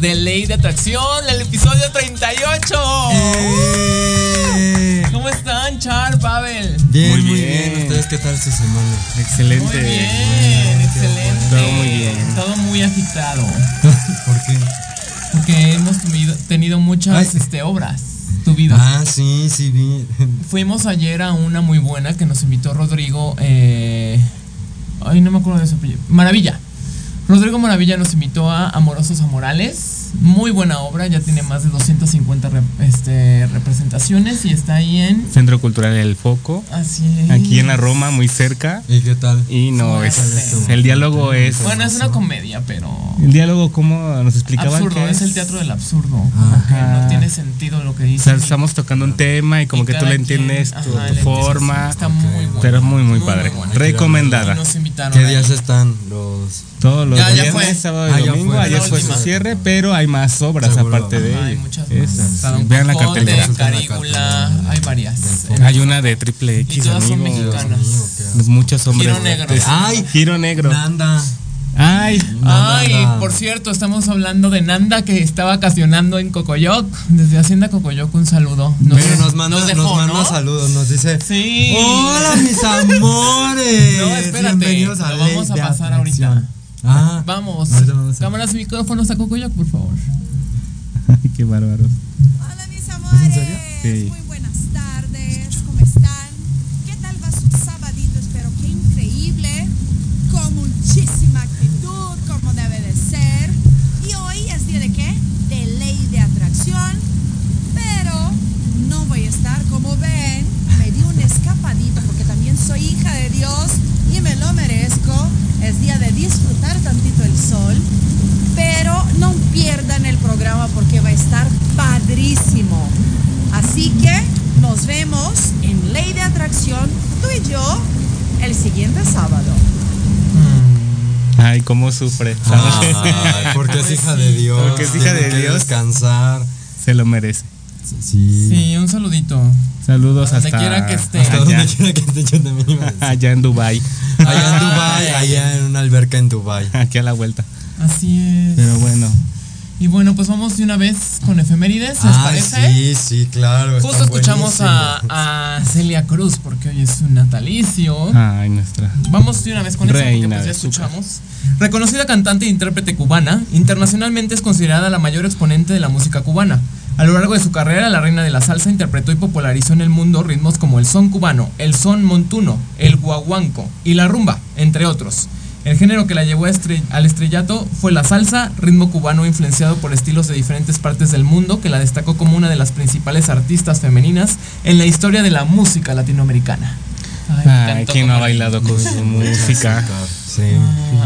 de Ley de Atracción, el episodio 38. ¡Eh! ¿Cómo están, Char, Pavel? Bien, Muy muy bien. bien. ¿Ustedes qué tal su semana? Excelente. Muy bien, excelente. Todo muy bien. Todo muy agitado. ¿Por qué? Porque hemos tenido, tenido muchas Ay. este, obras. Tu vida. Ah, sí, sí, vi. Fuimos ayer a una muy buena que nos invitó Rodrigo. Eh, ay, no me acuerdo de su apellido. Maravilla. Rodrigo Maravilla nos invitó a Amorosos Amorales. Muy buena obra, ya tiene más de 250 rep- este, representaciones y está ahí en. Centro Cultural El Foco, Así es. aquí en la Roma, muy cerca. ¿Y qué tal? Y no, es, el diálogo es... Bueno, es una comedia, pero. El diálogo, ¿cómo nos explicaban Absurdo, que es el teatro del absurdo. Ajá. Que no tiene sentido lo que O dice. sea, estamos tocando un tema y como Y que tú le entiendes quien, tu, ajá, tu forma. Está muy bueno. Pero es muy, muy padre. bueno. Recomendada. Nos invitaron. ¿Qué ahí. días están los...? Todos los Ya, ya fue. sábado Ah, y ya domingo. fue. Ayer fue su cierre, pero hay más obras Seguro. aparte de Ajá, hay muchas más. Vean la cartelera. Carígula, hay varias. Hay una de triple Y X, todas son mexicanas. Muchos hombres. Giro negro. ¡Ay! Giro negro. Nanda. Ay. Ay, Nanda. por cierto, estamos hablando de Nanda que está vacacionando en Cocoyoc. Desde Hacienda Cocoyoc, un saludo. Pero nos manda, nos, dejó, manda ¿no? saludos, nos dice... Sí. ¡Hola, mis amores! No, espérate, Bienvenidos lo vamos a de pasar Atracción. ahorita. Ah, Vamos. Cámaras y micrófonos a Cocoyoc, por favor. Ay, qué bárbaros. Hola mis amores, serio? Sí. muy buenas tardes, ¿cómo están? ¿Qué tal va su sabadito? Espero que increíble, con muchísima actitud, como debe de ser. Y hoy es día de qué? De ley de atracción, pero no voy a estar como ven, me di un escapadito porque también soy hija de Dios y me lo merezco. Es día de disfrutar tantito el sol, pero no pierdan el programa porque va a estar padrísimo. Así que nos vemos en Ley de Atracción, tú y yo, el siguiente sábado. Ay, cómo sufre. ¿sabes? Ay, porque es hija de Dios. Porque es hija de Dios. descansar. Se lo merece. Sí. Sí, un saludito. Saludos Donde hasta, quiera que esté. Hasta allá, donde quiera que esté, yo también iba a decir. allá en Dubai, Allá en Dubai, allá en una alberca en Dubai. aquí a la vuelta. Así es. Pero bueno, Y bueno, pues vamos de una vez con efemérides, ¿les Ah, parece? sí, sí, claro. Justo escuchamos a, a Celia Cruz porque hoy es su natalicio. ay, nuestra. Vamos de una vez con eso porque pues ya escuchamos. Reconocida cantante e intérprete cubana, internacionalmente es considerada la mayor exponente de la música cubana. A lo largo de su carrera, la reina de la salsa interpretó y popularizó en el mundo ritmos como el son cubano, el son montuno, el guaguanco y la rumba, entre otros. El género que la llevó al estrellato fue la salsa, ritmo cubano influenciado por estilos de diferentes partes del mundo, que la destacó como una de las principales artistas femeninas en la historia de la música latinoamericana. Ay, encantó ¿quién no ha bailado con su música? Sí.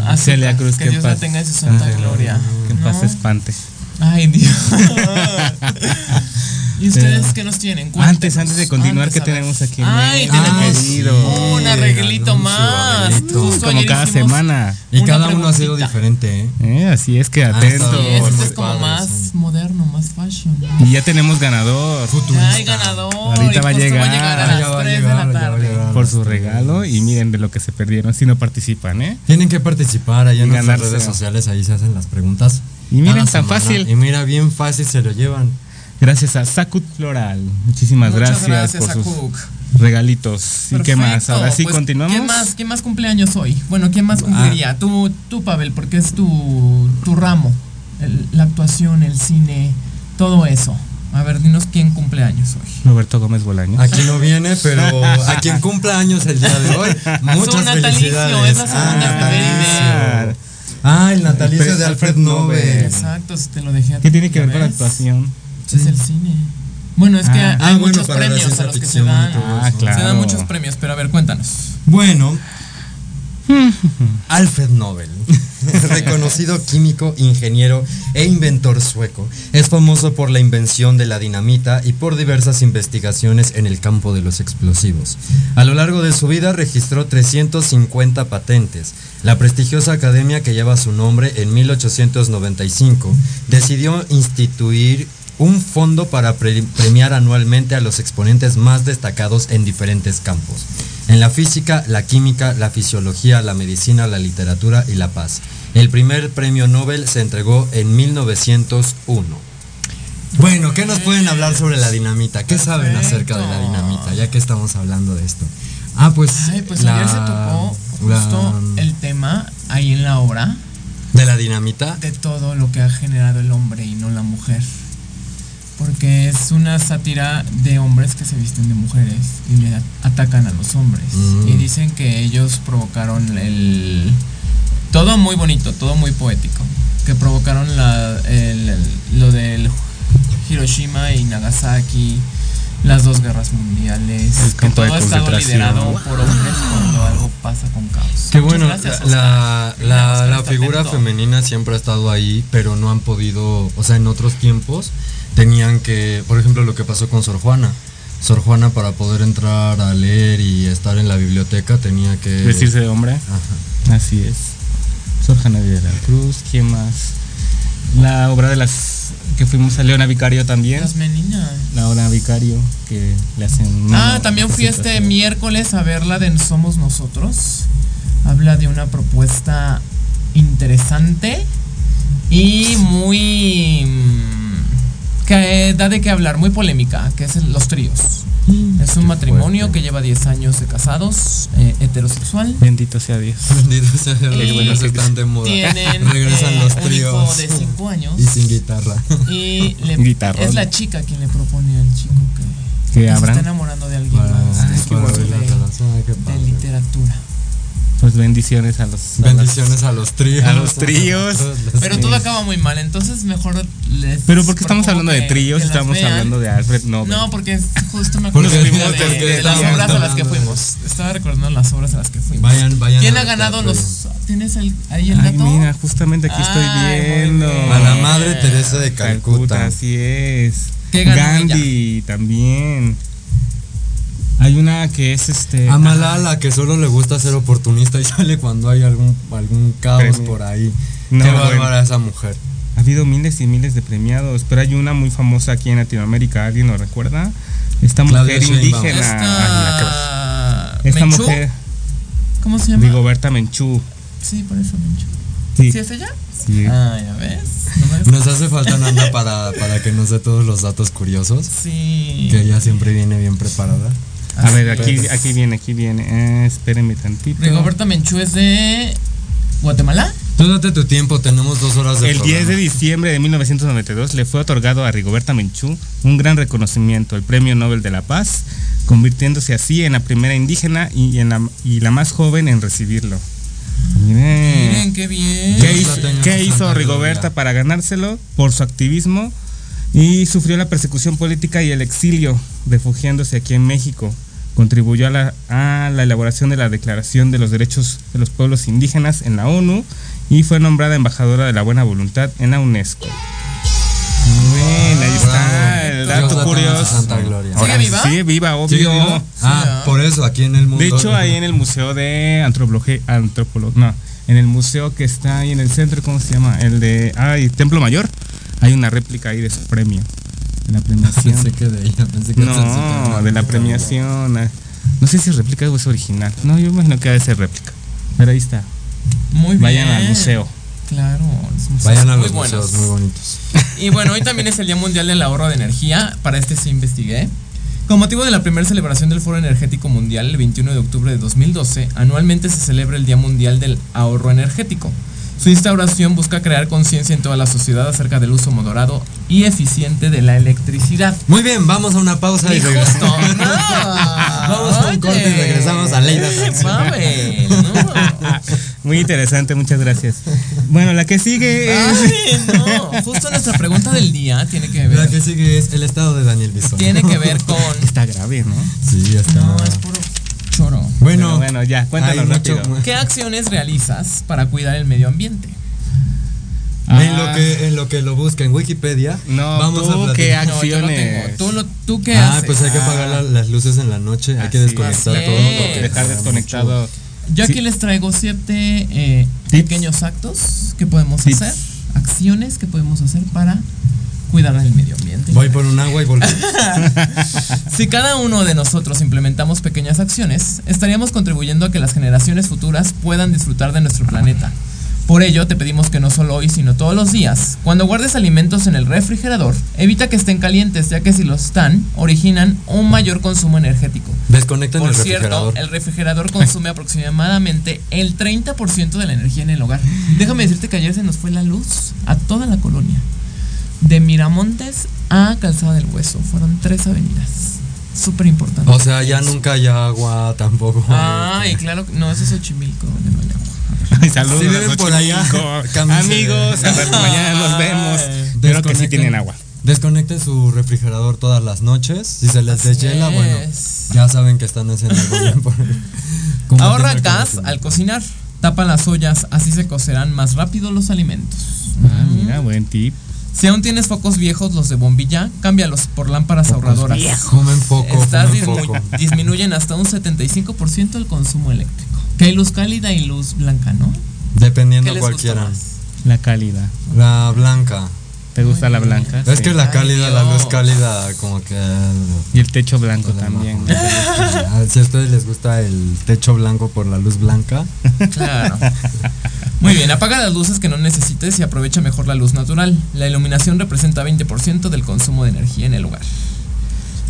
Ah, Celia Cruz, que que Dios la tenga en su santa Ay, gloria. Que en paz ¿no? espante. Ay, Dios. ¿Y ustedes Pero- qué nos tienen? Antes, Cuéntenos. antes de continuar, Antes, ¿qué tenemos aquí en Ay, el tenemos querido? un arreglito más. arreglito. Justo Como ayer cada semana. Y cada uno ha sido diferente, ¿eh? Eh, así es que Ah, atento. está Sí, bien. este es como padre, más sí. moderno, más fashion. Y ya tenemos ganador Ya hay ganador. Ahorita va a llegar. Va a llegar a Ah, las ya va a 3 llegar, de ya la va a tarde. llegar. por su regalo y miren de lo que se perdieron si no participan, ¿eh? Tienen que participar allá Y en nuestras redes sociales, ahí se hacen las preguntas. Y miren, tan semana. fácil. Y mira, bien fácil se lo llevan. Gracias a Sacut Floral. Muchísimas Muchas gracias, gracias por sus regalitos. ¿Y qué más? Ahora sí Pues, continuamos. ¿Quién más, ¿Quién más cumpleaños hoy? Bueno, ¿quién Ah. más cumpliría? Tú, tú, Pavel, porque es tu, tu ramo. El- la actuación, el cine, todo eso. A ver, dinos quién cumpleaños hoy. Roberto Gómez Bolaños. Aquí no viene, pero a quien cumpla años el día de hoy, muchas natalicio, felicidades. es la natalicio. Ah, el natalicio de Alfred Nobel. Exacto, si te lo dejé a ¿Qué ti, tiene que ¿ya ver con la ves? Es el cine. Bueno, es que Ah. hay Ah, muchos premios a los que se dan. Ah, claro. Se dan muchos premios, pero a ver, cuéntanos. Bueno, Alfred Nobel, reconocido químico, ingeniero e inventor sueco, es famoso por la invención de la dinamita y por diversas investigaciones en el campo de los explosivos. A lo largo de su vida registró 350 patentes. La prestigiosa academia que lleva su nombre en 1895 decidió instituir un fondo para pre- premiar anualmente a los exponentes más destacados en diferentes campos. En la física, la química, la fisiología, la medicina, la literatura y la paz. El primer premio Nobel se entregó en 1901. Bueno, ¿qué nos pueden hablar sobre la dinamita? ¿Qué saben acerca de la dinamita? Ya que estamos hablando de esto. Ah, pues. Ay, pues la- ayer se tocó la- justo el tema ahí en la obra ¿De la dinamita? de todo lo que ha generado el hombre y no la mujer. Porque es una sátira de hombres que se visten de mujeres y le atacan a los hombres. Mm. Y dicen que ellos provocaron el... Todo muy bonito, todo muy poético. Que provocaron la, el- el- lo del Hiroshima y Nagasaki, las dos guerras mundiales. El que campo de todo ha estado concentración. liderado por hombres cuando algo pasa con caos. Qué bueno, gracias, la, la, la- figura atento. femenina siempre ha estado ahí, pero no han podido, o sea, en otros tiempos tenían que, por ejemplo, lo que pasó con Sor Juana. Sor Juana para poder entrar a leer y estar en la biblioteca tenía que... Vestirse de hombre. Ajá. Así es. Sor Juana de la Cruz. ¿Quién más? La obra de las que fuimos a Leona Vicario también. Las meninas. La obra Vicario que le hacen. Ah, también fui este miércoles a verla de Somos Nosotros. Habla de una propuesta interesante y muy... mm, que da de qué hablar, muy polémica, que es los tríos. Es un Qué matrimonio fuerte. que lleva 10 años de casados, eh, heterosexual. Bendito sea Dios. Bendito sea Dios, Y bueno, se están de moda. Tienen Regresan eh, los un tríos. de 5 años. Y sin guitarra. Y le- es la chica quien le propone al chico que, Que que se abran. está enamorando de alguien Para, más. Ay, para de, de literatura. Pues bendiciones a los. a Bendiciones a los tríos. A los tríos. Pero todo acaba muy mal, entonces mejor les. Pero ¿por qué estamos hablando de tríos? Estamos vean. hablando de Alfred Nobel. No, porque es- justo me acuerdo Porque de, fuimos, de- porque de las obras a las que fuimos. Estaba recordando las obras a las que fuimos. Vayan, vayan. ¿Quién ha ganado los. ¿Tienes el, ahí el Ay, dato? mira, justamente aquí estoy Ay, viendo. A la madre Teresa de Calcuta, Calcuta. así es. ¿Qué ganó Gandhi también. Hay una que es este. A Malala, que solo le gusta ser oportunista y sale cuando hay algún, algún caos Premio. por ahí. No, Qué bueno. bárbara esa mujer. Ha habido miles y miles de premiados, pero hay una muy famosa aquí en Latinoamérica, ¿alguien lo recuerda? Esta Claudia mujer Sheinbaum. indígena. Esta. Esta Menchú, mujer, ¿Cómo se llama? Rigoberta Menchú. Sí, por eso Menchú. Sí, ¿Sí es ella? sí. Ah, ya ves. No Nos hace falta Nanda para, para que nos dé todos los datos curiosos. Sí. Que ella siempre viene bien preparada. A ver, aquí, aquí viene, aquí viene. Eh, espérenme tantito. Rigoberta Menchú es de Guatemala. Tú date tu tiempo, tenemos dos horas de El 10 de programa. diciembre de 1992 le fue otorgado a Rigoberta Menchú un gran reconocimiento, el Premio Nobel de la Paz, convirtiéndose así en la primera indígena y, en la, y la más joven en recibirlo. Miren. Miren, qué bien. ¿Qué hizo, qué Rigoberta para ganárselo? Por su activismo y sufrió la persecución política y el exilio, refugiándose aquí en México. Contribuyó a la, a la elaboración de la Declaración de los Derechos de los Pueblos Indígenas en la ONU y fue nombrada embajadora de la buena voluntad en la UNESCO. Muy bien, ahí está el dato curioso. santa gloria. ¿Sigue viva? Sí, viva, obvio. ¿Sigue viva? Ah, por eso, aquí en el mundo. De hecho, ahí en el Museo de Antropología, antropolo- no, en el museo que está ahí en el centro, ¿cómo se llama? El de, ay, Templo Mayor, hay una réplica ahí de su premio, de la premiación. Pensé que de ella, pensé que era no, de la premiación. No sé si es réplica o es original. No, yo imagino que debe ser réplica. Pero ahí está. Muy bien. Vayan al museo. Claro, los museos Vayan a muy los buenos. museos muy bonitos. Y bueno, hoy también es el Día Mundial del Ahorro de Energía. Para este sí investigué. Con motivo de la primera celebración del Foro Energético Mundial, el 21 de octubre de 2012, anualmente se celebra el Día Mundial del Ahorro Energético. Su instauración busca crear conciencia en toda la sociedad acerca del uso moderado y eficiente de la electricidad. Muy bien, vamos a una pausa y justo, no. Vamos a un corte y regresamos a no. Muy interesante, muchas gracias. Bueno, la que sigue es. Ay, no. Justo nuestra pregunta del día tiene que La ver. que sigue es el estado de Daniel Bison. Tiene que ver con. Está grave, ¿no? Sí, está. No, es puro choro. Bueno, Pero bueno, ya, cuéntanos hay mucho- rápido. ¿Qué acciones realizas para cuidar el medio ambiente? Ah, En lo que en lo que lo busca en Wikipedia, No, vamos tú, a ¿qué platicar. No, yo lo Acciones. tengo. ¿Tú, lo, ¿Tú qué Ah, haces? pues hay que apagar la- las luces en la noche, hay que desconectar es. todo. Porque dejar desconectado. mucho- Yo aquí Sí. les traigo siete eh, pequeños actos que podemos Tips. hacer, acciones que podemos hacer para cuidar el medio ambiente. Voy por un agua y volver. Si cada uno de nosotros implementamos pequeñas acciones, estaríamos contribuyendo a que las generaciones futuras puedan disfrutar de nuestro planeta. Por ello, te pedimos que no solo hoy, sino todos los días, cuando guardes alimentos en el refrigerador, evita que estén calientes, ya que si lo están, originan un mayor consumo energético. Desconecten Por el cierto, refrigerador. el refrigerador consume aproximadamente el 30% de la energía en el hogar. Déjame decirte que ayer se nos fue la luz a toda la colonia. De Miramontes a Calzada del Hueso. Fueron tres avenidas. Súper importante. O sea, ya nunca hay agua tampoco. Ay, Este, claro, no, ese es Xochimilco, donde no hay agua. Saludos Si viven por allá, Amigos, a ver, mañana nos vemos. Espero que sí tienen agua. Desconecten su refrigerador todas las noches. Si se les deshiela, bueno, ya saben que están haciendo algo bien por Ahorra gas al cocinar. Tapa las ollas, así se cocerán más rápido los alimentos. Ah, mira, buen tip. Si aún tienes focos viejos, los de bombilla, cámbialos por lámparas ahorradoras. Comen poco, Estas comen dismu- poco. disminuyen hasta un 75% el consumo eléctrico. Que hay luz cálida y luz blanca, ¿no? ¿Qué Dependiendo les gusta cualquiera. más? La cálida. La blanca. ¿Te gusta la blanca? Es Sí. que la Ay, cálida, la luz cálida, como que. Y el techo blanco también. Ah, Si a ustedes les gusta el techo blanco por la luz blanca, Claro. Muy bien, apaga las luces que no necesites y aprovecha mejor la luz natural. La iluminación representa 20% del consumo de energía en el hogar.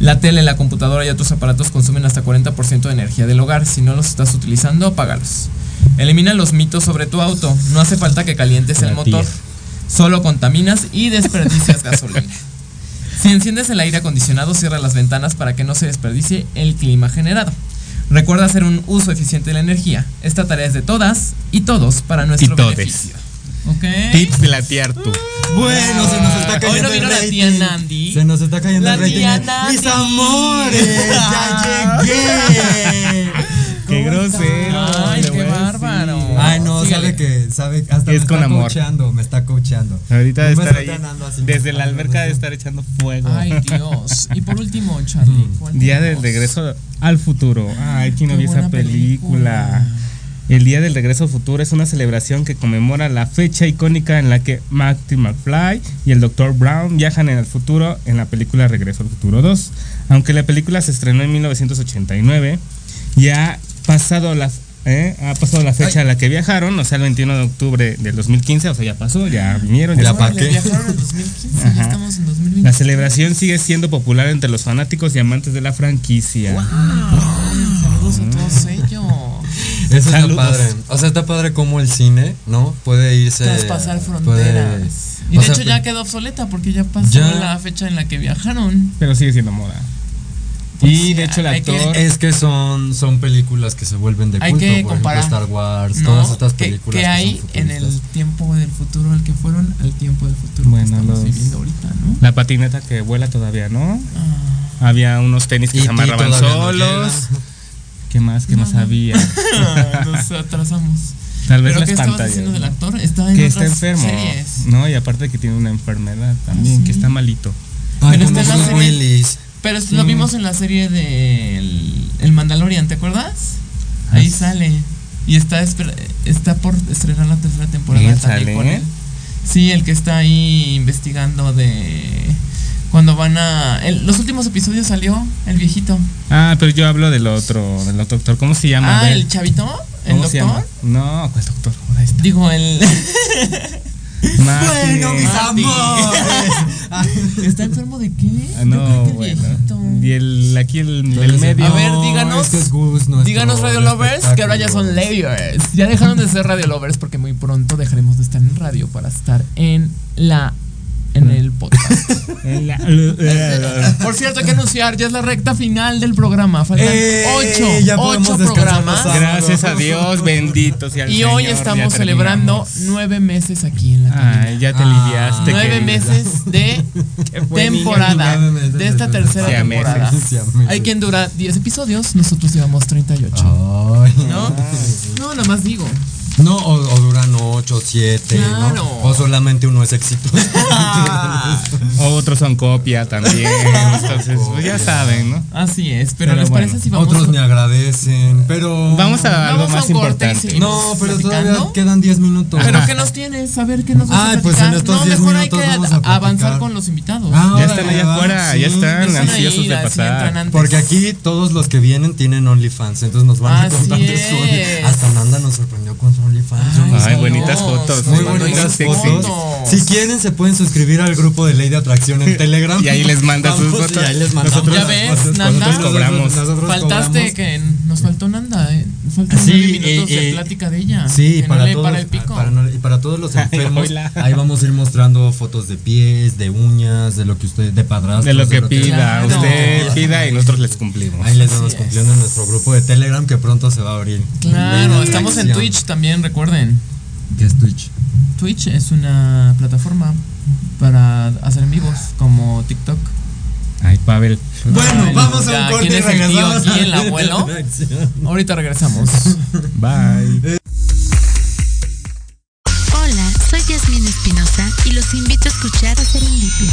La tele, la computadora y otros aparatos consumen hasta 40% de energía del hogar. Si no los estás utilizando, apágalos. Elimina los mitos sobre tu auto. No hace falta que calientes el motor. Solo contaminas y desperdicias gasolina. Si enciendes el aire acondicionado, cierra las ventanas para que no se desperdicie el clima generado. Recuerda hacer un uso eficiente de la energía. Esta tarea es de todas y todos para nuestro Y todes. beneficio. ¿Ok? Tips de la tía Artu. Bueno, se nos está Hoy cayendo no vino el la tía Nandi. Se nos está cayendo La el rating. tía Nandi. Mis amores, ya llegué. Qué ¿Cómo grosero. Ay, qué bárbaro. Ay, no, sabe que, sabe, hasta Es me con está amor. coacheando, me está coacheando. Ahorita de estar ahí. Desde la alberca de estar echando fuego. Ay, Dios. Y por último, Charlie. ¿cuál Día del regreso al futuro. Ay, ¿quién no vio esa película. El Día del Regreso al Futuro es una celebración que conmemora la fecha icónica en la que Marty McFly y el Dr. Brown viajan en el futuro en la película Regreso al Futuro 2. Aunque la película se estrenó en 1989, ya pasado la, ¿eh? ha pasado la fecha a la que viajaron, o sea, el 21 de octubre del 2015, o sea, ya pasó, ya vinieron, ya Ya se pa' Órale, qué? Viajaron en 2015, Ajá. ya estamos en 2020. La celebración sigue siendo popular entre los fanáticos y amantes de la franquicia. Saludos a todos ellos. Eso está Saludos. padre. O sea, está padre como el cine, ¿no? Puede irse. Traspasar puede- fronteras. Y o de sea, hecho ya quedó obsoleta porque ya pasó Ya. la fecha en la que viajaron. Pero sigue siendo moda. Y sí, de hecho el que- actor... Es que son, son películas que se vuelven de Hay culto, que por comparar. ejemplo Star Wars, ¿no? todas estas ¿Qué- películas. ¿Qué que hay son en el tiempo del futuro al que fueron al tiempo del futuro Bueno, que estamos los- viviendo ahorita, ¿no? La patineta que vuela todavía, ¿no? Ah, Había unos tenis que Y se amarraban no solos. ¿Qué más? ¿Qué No, más no. había? nos atrasamos. Tal vez ¿Pero las pantallas. diciendo del actor? Está en Que está enfermo. series. No, y aparte que tiene una enfermedad también, ¿Ah, que está malito. Ay, Pero está en la Bruce serie. Willis. Pero esto lo vimos en la serie de El, El Mandalorian, ¿te acuerdas? Ahí Ah, sale. Y está, está por estrenar la tercera temporada ¿Él también sale? con él. Sí, el que está ahí investigando de cuando van a el- los últimos episodios salió el viejito. Ah, pero yo hablo del otro, del otro doctor. ¿Cómo se llama? Ah, el chavito, el ¿Cómo se llama? doctor. No, ¿cuál doctor? Ahí está. Digo, el Bueno, mis amores. ¿Está enfermo de qué? Ah, Yo no, creo que el bueno. viejito. Y el aquí el ese- medio. A ver, díganos. este es Gus, Díganos Radio Lovers que ahora ya son. Layers. Ya dejaron de ser Radio Lovers porque muy pronto dejaremos de estar en radio para estar en la en el podcast. Por cierto, hay que anunciar, ya es la recta final del programa. Faltan ¡Eh! ocho, Ya ocho programas. Gracias a Dios, bendito sea el Y Señor. hoy estamos celebrando nueve meses aquí en la cabina. Ay, ya te Ah. aliviaste. Nueve meses de temporada. Meses De esta tercera temporada. Hay quien dura 10 episodios, nosotros llevamos 38. Ay. ¿No? No, nada más digo. No, o, o duran 8, siete, Claro. ¿no? O solamente uno es exitoso. Otros son copia también. Entonces, pues ya saben, ¿no? Así es, pero, Pero ¿les bueno, parece si vamos Otros me agradecen, pero... Vamos a algo Vamos a más importante. No, pero platicando? todavía quedan 10 minutos. ¿Pero qué nos tienes? A ver, ¿qué nos vas a Ay, pues platicar? en estos no, 10 mejor minutos hay que vamos a platicar. avanzar con los invitados. Ah, Ya están allá afuera, sí. ya están a ansiosos de pasar. Porque aquí todos los que vienen tienen OnlyFans, entonces nos van a contar de su. Hasta Nanda nos sorprendió con su OnlyFans. Ay, sabía. bonitas fotos, Muy bonitas fotos. Si quieren se pueden suscribir al grupo de Ley de Atracción en Telegram. Y ahí les manda sus fotos. Y ahí les mandamos Nosotros- Ya ves, fotos. Nanda. Nosotros Cobramos. nosotros Faltaste cobramos. que nos faltó Nanda, eh. Nos faltan Sí, nueve minutos eh, de eh, plática de ella. Sí, que para, no le todos, para el pico. para no- y para todos los enfermos, ahí vamos a ir mostrando fotos de pies, de uñas, de lo que usted, de padrastros. De lo que pida, usted pida y nosotros les cumplimos. Ahí les vamos cumpliendo en nuestro grupo de Telegram que pronto se va a abrir. Claro, estamos en. Twitch también, recuerden. ¿Qué es Twitch? Twitch es una plataforma para hacer en vivos como TikTok. Ay, Pavel. Bueno, vamos a un corte ¿quién y es el tío abuelo? Ahorita regresamos. Bye. Hola, soy Yasmín Espinosa y los invito a escuchar a Serendipia.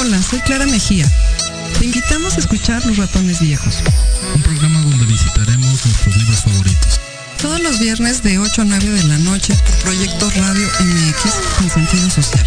Hola, soy Clara Mejía. Te invitamos a escuchar Los Ratones Viejos. Un programa donde visitaremos nuestros libros favoritos. Todos los viernes de 8 a 9 de la noche por Proyecto Radio MX con sentido social.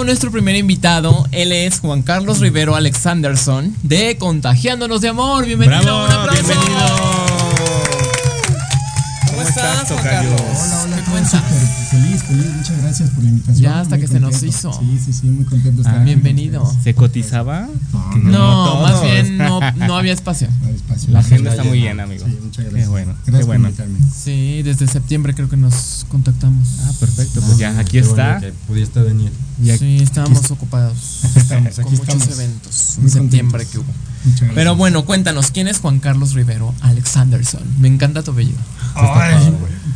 Con nuestro primer invitado. Él es Juan Carlos Rivero Alexanderson de Contagiándonos de Amor. Bienvenido, Bravo, un aplauso. bienvenido. ¿Cómo estás, Juan? Carlos? Hola, hola, ¿Qué cuentas? feliz, feliz, muchas gracias por la invitación. Ya hasta Muy que se nos contento. hizo. Sí, sí, sí, muy contento de estar Ah, bienvenido. ¿Se cotizaba? No, no, No, más bien no, no había espacio. hay espacio. La agenda Está está muy llena. llena, amigo. Sí, muchas gracias. Qué bueno, Gracias qué bueno. por invitarme. Sí, desde septiembre creo que nos contactamos. Ah, perfecto, pues ya aquí Qué bueno está. que pudiste venir. Ya- Sí, estábamos ocupados. estamos, con aquí muchos estamos. eventos Muy en septiembre contentos. que hubo. Pero bueno, cuéntanos, ¿quién es Juan Carlos Rivero Alexanderson? Me encanta tu apellido. Ay,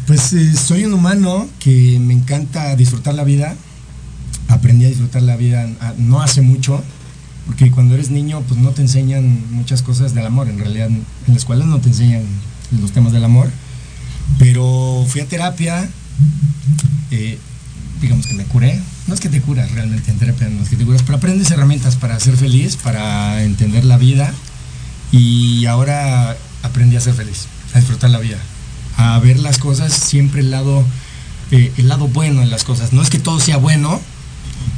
pues eh, soy un humano que me encanta disfrutar la vida. Aprendí a disfrutar la vida ah, no hace mucho, porque cuando eres niño pues no te enseñan muchas cosas del amor. En realidad en la escuela no te enseñan los temas del amor. Pero fui a terapia, eh, digamos que me curé. No es que te curas realmente en terapia, no es que te curas, pero aprendes herramientas para ser feliz, para entender la vida. Y ahora aprendí a ser feliz, a disfrutar la vida, a ver las cosas siempre el lado, eh, el lado bueno en las cosas. No es que todo sea bueno,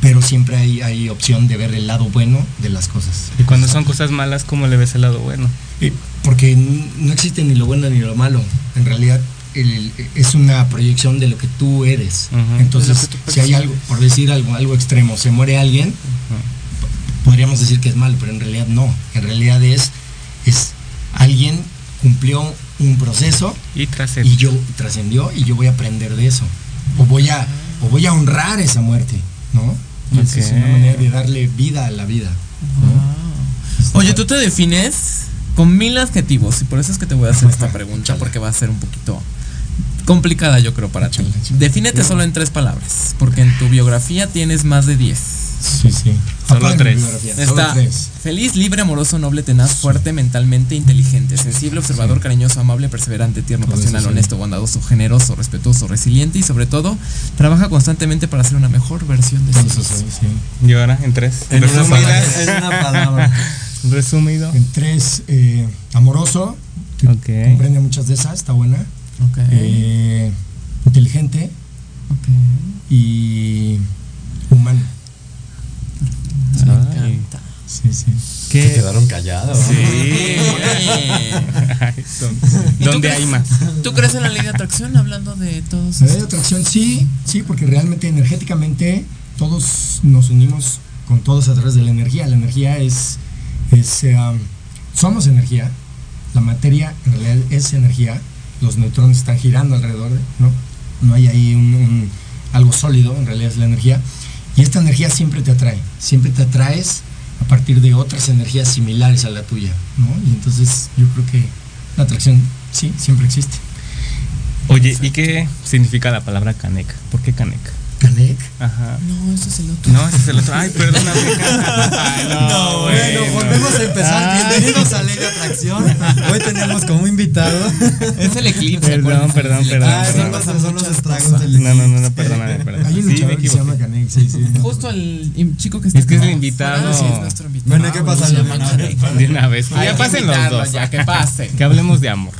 pero siempre hay, hay opción de ver el lado bueno de las cosas. Y cuando son cosas malas, ¿cómo le ves el lado bueno? Eh, porque no existe ni lo bueno ni lo malo. En realidad el- es una proyección de lo que tú eres. Entonces, tú si hay algo, por decir algo, algo extremo, se muere alguien, podríamos decir que es malo, pero en realidad no. En realidad es, es alguien cumplió un proceso Y y yo trascendió y yo voy a aprender de eso. O voy a, o voy a honrar esa muerte, ¿no? Y es una manera de darle vida a la vida. Oye, tú te defines con mil adjetivos y por eso es que te voy a hacer esta pregunta porque va a ser un poquito complicada yo creo para ti. Defínete solo en tres palabras porque en tu biografía tienes más de diez. Sí, sí. Solo tres. biografía, solo Está tres. feliz, libre, amoroso, noble, tenaz, fuerte, mentalmente inteligente, sensible, observador, cariñoso, amable, perseverante, tierno, Todo pasional, sí. honesto, bondadoso, generoso, respetuoso, resiliente y sobre todo trabaja constantemente para ser una mejor versión de sí mismo. Y ahora en tres. En una palabra. Una palabra. Resumido. En tres, eh, amoroso, que Ok. comprende muchas de esas, está buena. Ok, Eh, inteligente ok. y humano. Me Ay. encanta. Sí, sí. Se ¿Qué? quedaron callados. Sí. Ay, ¿dónde- ¿Y tú ¿Dónde crees- hay más? ¿Tú crees en la ley de atracción hablando de todos La ley de atracción sí, sí, porque realmente energéticamente todos nos unimos con todos a través de la energía. La energía es, es um, somos energía, la materia en realidad es energía, los neutrones están girando alrededor, de- ¿no? No hay ahí un, un- algo sólido, en realidad es la energía. Y esta energía siempre te atrae, siempre te atraes a partir de otras energías similares a la tuya, ¿no? Y entonces yo creo que la atracción sí, siempre existe. Oye, ¿y qué significa la palabra caneca? ¿Por qué caneca? Canek. Ajá. No, eso es el otro. No, ese es el otro. Ay, perdóname. Ay, no, Bueno, volvemos a empezar. Ay. Bienvenidos a Ley de Atracción. Hoy tenemos como invitado. Es el eclipse. Perdón, perdón, perdón, Ah, eclipse. perdón. los, son los estragos del No, no, no, no, perdóname, perdóname. Hay un Sí, que se llama. Canek, sí, sí. ¿no? Justo el chico que está Es que es el invitado. afuera, Sí, es nuestro invitado. Bueno, ¿qué pasa? Se llama Canek. De una vez. Ya pasen los dos. Ya que pase. Que hablemos de amor.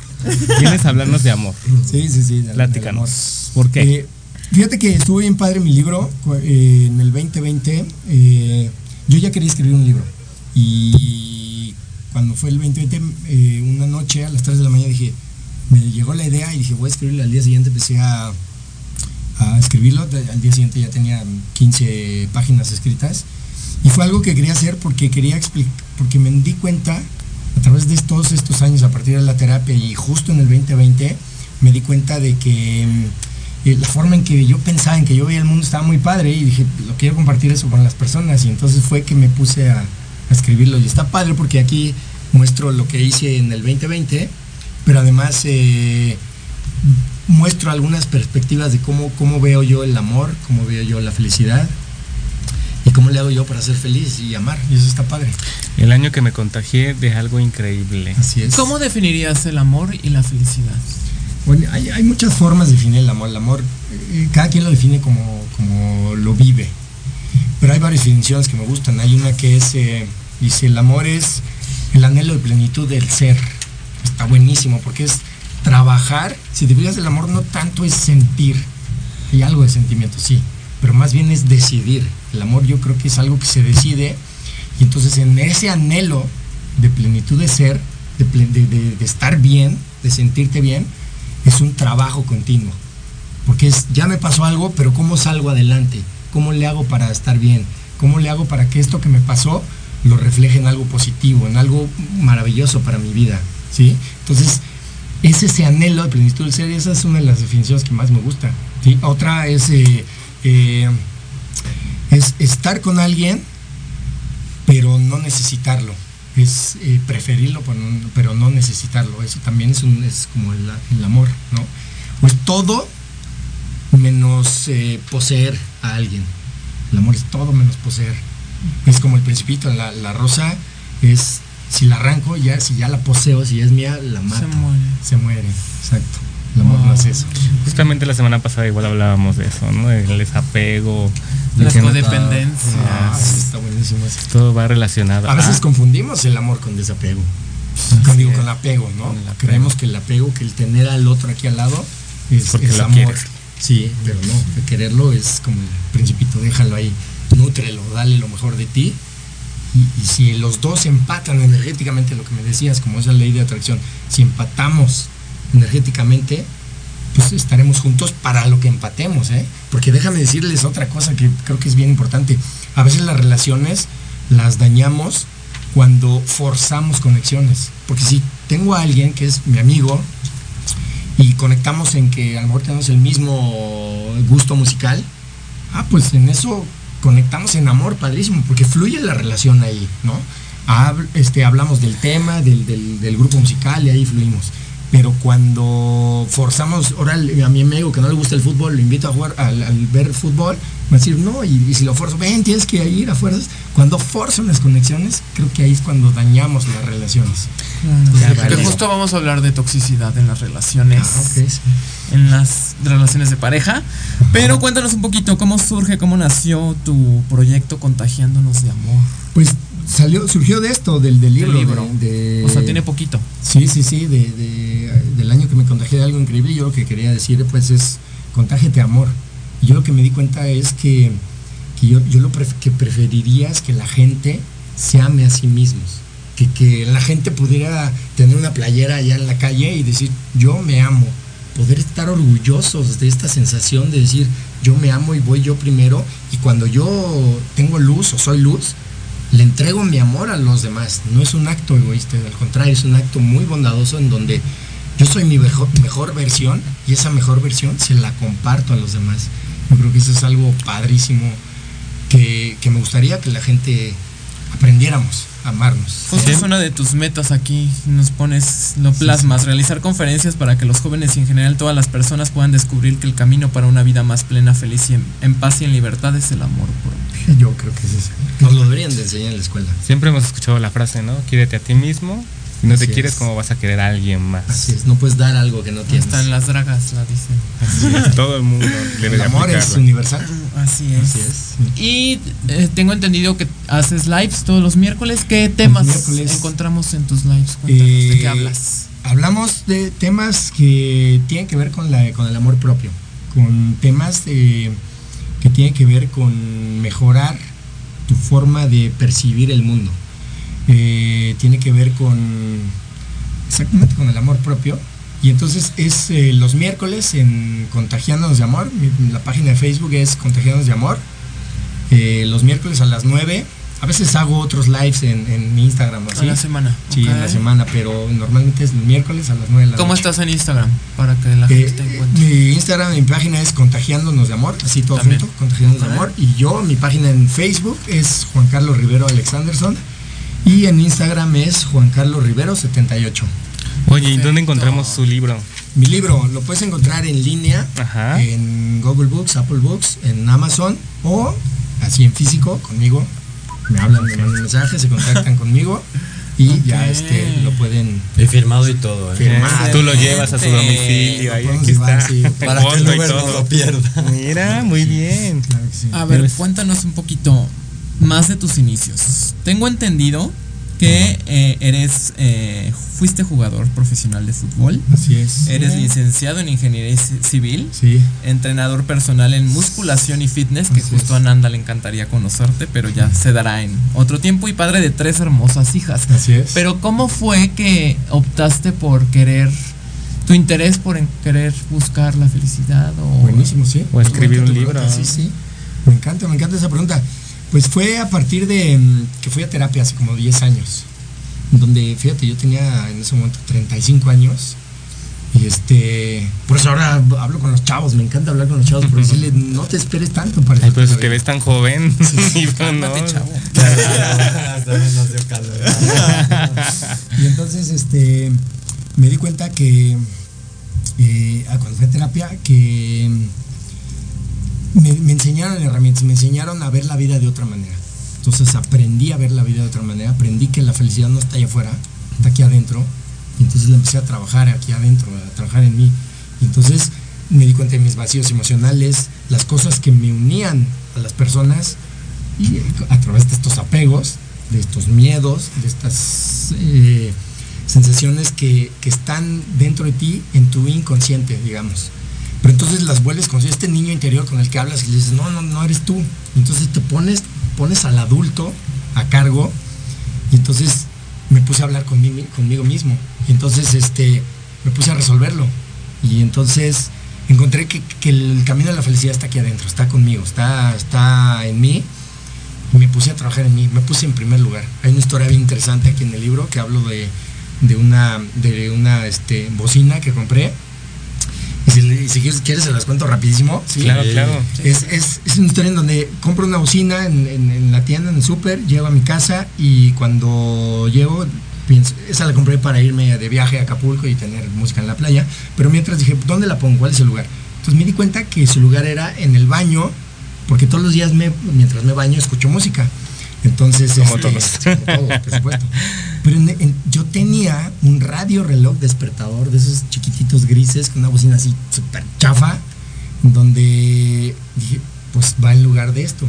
¿Vienes a hablarnos de amor? Sí, sí, sí. Platícanos. ¿Por qué? Fíjate que estuvo bien padre mi libro. eh, en el 2020, eh, yo ya quería escribir un libro. Y cuando fue el 2020, eh, una noche a las 3 de la mañana dije, me llegó la idea y dije, voy a escribirlo. Al día siguiente empecé a, a escribirlo. Al día siguiente ya tenía 15 páginas escritas. Y fue algo que quería hacer porque quería explicar, porque me di cuenta a través de todos estos años a partir de la terapia y justo en el 2020 me di cuenta de que la forma en que yo pensaba, en que yo veía el mundo estaba muy padre y dije, lo quiero compartir eso con las personas y entonces fue que me puse a, a escribirlo y está padre porque aquí muestro lo que hice en el 2020, pero además eh, muestro algunas perspectivas de cómo, cómo veo yo el amor, cómo veo yo la felicidad y cómo le hago yo para ser feliz y amar y eso está padre. El año que me contagié de algo increíble. Así es. ¿Cómo definirías el amor y la felicidad? Bueno, hay, muchas formas de definir el amor. El amor, eh, cada quien lo define como, como lo vive. Pero hay varias definiciones que me gustan. Hay una que es, eh, dice, el amor es el anhelo de plenitud del ser. Está buenísimo porque es trabajar. Si te fijas, el amor no tanto es sentir. Hay algo de sentimiento, sí. Pero más bien es decidir. El amor yo creo que es algo que se decide. Y entonces en ese anhelo de plenitud de ser, de estar bien, de sentirte bien, es un trabajo continuo. Porque es, ya me pasó algo, pero ¿cómo salgo adelante? ¿Cómo le hago para estar bien? ¿Cómo le hago para que esto que me pasó lo refleje en algo positivo, en algo maravilloso para mi vida? ¿Sí? Entonces, es ese anhelo de plenitud del ser, esa es una de las definiciones que más me gusta. ¿sí? Otra es, eh, eh, es estar con alguien, pero no necesitarlo. Es eh, preferirlo, pero no, pero no necesitarlo. Eso también es, un, es como el, el amor, ¿no? Pues todo menos eh, poseer a alguien. El amor es todo menos poseer. Es como el principito, la, la rosa es, si la arranco, ya, si ya la poseo, si ya es mía, la mato. Se muere. Se muere, exacto. El amor no es eso. Justamente la semana pasada igual hablábamos de eso, ¿no? Del desapego. de La que no- codependencia. Ah, sí, está buenísimo eso. todo va relacionado. A veces Ah, confundimos el amor con desapego. Con, digo, con apego, ¿no? Con el apego. Creemos que el apego, que el tener al otro aquí al lado, es, Porque es lo amor. quieres. Sí, pero no, el quererlo es como el principito, déjalo ahí, nútrelo, dale lo mejor de ti. Y, y si los dos empatan energéticamente, lo que me decías, como esa ley de atracción, si empatamos energéticamente, pues estaremos juntos para lo que empatemos, ¿eh? Porque déjame decirles otra cosa que creo que es bien importante. A veces las relaciones las dañamos cuando forzamos conexiones. Porque si tengo a alguien que es mi amigo y conectamos en que a lo mejor tenemos el mismo gusto musical, ah, pues en eso conectamos en amor, padrísimo, porque fluye la relación ahí, ¿no? Hab- este, hablamos del tema, del, del- del grupo musical y ahí fluimos. Pero cuando forzamos, ahora a mi amigo que no le gusta el fútbol, lo invito a jugar, al, al ver fútbol, va a decir no, y, y si lo forzo, ven, tienes que ir a fuerzas. Cuando forzan las conexiones, creo que ahí es cuando dañamos las relaciones. Que justo vamos a hablar de toxicidad en las relaciones. Ah, ok, sí. En las relaciones de pareja. Pero cuéntanos un poquito cómo surge, cómo nació tu proyecto Contagiándonos de Amor. Pues salió, surgió de esto, del, del libro. Del libro. de- de- O sea, tiene poquito. Sí, sí, sí, de, de- del año que me contagié de algo increíble, yo lo que quería decir pues es, contágete amor. Y yo lo que me di cuenta es que, que yo, yo lo pref- que preferiría es que la gente se ame a sí mismos. Que, que la gente pudiera tener una playera allá en la calle y decir, yo me amo. Poder estar orgullosos de esta sensación de decir, yo me amo y voy yo primero. Y cuando yo tengo luz o soy luz, le entrego mi amor a los demás. No es un acto egoísta, al contrario, es un acto muy bondadoso en donde yo soy mi mejor, mejor versión y esa mejor versión se la comparto a los demás. Yo creo que eso es algo padrísimo que, que me gustaría que la gente aprendiéramos amarnos. Justo es una de tus metas aquí, nos pones, lo plasmas, realizar conferencias para que los jóvenes y en general todas las personas puedan descubrir que el camino para una vida más plena, feliz y en, en paz y en libertad es el amor propio. Yo creo que es eso. Nos lo deberían de enseñar en la escuela. Siempre hemos escuchado la frase, ¿no? Quiérete a ti mismo. Si no te quieres, es. ¿cómo vas a querer a alguien más? Así es, no puedes dar algo que no tienes. Hasta en las dragas la dicen. Así es, todo el mundo debe El amor es universal. Así es. Así es. Y eh, tengo entendido que haces lives todos los miércoles. ¿Qué temas miércoles. encontramos en tus lives? Cuéntanos, ¿de Eh, qué hablas? Hablamos de temas que tienen que ver con, la, con el amor propio, con temas eh, que tienen que ver con mejorar tu forma de percibir el mundo. Eh, tiene que ver con exactamente con el amor propio. Y entonces es eh, los miércoles en Contagiándonos de Amor. La página de Facebook es Contagiándonos de Amor. Eh, los miércoles a las 9. A veces hago otros lives en, en Instagram. Así. la semana. Sí, en la semana, pero normalmente es el miércoles a las 9 de la ¿Cómo noche. estás en Instagram? Para que la Eh, gente te encuentre. mi Instagram, mi página es Contagiándonos de Amor, así todo También. junto, Contagiándonos de Amor. Y yo, mi página en Facebook es Juan Carlos Rivero Alexanderson. Y en Instagram es Juan Carlos Rivero 78. Oye, ¿y dónde encontramos su libro? Mi libro lo puedes encontrar en línea, Ajá. en Google Books, Apple Books, en Amazon o así en físico conmigo. Me hablan, me mandan mensajes, se contactan conmigo y ya este lo pueden Y firmado y todo, ¿eh? firmar. Tú lo llevas a su domicilio, ahí Lo podemos aquí llevar, está. sí. Para que el Uber no lo pierda. Mira, muy bien. Claro que sí. A ver, Eres- cuéntanos un poquito más de tus inicios. Tengo entendido que eh, eres, eh, fuiste jugador profesional de fútbol, Así es. eres licenciado en ingeniería ci- civil, Sí. entrenador personal en musculación y fitness, que Así justo a es. Nanda le encantaría conocerte, pero ya se dará en otro tiempo, y padre de tres hermosas hijas. Así es. Pero ¿cómo fue que optaste por querer, tu interés por querer buscar la felicidad? O, Buenísimo, sí. O escribir un tu libro. Sí, sí. Me encanta, me encanta esa pregunta. Pues fue a partir de mm, que fui a terapia hace como 10 años. Donde, fíjate, yo tenía en ese momento 35 años. Y este. Por eso ahora hablo con los chavos. Me encanta hablar con los chavos. Por decirle, no te esperes tanto para Ay, pues te ves tan joven. Y no, chavo. Y entonces, este, me di cuenta que eh, ah, cuando fui a terapia, que mm, me, enseñaron herramientas, me enseñaron a ver la vida de otra manera. Entonces aprendí a ver la vida de otra manera, aprendí que la felicidad no está allá afuera, está aquí adentro. Y entonces la empecé a trabajar aquí adentro, a trabajar en mí. Y entonces me di cuenta de mis vacíos emocionales, las cosas que me unían a las personas y a través de estos apegos, de estos miedos, de estas eh, sensaciones que, que están dentro de ti en tu inconsciente, digamos. Pero entonces las vuelves con este niño interior con el que hablas y le dices, no, no, no eres tú. Entonces te pones, pones al adulto a cargo y entonces me puse a hablar conmigo, mismo. Y entonces este, me puse a resolverlo. Y entonces encontré que, que el camino de la felicidad está aquí adentro, está conmigo, está, está en mí. Y me puse a trabajar en mí, me puse en primer lugar. Hay una historia bien interesante aquí en el libro que hablo de, de una, de una este, bocina que compré. Y si, y si quieres, se las cuento rapidísimo. ¿sí? Claro, claro. Es, es, es una historia en donde compro una bocina en, en- en la tienda, en el súper, llego a mi casa y cuando llego, pienso, esa la compré para irme de viaje a Acapulco y tener música en la playa, pero mientras dije, ¿dónde la pongo? ¿Cuál es el lugar? Entonces me di cuenta que su lugar era en el baño, porque todos los días me, mientras me baño escucho música. Entonces, Como este, todos. como todos, por supuesto. Pero en- en- yo tenía un radio reloj despertador de esos chiquititos grises con una bocina así súper chafa, donde dije, pues va en lugar de esto.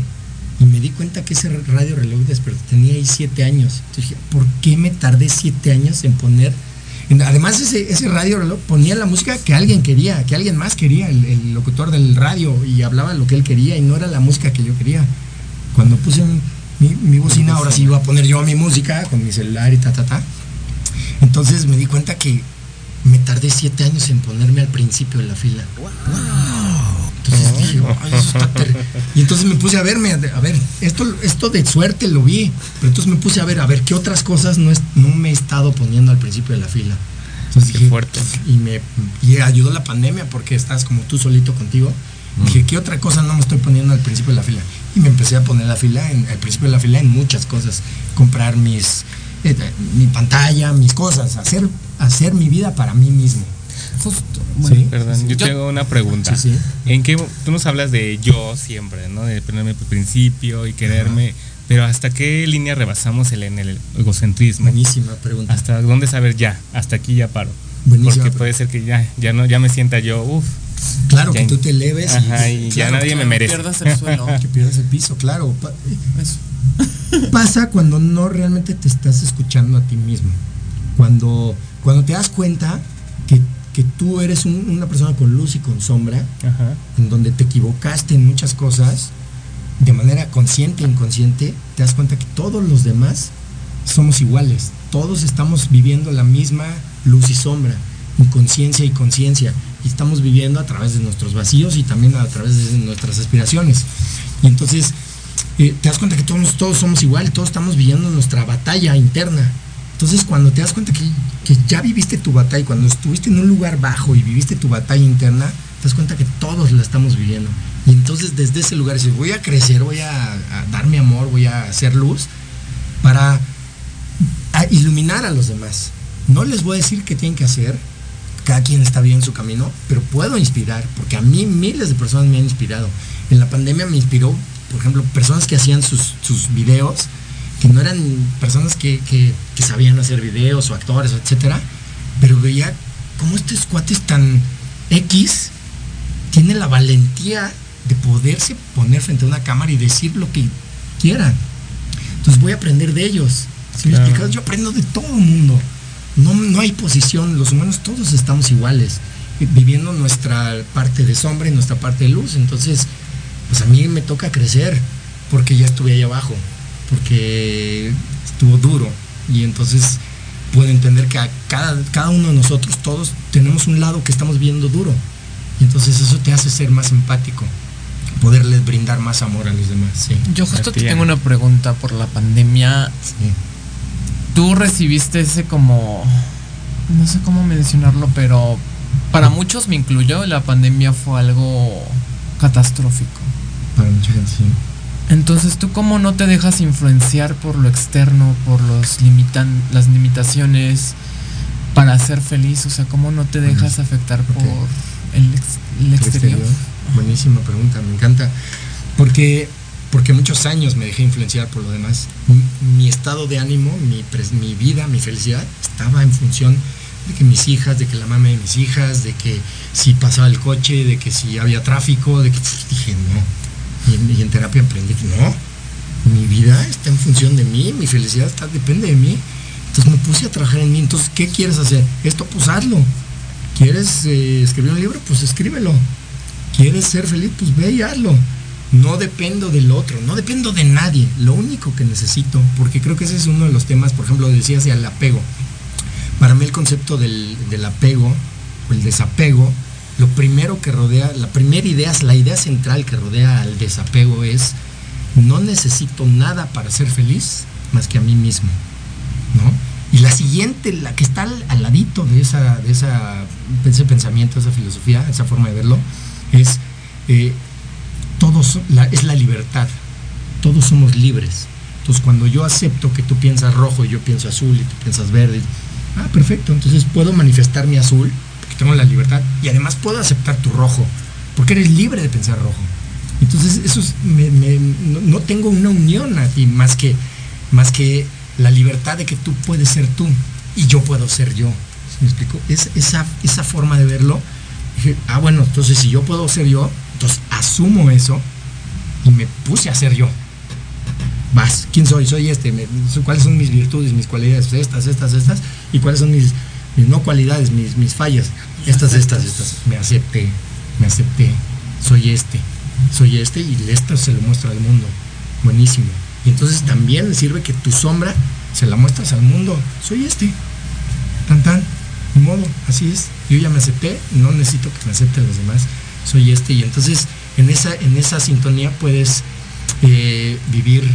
Y me di cuenta que ese radio reloj despertador tenía ahí siete años. Entonces dije, ¿por qué me tardé siete años en poner? Además, ese, ese radio reloj ponía la música que alguien quería, que alguien más quería, el, el locutor del radio, y hablaba lo que él quería, y no era la música que yo quería. Cuando puse un- mi, mi bocina, ahora sí iba a poner yo mi música con mi celular y ta, ta, ta. Entonces me di cuenta que me tardé siete años en ponerme al principio de la fila. Entonces dije, "Ay, eso está ter-". Y entonces me puse a verme, a ver, esto, esto de suerte lo vi, pero entonces me puse a ver, a ver, qué otras cosas no, es- no me he estado poniendo al principio de la fila. Entonces Qué dije, fuerte. y me y ayudó la pandemia porque estás como tú solito contigo. Dije, ¿qué otra cosa no me estoy poniendo al principio de la fila? Y me empecé a poner la fila en, al principio de la fila en muchas cosas. Comprar mis eh, mi pantalla, mis cosas, hacer, hacer mi vida para mí mismo. Justo. ¿Sí? Perdón, yo Yo- tengo una pregunta. Sí, sí. ¿En qué tú nos hablas de yo siempre, ¿no? De ponerme por principio y quererme, pero hasta qué línea rebasamos el en el egocentrismo? Buenísima pregunta. ¿Hasta dónde saber ya? Hasta aquí ya paro. Buenísima Porque puede ser que ya ya no ya me sienta yo, uff, Claro, Ya- que tú te eleves Ajá, y ya nadie me merece. pierdas el suelo. que pierdas el piso, claro. Pa- Eso. Pasa cuando no realmente te estás escuchando a ti mismo. Cuando, cuando te das cuenta que, que tú eres un- una persona con luz y con sombra, ajá. en donde te equivocaste en muchas cosas, de manera consciente e inconsciente, te das cuenta que todos los demás somos iguales. Todos estamos viviendo la misma luz y sombra, inconsciencia y conciencia. Y estamos viviendo a través de nuestros vacíos y también a través de nuestras aspiraciones. Y entonces eh, te das cuenta que todos, todos somos iguales, todos estamos viviendo nuestra batalla interna. Entonces cuando te das cuenta que, que ya viviste tu batalla, cuando estuviste en un lugar bajo y viviste tu batalla interna, te das cuenta que todos la estamos viviendo. Y entonces desde ese lugar dices, voy a crecer, voy a, a dar mi amor, voy a hacer luz para iluminar a los demás. No les voy a decir qué tienen que hacer, cada quien está bien en su camino, pero puedo inspirar, porque a mí miles de personas me han inspirado. En la pandemia me inspiró, por ejemplo, personas que hacían sus, sus videos, que no eran personas que, que- que sabían hacer videos o actores, etcétera, pero veía cómo estos cuates tan X tienen la valentía de poderse poner frente a una cámara y decir lo que quieran. Entonces voy a aprender de ellos. ¿Sí me Claro. explicas? Yo aprendo de todo el mundo. No, no hay posición, los humanos todos estamos iguales, eh, viviendo nuestra parte de sombra y nuestra parte de luz. Entonces, pues a mí me toca crecer, porque ya estuve ahí abajo, porque estuvo duro. Y entonces puedo entender que a cada, cada uno de nosotros, todos, tenemos un lado que estamos viendo duro. Y entonces eso te hace ser más empático, poderles brindar más amor a los demás. Sí. Yo justo te tengo una pregunta por la pandemia. sí. Tú recibiste ese como... No sé cómo mencionarlo, pero para muchos, me incluyo, la pandemia fue algo catastrófico. Para mucha gente, sí. Entonces, ¿tú cómo no te dejas influenciar por lo externo, por los limitan las limitaciones para ser feliz? O sea, ¿cómo no te dejas afectar por el, ex- el El exterior? Buenísima pregunta, me encanta. Porque, porque muchos años me dejé influenciar por lo demás. Mi, estado de ánimo, mi, mi vida, mi felicidad estaba en función de que mis hijas, de que la mamá de mis hijas, de que si pasaba el coche, de que si había tráfico, de que pf, dije no. Y, en- y en terapia aprendí que no. Mi vida está en función de mí, mi felicidad está, depende de mí. Entonces me puse a trabajar en mí. Entonces, ¿qué quieres hacer? Esto, pues hazlo. ¿Quieres eh, escribir un libro? Pues escríbelo. ¿Quieres ser feliz? Pues ve y hazlo. No dependo del otro, no dependo de nadie. Lo único que necesito, porque creo que ese es uno de los temas, por ejemplo, decías el apego. Para mí el concepto del, del apego el desapego lo primero que rodea, la primera idea, la idea central que rodea al desapego es no necesito nada para ser feliz más que a mí mismo, ¿no? Y la siguiente, la que está al, ladito de, esa, de esa, ese pensamiento, esa filosofía, esa forma de verlo, es, eh, todos, es la libertad. Todos somos libres. Entonces, cuando yo acepto que tú piensas rojo y yo pienso azul y tú piensas verde, ah, perfecto, entonces puedo manifestar mi azul, porque tengo la libertad, y además puedo aceptar tu rojo, porque eres libre de pensar rojo. Entonces, eso es, no, tengo una unión a ti más que, más que la libertad de que tú puedes ser tú y yo puedo ser yo. ¿Sí ¿Me explico? Es, esa, esa forma de verlo. Dije, ah, bueno, entonces si yo puedo ser yo, entonces asumo eso y me puse a ser yo. Vas, ¿quién soy? Soy este. me- ¿Cuáles son mis virtudes, mis cualidades? Estas, estas, estas. ¿Y cuáles son mis, mis no cualidades, mis, mis fallas? Estas, estas, estas. Me acepté, me acepté. Soy este, soy este y esto se lo muestro al mundo. Buenísimo. Y entonces también sirve que tu sombra se la muestras al mundo. Soy este. Tan tan. Ni modo, así es. Yo ya me acepté, no necesito que me acepten los demás. Soy este. Y entonces en esa, en esa sintonía puedes eh, vivir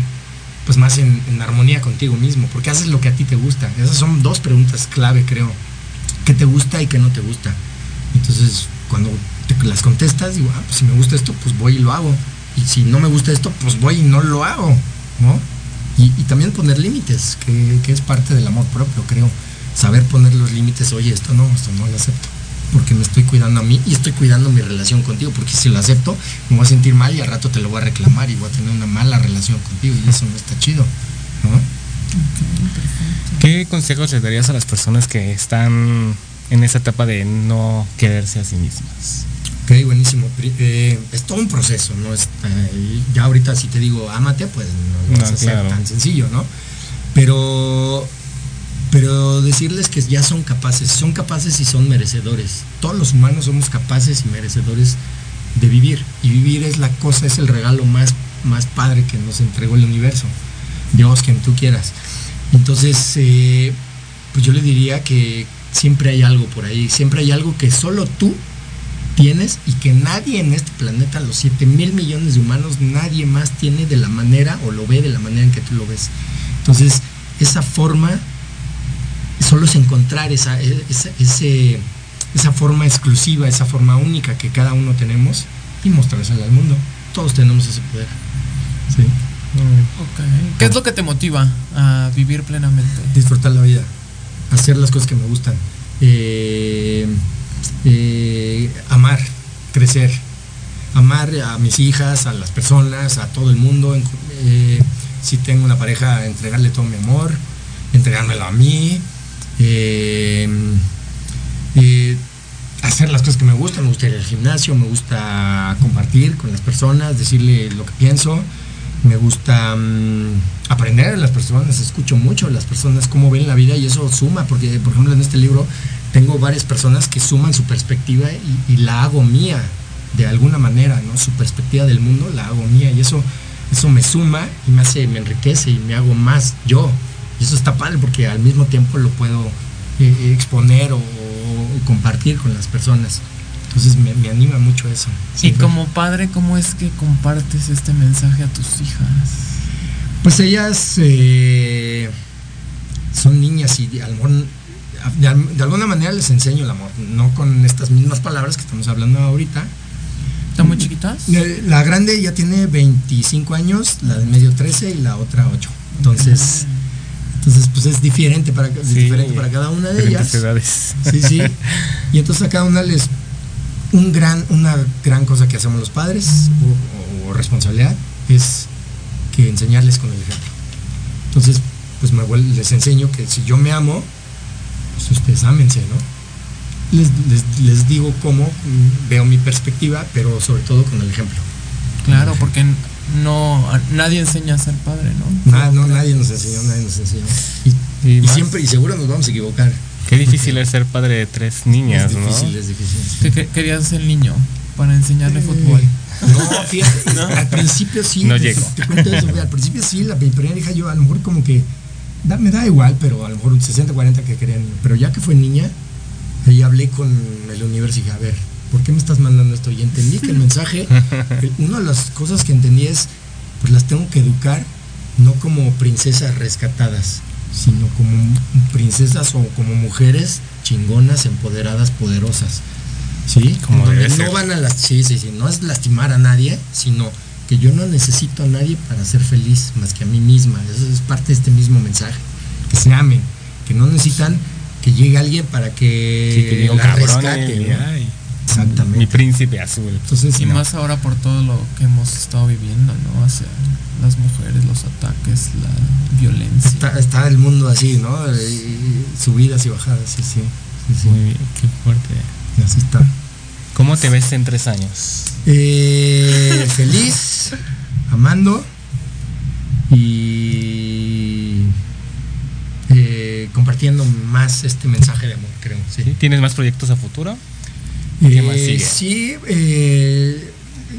pues más en, armonía contigo mismo, porque haces lo que a ti te gusta. Esas son dos preguntas clave, creo. ¿Qué te gusta y qué no te gusta? Entonces, cuando las contestas, digo, ah, pues si me gusta esto, pues voy y lo hago. Y si no me gusta esto, pues voy y no lo hago, ¿no? Y, y también poner límites, que, que es parte del amor propio, creo. Saber poner los límites, oye, esto no, esto no lo acepto. Porque me estoy cuidando a mí y estoy cuidando mi relación contigo. Porque si lo acepto, me voy a sentir mal y al rato te lo voy a reclamar y voy a tener una mala relación contigo. Y eso no está chido, ¿no? ¿Qué consejos le darías a las personas que están en esa etapa de no quererse a sí mismas? Ok, buenísimo. Eh, es todo un proceso, ¿no? Es, eh, ya ahorita si te digo, ámate, pues no lo vas No, a claro. tan sencillo, ¿no? Pero, pero decirles que ya son capaces, son capaces y son merecedores. Todos los humanos somos capaces y merecedores de vivir. Y vivir es la cosa, es el regalo más, más padre que nos entregó el universo. Dios, quien tú quieras. Entonces, eh, pues yo le diría que siempre hay algo por ahí, siempre hay algo que solo tú tienes y que nadie en este planeta, los 7 mil millones de humanos, nadie más tiene de la manera o lo ve de la manera en que tú lo ves. Entonces, esa forma solo es encontrar esa, esa, ese- esa forma exclusiva, esa forma única que cada uno tenemos y mostrársela al mundo. Todos tenemos ese poder. Sí. ¿Qué es lo que te motiva a vivir plenamente? disfrutar la vida, hacer las cosas que me gustan, eh, eh, amar, crecer, amar a mis hijas, a las personas, a todo el mundo. eh, si tengo una pareja, entregarle todo mi amor, entregármelo a mí, eh, hacer las cosas que me gustan, me gusta ir al gimnasio, me gusta compartir con las personas, decirle lo que pienso, me gusta mm, aprender de las personas, escucho mucho las personas cómo ven la vida y eso suma, porque por ejemplo en este libro tengo varias personas que suman su perspectiva y, y la hago mía de alguna manera, ¿no? Su perspectiva del mundo la hago mía y eso, eso me suma y me hace, me enriquece y me hago más yo. Y eso está padre porque al mismo tiempo lo puedo eh, eh, exponer o, o compartir con las personas. Entonces me, me anima mucho eso. Y como padre, ¿cómo es que compartes este mensaje a tus hijas? Pues ellas eh, son niñas y de, de al- de alguna manera les enseño el amor, no con estas mismas palabras que estamos hablando ahorita. ¿Están muy chiquitas? La grande ya tiene 25 años, la del medio 13 y la otra 8. Entonces, entonces pues es diferente para, es Sí, diferente para cada una de diferentes ellas. edades. Sí, sí. Y entonces a cada una les un gran, una gran cosa que hacemos los padres o, o responsabilidad es que enseñarles con el ejemplo. Entonces, pues me vuel- les enseño que si yo me amo, pues ustedes ámense, ¿no? Les, les- les digo cómo veo mi perspectiva, pero sobre todo con el ejemplo. Claro, porque no nadie enseña a ser padre, ¿no? Nada, no, nadie nos enseñó, nadie nos enseñó. Y, Y y más- siempre, y seguro nos vamos a equivocar. Qué difícil es ser padre de tres niñas, es difícil, ¿no? es difícil. ¿Qué, qué- querías ser niño para enseñarle fútbol? No, fíjate, al principio sí. No te- llego. Te cuento eso, güey, al principio sí, la mi primera hija yo a lo mejor como que da- me da igual, pero a lo mejor un 60, 40 que querían. Pero ya que fue niña, ahí hablé con el universo y dije, a ver, ¿por qué me estás mandando esto? Y entendí que el mensaje, una de las cosas que entendí es, pues las tengo que educar, no como princesas rescatadas, sino como princesas o como mujeres chingonas, empoderadas, poderosas. ¿Sí? Como Donde no van a las, sí, sí, sí, no es lastimar a nadie, sino que yo no necesito a nadie para ser feliz más que a mí misma. Eso es parte de este mismo mensaje. Que se amen, que no necesitan que llegue alguien para que, Sí, que la cabrón rescate. Exactamente. mi príncipe azul. Entonces, Y no. más ahora por todo lo que hemos estado viviendo, ¿no? Hacia las mujeres, los ataques, la violencia. está, está el mundo así, ¿no? Y subidas y bajadas, sí, sí. sí, sí. Muy bien, qué fuerte. Así está. ¿Cómo te ves en tres años? Eh, feliz, amando y eh, compartiendo más este mensaje de amor, creo. ¿Sí? ¿Tienes más proyectos a futuro? ¿Qué más Eh, sigue? sí eh,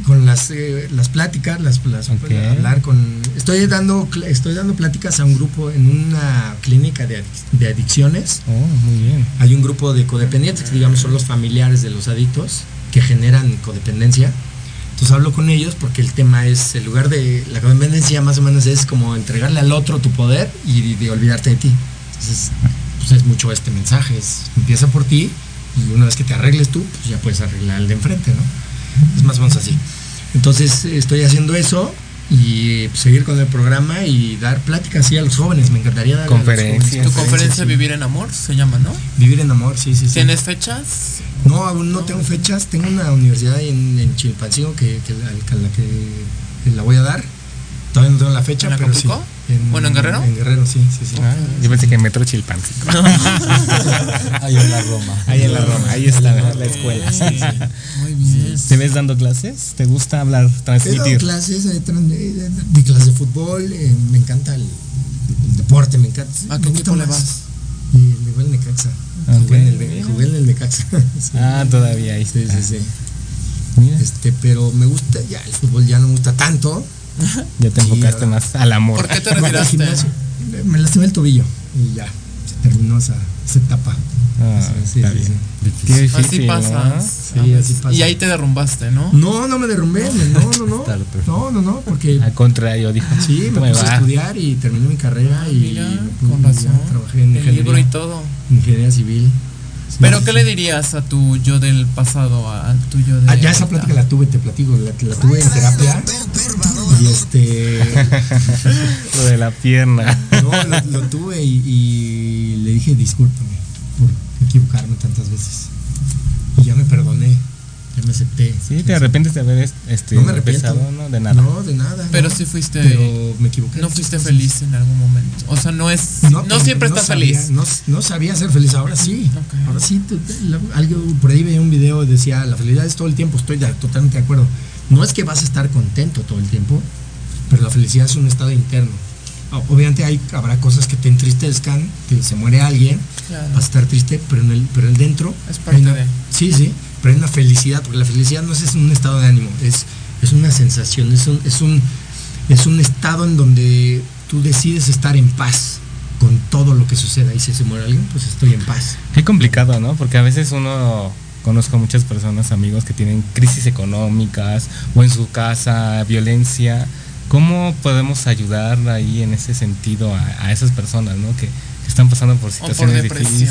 con las, eh, las pláticas, las, las- hablar con. Estoy dando, estoy dando pláticas a un grupo en una clínica de, de adicciones. Oh, muy bien. Hay un grupo de codependientes, que digamos son los familiares de los adictos, que generan codependencia. Entonces hablo con ellos porque el tema es, el lugar de la codependencia más o menos es como entregarle al otro tu poder y de, olvidarte de ti. Entonces, pues es mucho este mensaje, es empieza por ti y una vez que te arregles tú, pues ya puedes arreglar al de enfrente, ¿no? Es más o menos así. Entonces estoy haciendo eso y pues, seguir con el programa y dar pláticas así a los jóvenes, me encantaría dar Conferencias. Tu conferencia Vivir en Amor se llama, ¿no? Vivir en amor, sí, sí, sí. ¿Tienes fechas? No, aún no tengo fechas. Tengo una universidad en, en Chilpancingo que, que la, que la que, la voy a dar. Todavía no tengo la fecha, ¿En pero sí. Bueno, ¿en Guerrero? En Guerrero, sí, sí, sí. Ah, yo pensé que en Metro Chilpancingo. Ahí en la Roma. Ahí en la Roma, ahí está la escuela. sí, sí. Muy bien. ¿Te ves dando clases? ¿Te gusta hablar, He dado transmitir? clases, he tran- he- he- di clases de fútbol, eh, me encanta el, el deporte, me encanta. ¿A qué gusta equipo le vas? Y le voy al Necaxa. Ok. Jugué, en el, jugué en el Necaxa. Sí. Ah, todavía ahí. Sí, sí, sí. Mira, Este, pero me gusta, ya el fútbol ya no me gusta tanto. ya te enfocaste más al amor. ¿Por qué te retiraste? Me lastimé el tobillo y ya, se terminó esa, esa etapa. Ah, Sí, está sí, bien. sí. Qué difícil, Así ¿no? pasa. Sí, así pasa. Y ahí te derrumbaste, ¿no? No, no me derrumbé, no, no, no. No, no, no, porque Al contrario, dijo. sí, "Esto me puse a va". estudiar y terminé mi carrera Ah, y mira, con razón. trabajé en El libro y todo. ingeniería civil. ¿Pero qué le dirías a tu yo del pasado, al tuyo de Ah, ya esa plática la tuve, te platico, la, la tuve en terapia. Y este. Lo de la pierna. No, lo, lo tuve y, y le dije discúlpame por equivocarme tantas veces. Y ya me perdoné, acepté. Sí, te arrepientes de haber este, No me arrepiento. empezado, ¿no? De nada. No, de nada. Pero no. sí fuiste. Pero me equivoqué. no fuiste feliz en algún momento. O sea, no es. No, pero siempre estás sabía, feliz. No, no sabía ser feliz, ahora sí. Ahora sí, la- algo por ahí veía un video y decía, la felicidad es todo el tiempo, estoy de- totalmente de acuerdo. No es que vas a estar contento todo el tiempo, pero la felicidad es un estado interno. Obviamente hay, habrá cosas que te entristezcan, que se muere alguien, Claro. vas a estar triste, pero en el, pero el dentro Es parte una- de- Sí, sí, pero hay una felicidad, porque la felicidad no es, es un estado de ánimo, es, es una sensación, es un, es, un, es un estado en donde tú decides estar en paz con todo lo que suceda. Y si se muere alguien, pues estoy en paz. Qué complicado, ¿no? Porque a veces uno conozco muchas personas, amigos que tienen crisis económicas o en su casa, violencia. ¿Cómo podemos ayudar ahí en ese sentido a, a esas personas, ¿no? Que están pasando por situaciones difíciles.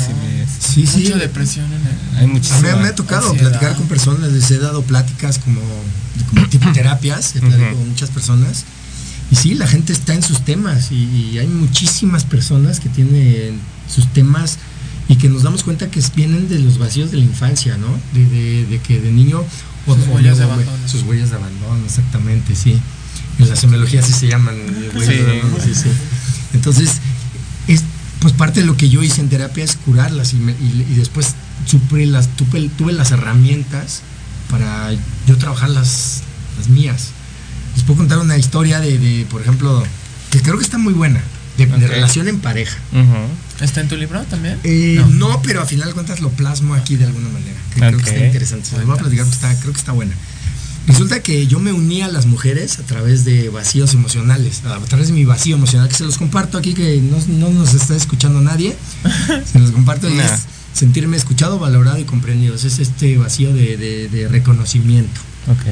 Sí, sí. Mucha depresión en el. Hay A mí muchísimas. me ha tocado Ansiedad. platicar con personas, les he dado pláticas como, como tipo terapias, he platicado Ujú. con muchas personas. Y sí, la gente está en sus temas y, y hay muchísimas personas que tienen sus temas y que nos damos cuenta que vienen de los vacíos de la infancia, ¿no? De, de- de que de niño... o- Sus o huellas de abandono. Sus huellas de abandono, exactamente, sí. En la semiología así se llaman. eh, huellas de Sí. abandono, sí, sí. Entonces, es, pues parte de lo que yo hice en terapia es curarlas y, me- y- y después las, tuve, tuve las herramientas para yo trabajar las, las mías. Les puedo contar una historia de, de, por ejemplo, que creo que está muy buena, de, relación en pareja. ¿Está en tu libro también? Eh, No. no. pero a final de cuentas lo plasmo aquí de alguna manera. que Creo que está interesante. Se los voy a platicar porque está, creo que está buena. Resulta que yo me uní a las mujeres a través de vacíos emocionales, a través de mi vacío emocional, que se los comparto aquí, que no, no nos está escuchando nadie. Se los comparto y Nah. es, sentirme escuchado, valorado y comprendido. Es este vacío de, de- de reconocimiento. Ok.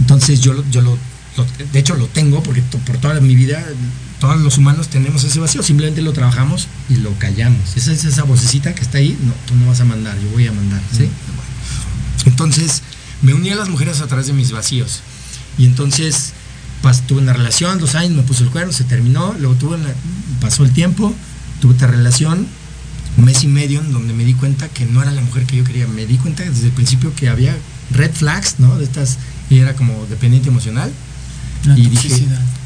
Entonces yo, lo- yo lo, lo- de hecho lo tengo porque to- por toda mi vida, todos los humanos tenemos ese vacío, simplemente lo trabajamos y lo callamos. Esa es esa vocecita que está ahí, no, tú no vas a mandar, yo voy a mandar, ¿sí? Bueno. Entonces me uní a las mujeres a través de mis vacíos. Y entonces pas- tuve una relación, dos años, me puso el cuerno, se terminó, luego tuve una- pasó el tiempo, tuve otra relación, un mes y medio en donde me di cuenta que no era la mujer que yo quería. Me di cuenta desde el principio que había red flags, ¿no? De estas, y era como dependiente emocional. La y dije, toxicidad. "Mm,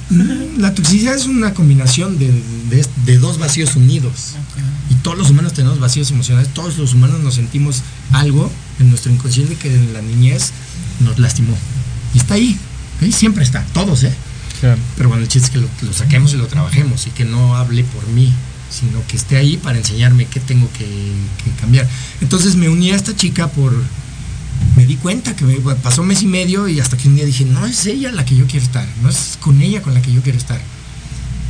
la toxicidad es una combinación de, de- de dos vacíos unidos. Y todos los humanos tenemos vacíos emocionales, todos los humanos nos sentimos algo en nuestro inconsciente que en la niñez nos lastimó. Y está ahí, ahí siempre está, todos, ¿eh? Claro. Pero bueno, el chiste es que lo, lo saquemos y lo trabajemos y que no hable por mí, sino que esté ahí para enseñarme qué tengo que, que cambiar. Entonces me uní a esta chica por... Me di cuenta que me, pasó un mes y medio y hasta que un día dije, no es ella la que yo quiero estar, no es con ella con la que yo quiero estar.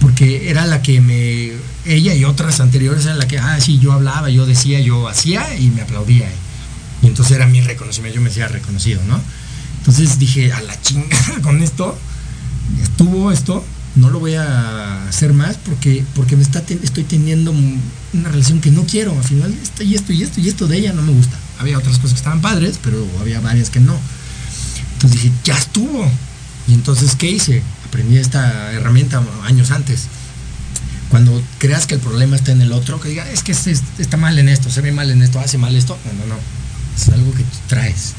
Porque era la que me... Ella y otras anteriores eran la que, ah, sí, yo hablaba, yo decía, yo hacía y me aplaudía. Y entonces era mi reconocimiento, yo me decía reconocido, ¿no? Entonces dije, a la chingada con esto, estuvo esto, no lo voy a hacer más porque, porque me está estoy teniendo un- una relación que no quiero. Al final, esto y esto y esto y esto de ella no me gusta. Había otras cosas que estaban padres, pero había varias que no. Entonces dije, ya estuvo. Y entonces, ¿qué hice? Aprendí esta herramienta años antes. Cuando creas que el problema está en el otro, que diga, es que este- está mal en esto, se ve mal en esto, hace mal esto. No, no, no. Es algo que tú traes.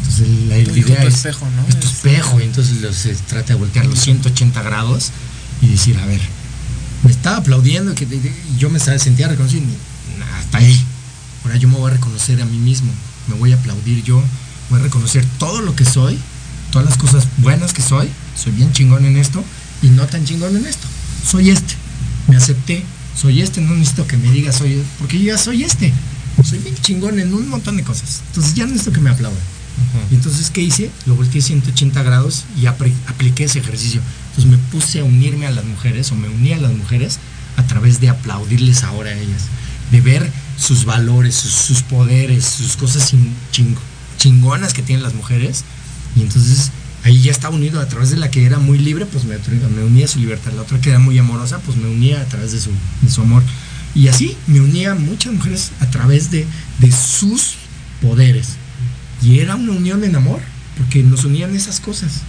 Entonces la, hijo, idea tu es, espejo, ¿no? es tu Es- espejo y entonces se trata de voltear los 180 grados y decir, a ver, me estaba aplaudiendo que y yo me sentía reconocido, hasta ahí. Ahora yo me voy a reconocer a mí mismo, me voy a aplaudir yo, voy a reconocer todo lo que soy, todas las cosas buenas que soy, soy bien chingón en esto y no tan chingón en esto. Soy este, me acepté, soy este, no necesito que me digas soy, porque yo ya soy este. Soy bien chingón en un montón de cosas. Entonces ya no necesito que me aplaudan. Y entonces, ¿qué hice? Lo volteé 180 grados y apliqué ese ejercicio. Entonces me puse a unirme a las mujeres o me uní a las mujeres a través de aplaudirles ahora a ellas. De ver sus valores, sus, sus poderes, sus cosas chin- chingo- chingonas que tienen las mujeres. Y entonces ahí ya estaba unido a través de la que era muy libre, pues me, me uní a su libertad. La otra que era muy amorosa, pues me unía a través de su, de su amor. Y así me unía a muchas mujeres a través de, de sus poderes. Y era una unión en amor, porque nos unían esas cosas.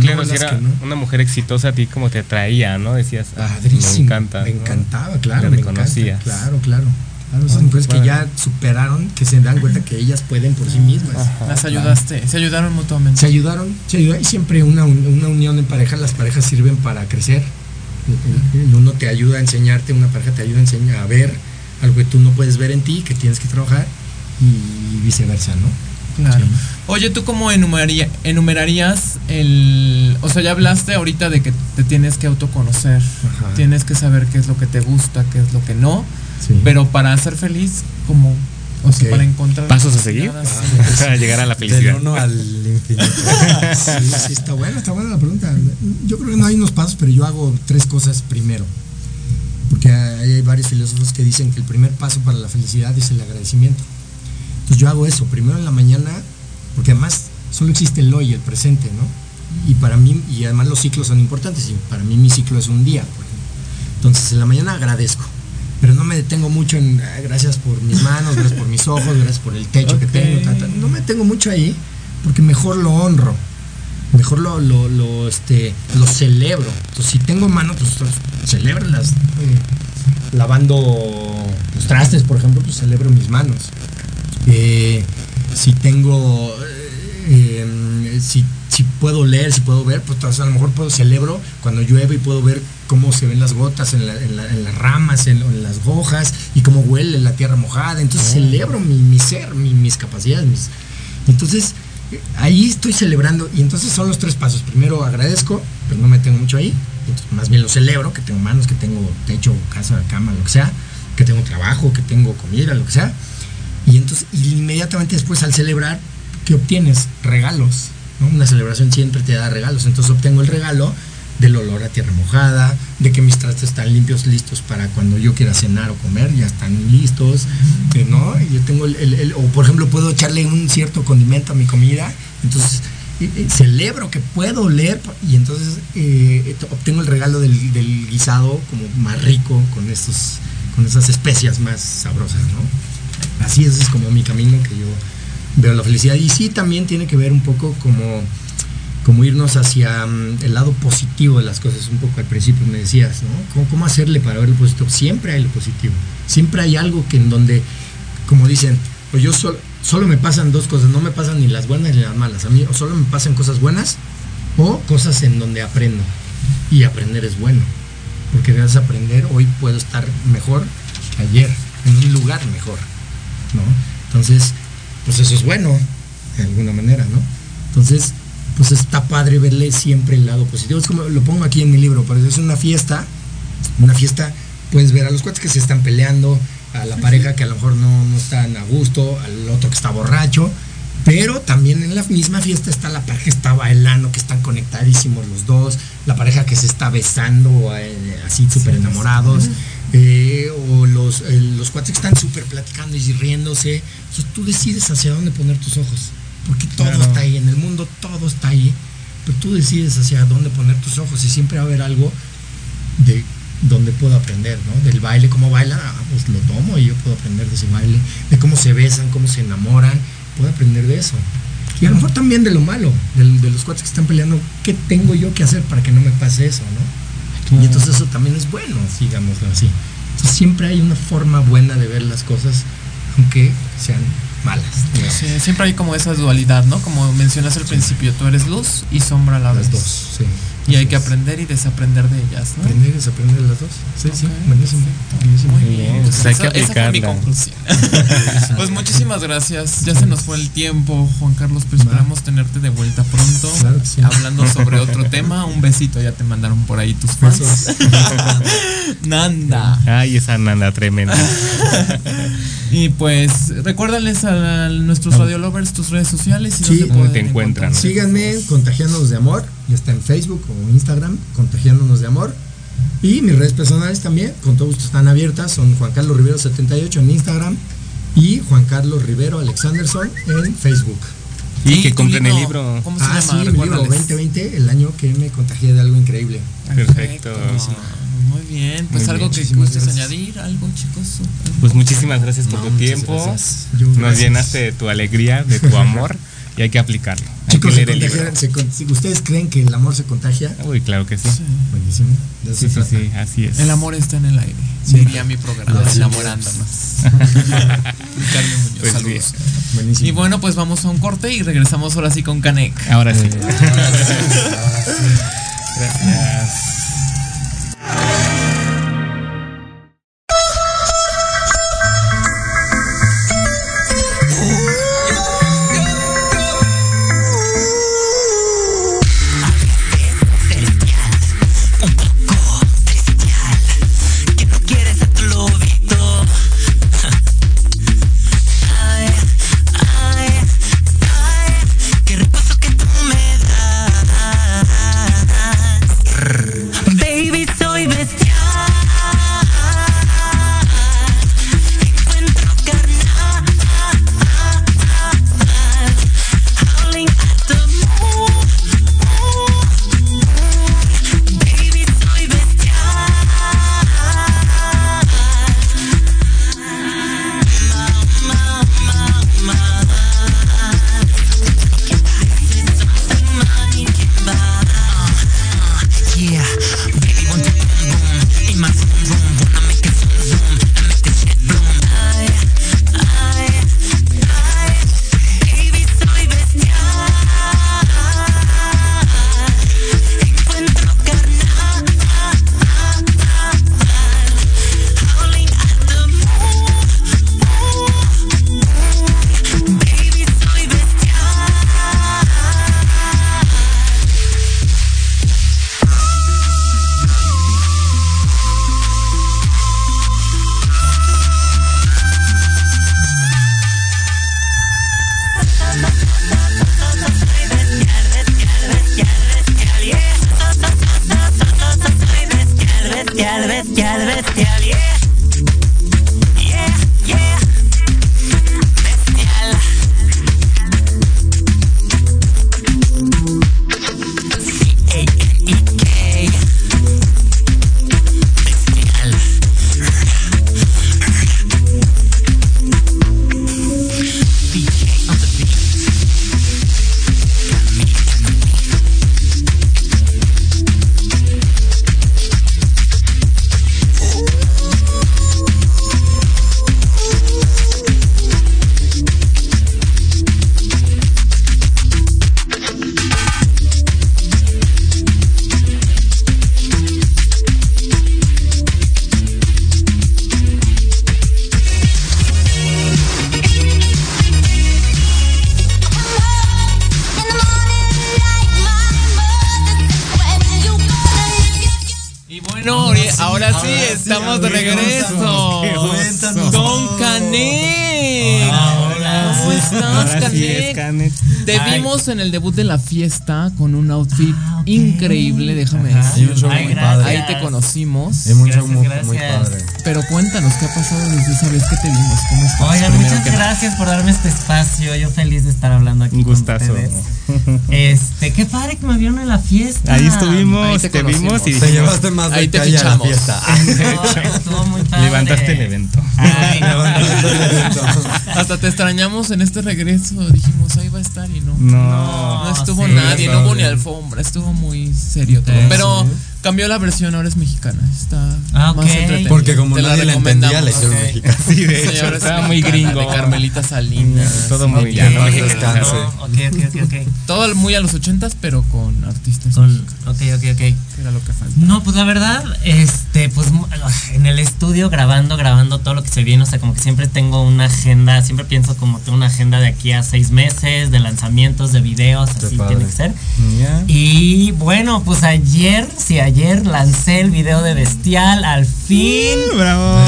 Claro, si las era que no. una mujer exitosa a ti como te atraía, ¿no? Decías, ah, me encanta. Me ¿no? encantaba, claro. Te me reconocías. encanta, claro, claro. Claro, esas mujeres que ya superaron, que se dan cuenta que ellas pueden por sí mismas. Ajá. Las ayudaste, se ayudaron mutuamente. Se ayudaron, se ayudaron. Y siempre una, un- una unión en pareja, las parejas sirven para crecer. Uno te ayuda a enseñarte, una pareja te ayuda a enseñar a ver algo que tú no puedes ver en ti, que tienes que trabajar, y viceversa, ¿no? Claro. Sí. Oye, ¿tú cómo enumeraría- enumerarías el... O sea, ya hablaste ahorita de que te tienes que autoconocer, Ajá. tienes que saber qué es lo que te gusta, qué es lo que no, Sí. pero para ser feliz, como... O sea, Ok. para encontrar... ¿Pasos a seguir? Para llegar a la Del felicidad. uno al infinito. Sí, sí, está buena, está buena la pregunta. Yo creo que no hay unos pasos, pero yo hago tres cosas primero. Porque hay, hay varios filósofos que dicen que el primer paso para la felicidad es el agradecimiento. Entonces yo hago eso, primero en la mañana, porque además solo existe el hoy, el presente, ¿no? Y para mí, y además los ciclos son importantes, y para mí mi ciclo es un día, por ejemplo. Entonces en la mañana agradezco, pero no me detengo mucho en "Ah, gracias por mis manos, gracias por mis ojos, gracias por el techo que tengo, ta, ta". no me detengo mucho ahí, porque mejor lo honro, mejor lo, lo, lo, este, lo celebro. Entonces si tengo manos, pues celébralas. Eh, lavando los trastes, por ejemplo, pues celebro mis manos. Eh, si tengo, eh, si, si puedo leer, si puedo ver, pues a lo mejor puedo celebro cuando llueve y puedo ver cómo se ven las gotas en, la- en la- en las ramas, en, en las hojas y cómo huele la tierra mojada. Entonces celebro mi, mi ser, mi- mis capacidades. mis- entonces ahí estoy celebrando y entonces son los tres pasos. Primero agradezco, pero no me tengo mucho ahí. Entonces, más bien lo celebro, que tengo manos, que tengo techo, casa, cama, lo que sea, que tengo trabajo, que tengo comida, lo que sea. Y entonces, y inmediatamente después al celebrar, ¿qué obtienes? Regalos. ¿no? Una celebración siempre te da regalos. Entonces obtengo el regalo del olor a tierra mojada, de que mis trastes están limpios, listos para cuando yo quiera cenar o comer, ya están listos, no, Y yo tengo el, el- el- o por ejemplo puedo echarle un cierto condimento a mi comida, entonces celebro que puedo oler y entonces eh, obtengo el regalo del, del guisado como más rico con estos con esas especias más sabrosas, ¿no? Así es, es como mi camino que yo veo la felicidad y sí también tiene que ver un poco como como irnos hacia mm, el lado positivo de las cosas, un poco al principio me decías, ¿no? ¿Cómo, hacerle para ver lo positivo? Siempre hay lo positivo, siempre hay algo que en donde, como dicen, pues yo solo, solo me pasan dos cosas, no me pasan ni las buenas ni las malas, a mí o solo me pasan cosas buenas o cosas en donde aprendo, y aprender es bueno, porque gracias a aprender hoy puedo estar mejor que ayer, en un lugar mejor, ¿no? Entonces, pues eso es bueno, de alguna manera, ¿no? Entonces, pues está padre verle siempre el lado positivo. Es como lo pongo aquí en mi libro, pero es una fiesta, una fiesta, puedes ver a los cuates que se están peleando, a la pareja que a lo mejor no, no están a gusto, al otro que está borracho, pero también en la misma fiesta está la pareja que está bailando, que están conectadísimos los dos, la pareja que se está besando, eh, así súper enamorados, eh, o los, eh, los cuates que están súper platicando y riéndose. Entonces tú decides hacia dónde poner tus ojos, porque todo Claro. está ahí, en el mundo todo está ahí, pero tú decides hacia dónde poner tus ojos y siempre va a haber algo de donde puedo aprender, ¿no? Del baile, cómo bailan, ah, pues lo tomo y yo puedo aprender de ese baile, de cómo se besan, cómo se enamoran, puedo aprender de eso. Y a lo mejor también de lo malo, del- de, los cuates que están peleando, ¿qué tengo yo que hacer para que no me pase eso, no? Y entonces eso también es bueno, digámoslo así. Entonces siempre hay una forma buena de ver las cosas, aunque sean malas. siempre hay como esa dualidad, ¿no? Como mencionas al principio, tú eres luz y sombra a la Las vez. dos, sí. Y hay que aprender y desaprender de ellas, ¿no? Aprender y desaprender de las dos. Sí, sí, buenísimo. buenísimo. Muy bien, Pues pues hay que esa, esa fue mi conclusión. pues muchísimas gracias. Ya se nos fue el tiempo, Juan Carlos, pero Va. esperamos tenerte de vuelta pronto. Claro sí. Hablando sobre otro tema. Un besito, ya te mandaron por ahí tus fans. Besos. Nanda. Ay, esa nana tremenda. Y pues recuérdales a nuestros radio lovers tus redes sociales y Sí. dónde ¿Dónde pueden te encuentran? Síganme, Contagiándonos de Amor, ya está en Facebook o Instagram, Contagiándonos de Amor. Y mis redes personales también, con todo gusto están abiertas, son Juan Carlos Rivero 78 en Instagram y Juan Carlos Rivero Alexanderson en Facebook. Y que compren el libro. ¿Cómo se Ah, llama? sí, mi libro Recuérdales. 2020, el año que me contagié de algo increíble. Perfecto. Muy bien. Pues Muy algo bien, que gustes añdir, algo chicos. Pues muchísimas gracias por No, tu tiempo. Nos gracias. llenaste de tu alegría, de tu amor y hay que aplicarlo. Hay Chicos, que se el se ustedes creen que el amor se contagia, Uy, claro que sí. buenísimo. Sí, sí, sí, así es. El amor está en el aire. Sí. Diría mi programa, enamorándonos. Carmen Muñoz, Pues saludos. Buenísimo. Y bueno, pues vamos a un corte y regresamos ahora sí con Canek. Ahora sí. Ah, Gracias. En el debut de la fiesta con un outfit Ah, increíble, déjame Ajá. Sí, un show decir. muy gracias. padre. Ahí te conocimos. Es muy, Gracias, muy, muy padre. Pero cuéntanos, ¿qué ha pasado desde esa vez que te vimos? ¿Cómo estás? Oigan, muchas gracias por darme este espacio. Yo feliz de estar hablando aquí Un con gustazo. ustedes. Este, qué padre que me vieron en la fiesta. Ahí estuvimos, Ahí te te, vimos y Te llevaste más Ahí de te calle a la fichamos. fiesta. No, estuvo muy padre. levantaste el evento. Ay, no, Hasta te extrañamos en este regreso. Dijimos, no. No. No estuvo sí. nadie, no hubo ni alfombra, estuvo muy serio todo. Sí, Pero cambió la versión, ahora es mexicana. Está Ah, más ok. entretenida. Porque como Te la nadie le entendía, le hicieron Ok. mexicano. Sí, de hecho, estaba muy mexicana, gringo. De Carmelita Salinas. Todo muy no mexicano. descanse. ok, ok, ok, ok. Todo muy a los ochentas, pero con artistas. Con- ok, ok, ok. Era lo que falta. No, pues la verdad, este, pues en el estudio grabando, grabando todo lo que se viene, o sea, como que siempre tengo una agenda, siempre pienso como tengo una agenda de aquí a seis meses, de lanzamientos, de videos, Qué así padre. tiene que ser. Y bueno, pues ayer, sí, ayer lancé el video de Bestial, al fin. ¡Bravo!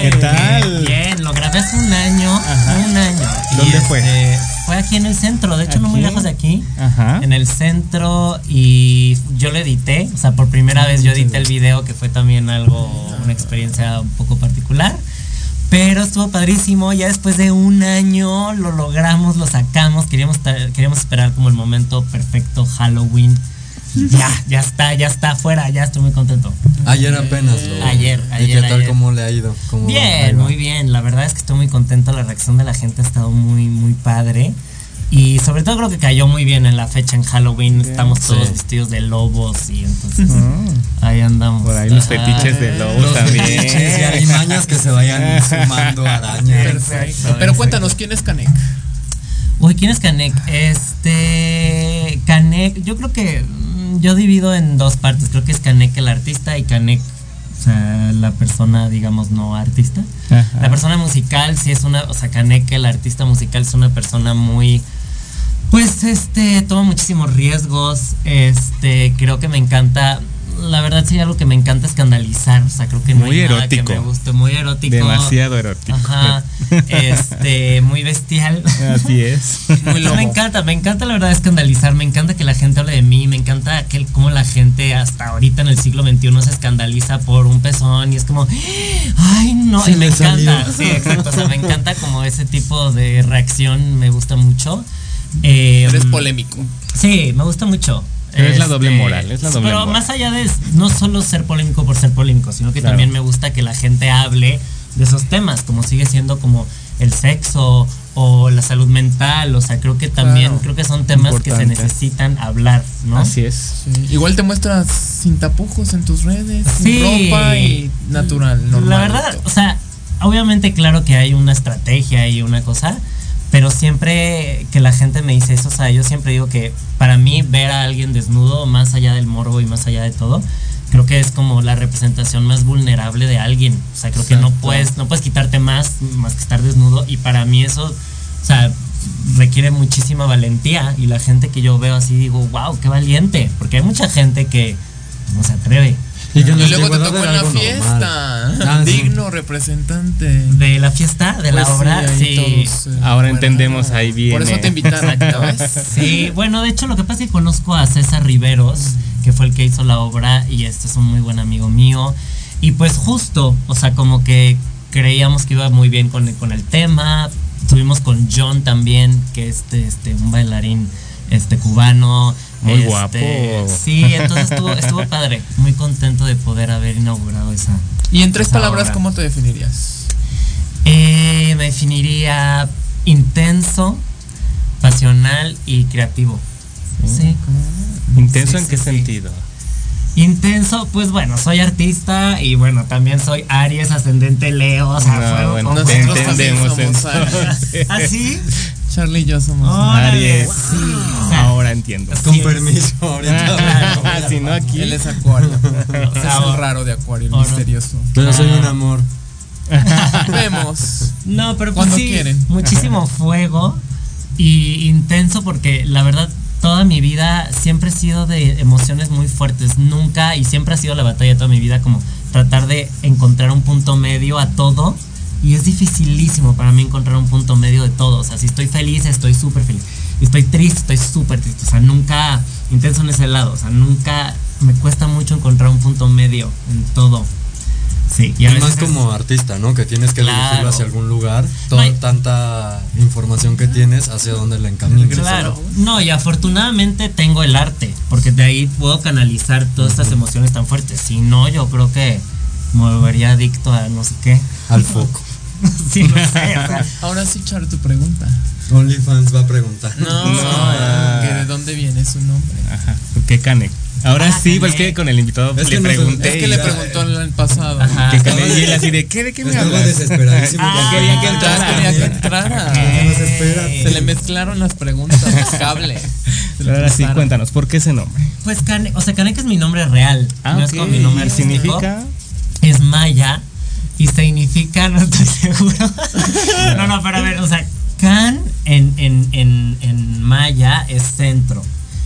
¿Qué tal? Bien, bien, lo grabé hace un año, Ajá. un año. Y ¿Dónde fue? este, Fue aquí en el centro, de hecho no muy lejos de aquí. Ajá. En el centro y yo lo edité, o sea, por primera vez yo edité el video que fue también algo, una experiencia un poco particular. Pero estuvo padrísimo, ya después de un año lo logramos, lo sacamos, queríamos, queríamos esperar como el momento perfecto Halloween. Ya, ya está, ya está afuera, ya estoy muy contento. Ayer apenas lo. Ayer, ¿Y ayer, qué tal? ayer. ¿Cómo le ha ido? ¿Cómo ahí Bien, va? muy bien. La verdad es que estoy muy contento. La reacción de la gente ha estado muy, muy padre. Y sobre todo creo que cayó muy bien en la fecha en Halloween. Estamos todos Sí. vestidos de lobos y entonces Mm. ahí andamos. Por ahí los Ajá. fetiches de lobos Los también. fetiches y alimañas que se vayan sumando arañas. Perfecto. Pero cuéntanos, ¿quién es Canek? Uy, ¿quién es Canek? Este. Canek, yo creo que. Yo divido en dos partes. Creo que es Canek el artista y Canek, o sea, la persona, digamos, no artista. Ajá. La persona musical, sí es una. O sea, Canek, el artista musical, es una persona muy. Pues este, toma muchísimos riesgos. Este, creo que me encanta. La verdad, sí, algo que me encanta escandalizar. O sea, creo que no Muy hay nada que me guste. Muy erótico. Demasiado erótico. Ajá. Este, muy bestial. Así es. Muy Eso lobo. me encanta, me encanta la verdad escandalizar, me encanta que la gente hable de mí, me encanta que cómo la gente hasta ahorita en el siglo XXI se escandaliza por un pezón y es como, ay no, y me me encanta, salió. sí, exacto, o sea, me encanta como ese tipo de reacción, me gusta mucho. Eh, Eres polémico. Sí, me gusta mucho. Pero es la doble moral, es la doble Pero moral. más allá de no solo ser polémico por ser polémico, sino que Claro. también me gusta que la gente hable de esos temas, como sigue siendo como el sexo o la salud mental, o sea, creo que también Claro. creo que son temas que se necesitan hablar, ¿no? Así es. Igual te muestras sin tapujos en tus redes, Sí. sin ropa y natural, normal. La verdad, o sea, obviamente claro que hay una estrategia y una cosa, pero siempre que la gente me dice eso, o sea, yo siempre digo que para mí ver a alguien desnudo, más allá del morbo y más allá de todo, creo que es como la representación más vulnerable de alguien. O sea, creo que no puedes, no puedes quitarte más, más que estar desnudo. Y para mí eso, o sea, requiere muchísima valentía. Y la gente que yo veo así digo, wow, qué valiente. Porque hay mucha gente que no se atreve. Y que Y nos luego te tocó en la fiesta. Ah, sí. Digno representante. De la fiesta, de la Pues obra, sí. todos, eh, Ahora entendemos, ahí viene. Por eso te invitaron. Sí, bueno, de hecho lo que pasa es que conozco a César Riveros que fue el que hizo la obra y este es un muy buen amigo mío. Y pues justo, o sea, como que creíamos que iba muy bien con, el- con el tema. Estuvimos con John también, que es este, este, un bailarín este, cubano. Muy Este, guapo. Sí, entonces estuvo, estuvo padre. Muy contento de poder haber inaugurado esa. Y en tres palabras, obra. ¿cómo te definirías? Eh, me definiría intenso, pasional y creativo. Sí. ¿Intenso Sí, en sí, qué sí. sentido? Intenso, pues bueno, soy artista y bueno, también soy Aries, ascendente Leo, o sea, No, fuego bueno, fuego. entendemos somos entonces. ¿Ah, sí? Charlie y yo somos. Órale, Aries. sí, o sea, Ahora entiendo. Con Sí, permiso, ahorita. Ah, si no aquí. Él es Acuario. es sea, el raro de Acuario, el misterioso. Pero soy un amor. Vemos. No, pero pues Cuando sí, quieren. muchísimo fuego y intenso porque la verdad toda mi vida siempre he sido de emociones muy fuertes, nunca y siempre ha sido la batalla de toda mi vida como tratar de encontrar un punto medio a todo y es dificilísimo para mí encontrar un punto medio de todo, o sea, si estoy feliz, estoy súper feliz, y estoy triste, estoy súper triste, o sea, nunca intenso en ese lado, o sea, nunca me cuesta mucho encontrar un punto medio en todo. Sí, y Y es- como artista, ¿no? Que tienes que Claro. dirigirlo hacia algún lugar. Toda, No, tanta información que tienes, hacia dónde la encaminas. Claro, no, y afortunadamente tengo el arte, porque de ahí puedo canalizar todas estas emociones tan fuertes. Si no, yo creo que me volvería adicto a no sé qué. Al foco. sí, no sé, o sea, Ahora sí, Char, tu pregunta. OnlyFans va a preguntar. No, No. que de dónde viene su nombre. Ajá, ¿por qué Canek? Ahora Ah, sí, pues que con el invitado Es le pregunté. Es que le preguntó en el pasado. Ajá. que Canek y él así de, ¿qué? ¿De qué me Estaba hablas? desesperadísimo. Ah, quería que Ya entrara. quería que entrara. Se nos espera. Se le mezclaron las preguntas, los cables. Pero ahora sí, cuéntanos, ¿por qué ese nombre? pues Cane, o sea, Canek es mi nombre real, Ah, no es como mi nombre ¿Y artístico. significa? es maya y significa, no estoy seguro. no, no, pero a ver, o sea, Can en, en, en, en maya es centro.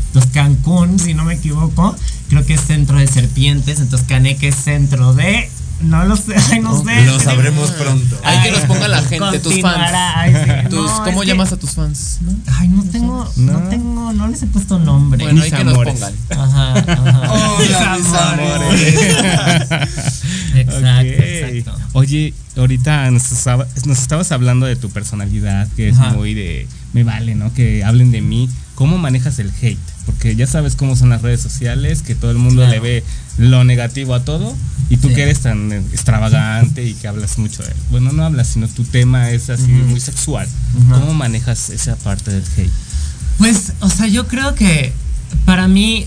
Entonces Cancún, si no me equivoco, creo que es centro de serpientes. Entonces Canek es centro de. No lo sé, ay, no sé. Lo sabremos pronto. Hay que nos ponga la gente, tus fans. Ay, sí. Tus- No, ¿Cómo que- llamas a tus fans? ¿no? Ay, no tengo, no. No. tengo, no les he puesto nombre. Bueno, hay Mis que nos amores. pongan. Ajá, ajá. Hola, mis amores. Exacto, exacto. Oye, ahorita nos, estaba- nos estabas hablando de tu personalidad, que es Ajá. muy de, me vale, ¿no? Que hablen de mí. ¿Cómo manejas el hate? Porque ya sabes cómo son las redes sociales, que todo el mundo Claro. le ve lo negativo a todo, y tú Sí. que eres tan extravagante y que hablas mucho de, bueno, no hablas, sino tu tema es así muy sexual. ¿Cómo manejas esa parte del hate? Pues, o sea, yo creo que para mí,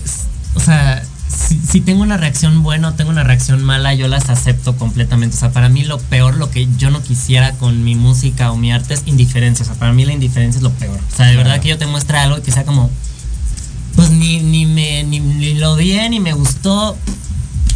o sea, si, si tengo una reacción buena o tengo una reacción mala, yo las acepto completamente. O sea, para mí lo peor, lo que yo no quisiera con mi música o mi arte es indiferencia. O sea, para mí la indiferencia es lo peor. O sea, de verdad que yo te muestre algo que sea como, pues ni, ni me, ni, ni lo odié, ni me gustó.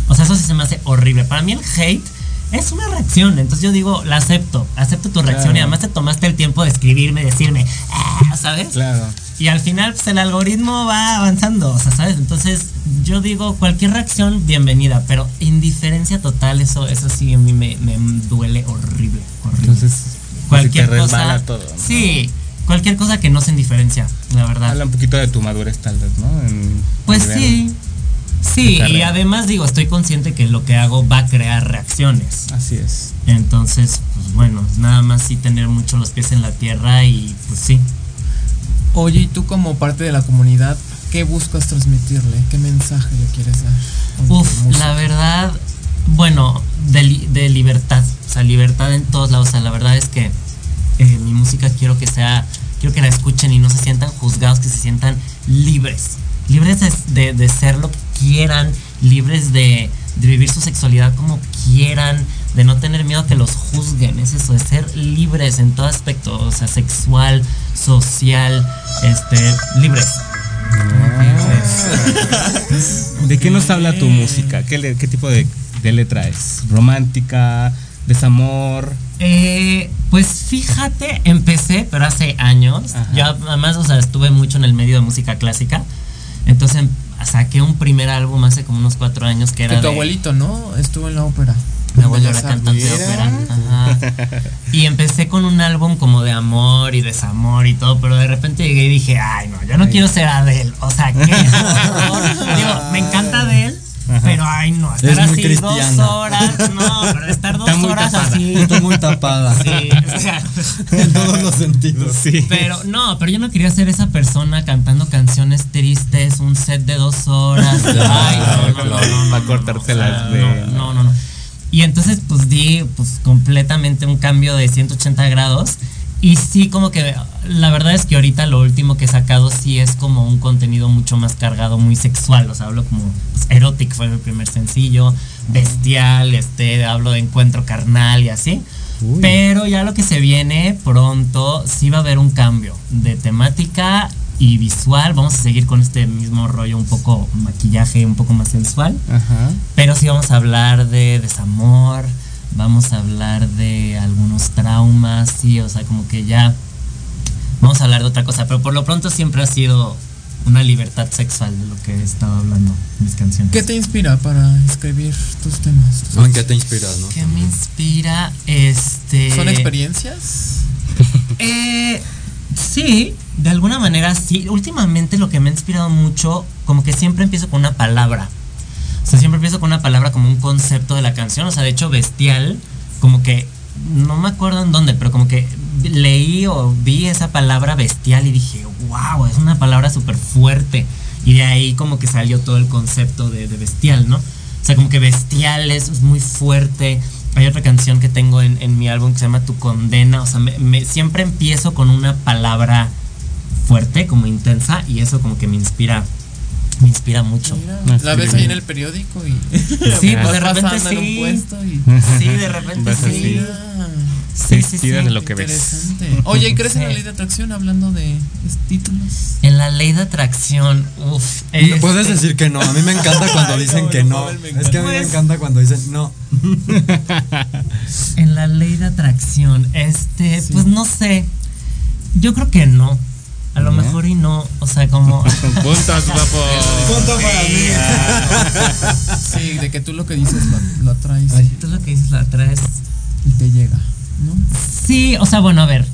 O sea, eso sí se me hace horrible. Para mí el hate es una reacción. Entonces yo digo, la acepto. Acepto tu reacción Claro. y además te tomaste el tiempo de escribirme, decirme, "Ah", ¿sabes? Claro. Y al final, pues el algoritmo va avanzando, o sea, ¿sabes? Entonces, yo digo, cualquier reacción, bienvenida, pero indiferencia total, eso, eso sí a mí me, me duele horrible, horrible. Entonces, cualquier te resbala cosa. todo. ¿no? Sí, cualquier cosa que no sea indiferencia, la verdad. Habla un poquito de tu madurez tal vez, ¿no? En- Pues sí. Sí, y además digo, estoy consciente que lo que hago va a crear reacciones. Así es. Entonces, pues bueno, nada más sí tener mucho los pies en la tierra y pues sí. Oye, y tú como parte de la comunidad, ¿qué buscas transmitirle? ¿Qué mensaje le quieres dar? Uf, la verdad, bueno, de, de libertad, o sea, libertad en todos lados, o sea, la verdad es que eh, mi música quiero que sea, quiero que la escuchen y no se sientan juzgados, que se sientan libres, libres de, de- de ser lo que quieran, libres de, de vivir su sexualidad como quieran, de no tener miedo a que los juzguen, es eso, de ser libres en todo aspecto, o sea, sexual, social, este, libres. ¿De qué nos habla tu música? ¿Qué, le- qué tipo de, de letra es? ¿Romántica? ¿Desamor? Eh, pues fíjate, empecé, pero hace años. Ajá. Yo además, o sea, estuve mucho en el medio de música clásica. Entonces saqué un primer álbum hace como unos cuatro años que Que era tu de... abuelito, ¿no? Estuvo en la ópera. Mi abuelo era cantante de ópera. Ajá. Y empecé con un álbum como de amor y desamor y todo, pero de repente llegué y dije, ay no, yo no quiero ser Adele. O sea, qué. Digo, me encanta así cristiana. dos horas. No, pero estar dos Está horas tapada. así. Está muy tapada. Sí, o sea, en todos los sentidos. Sí. pero no, pero yo no quería ser esa persona cantando canciones tristes, un set de dos horas. Ay, no, no, no, no, no, Para no, cortarse o sea, las venas. No, no, no. Y entonces pues di pues completamente un cambio de 180 grados. Y sí, como que la verdad es que ahorita lo último que he sacado sí es como un contenido mucho más cargado, muy sexual. O sea, hablo como pues, Erotic fue mi primer sencillo, Bestial, este, hablo de encuentro carnal y así. Pero ya lo que se viene pronto, sí va a haber un cambio de temática y visual. Vamos a seguir con este mismo rollo, un poco maquillaje, un poco más sensual. Ajá. Pero sí vamos a hablar de desamor, vamos a hablar de algunos traumas, sí, o sea, como que ya vamos a hablar de otra cosa. Pero por lo pronto siempre ha sido una libertad sexual de lo que he estado hablando en mis canciones. ¿Qué te inspira para escribir tus temas? ¿No? ¿En qué te inspiras, no? ¿Qué me inspira? Este. ¿Son experiencias? Eh, sí, de alguna manera sí. Últimamente lo que me ha inspirado mucho, como que siempre empiezo con una palabra. O sea, siempre empiezo con una palabra como un concepto de la canción. O sea, de hecho, bestial, como que no me acuerdo en dónde, pero como que leí o vi esa palabra bestial y dije, wow, es una palabra súper fuerte. Y de ahí como que salió todo el concepto de, de bestial, ¿no? O sea, como que bestial es, muy fuerte. Hay otra canción que tengo en, en mi álbum que se llama Tu Condena. O sea, siempre empiezo con una palabra fuerte, como intensa, y eso como que me inspira, me inspira mucho. Mira, la ves ahí en el periódico y Sí, pues vas de repente pasando en un sí. puesto y Sí, de repente sí. Ah, Sí, sí, sí. De lo que ves. Oye, ¿y crees en la Sí. ley de atracción hablando de títulos? En la ley de atracción, uff. No Puedes decir que no. A mí me encanta cuando dicen que no, Es que a mí me Pues- encanta cuando dicen no. En la ley de atracción, este, Sí. pues no sé. Yo creo que no. A lo ¿No? mejor y no. O sea, como. Puntos, guapo. Punto para mí. Sí, de que tú lo que dices lo, lo atraes Tú lo que dices la traes. y te llega, ¿no? Sí, o sea, bueno, a ver.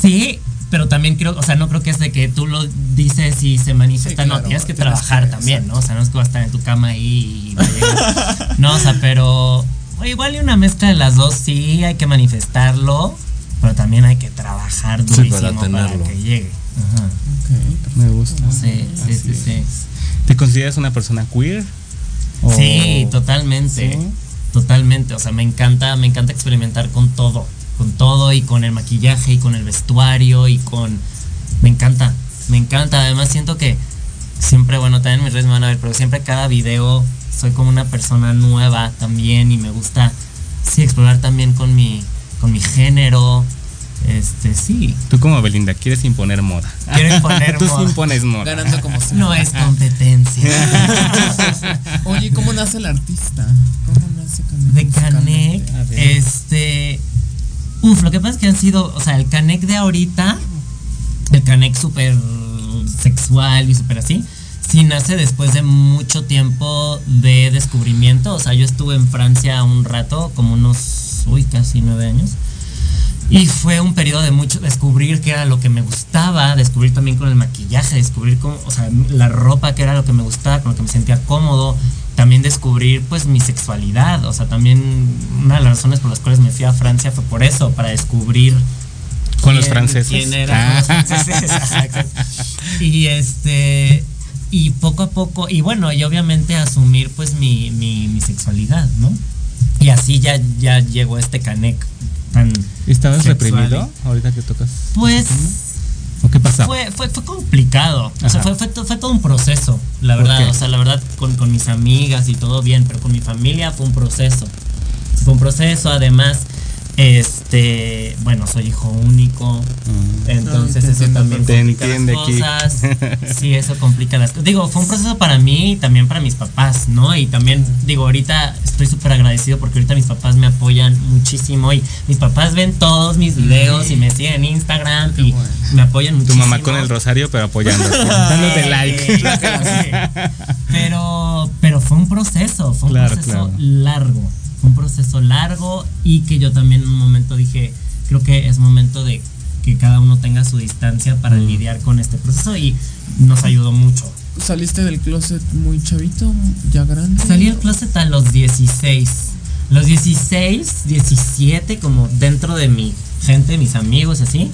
Sí, pero también creo, o sea, no creo que es de que tú lo dices y se manifiesta, Sí, no, tienes que tienes trabajar que- también, ¿no? O sea, no es que vas a estar en tu cama ahí y llegar. No, o sea, pero o igual y una mezcla de las dos, sí, hay que manifestarlo, pero también hay que trabajar Sí, durísimo para para, tenerlo. que llegue. Ajá. Ok, Me gusta. Sí, sí, sí, sí. ¿Te consideras una persona queer? O- Sí, totalmente. Sí. Totalmente. O sea, me encanta, me encanta experimentar con todo. Con todo y con el maquillaje y con el vestuario y con. Me encanta. Me encanta. Además siento que siempre, bueno, también mis redes me van a ver, pero siempre cada video soy como una persona nueva también y me gusta sí explorar también con mi con mi género. Este, sí. Tú como Belinda, quieres imponer moda. Quiero imponer Tú sí moda. impones moda. ganando como si No es competencia. Oye, ¿cómo nace el artista? ¿Cómo nace Canek De? Canek, este. Uf, lo que pasa es que han sido. O sea, el Canek de ahorita. El Canek súper sexual y súper así. Sí nace después de mucho tiempo de descubrimiento. O sea, yo estuve en Francia un rato, como unos. Uy, casi nueve años. Y fue un periodo de mucho descubrir qué era lo que me gustaba, descubrir también con el maquillaje, descubrir cómo, o sea, la ropa que era lo que me gustaba, con lo que me sentía cómodo, también descubrir pues mi sexualidad, o sea, también una de las razones por las cuales me fui a Francia fue por eso, para descubrir Con los franceses. quién era con los franceses. Y este y poco a poco y bueno, y obviamente asumir pues mi, mi, mi sexualidad, ¿no? Y así ya ya llegó este Canek tan ¿Estabas sexual. reprimido ahorita que tocas? Pues ¿O qué pasaba? fue, fue, fue complicado. O sea, fue, fue, to- fue todo un proceso, la ¿Por verdad. qué? O sea, la verdad, con, con mis amigas y todo bien, pero con mi familia fue un proceso. Fue un proceso, además, este, bueno, soy hijo único, Mm. entonces te eso también Te complica entiende las aquí. cosas. Sí, eso complica las cosas. Digo, fue un proceso para mí y también para mis papás, ¿no? Y también, digo, ahorita estoy súper agradecido porque ahorita mis papás me apoyan muchísimo y mis papás ven todos mis videos y me siguen en Instagram y bueno. me apoyan Tu muchísimo. mamá con el rosario, pero apoyándote, dándote like. sí. Pero, pero fue un proceso, fue un Claro, proceso claro. largo. Un proceso largo y que yo también en un momento dije, creo que es momento de que cada uno tenga su distancia para Mm. lidiar con este proceso y nos ayudó mucho. ¿Saliste del closet muy chavito, ya grande? Salí del closet a los 16. Los 16, 17, como dentro de mi gente, mis amigos, así.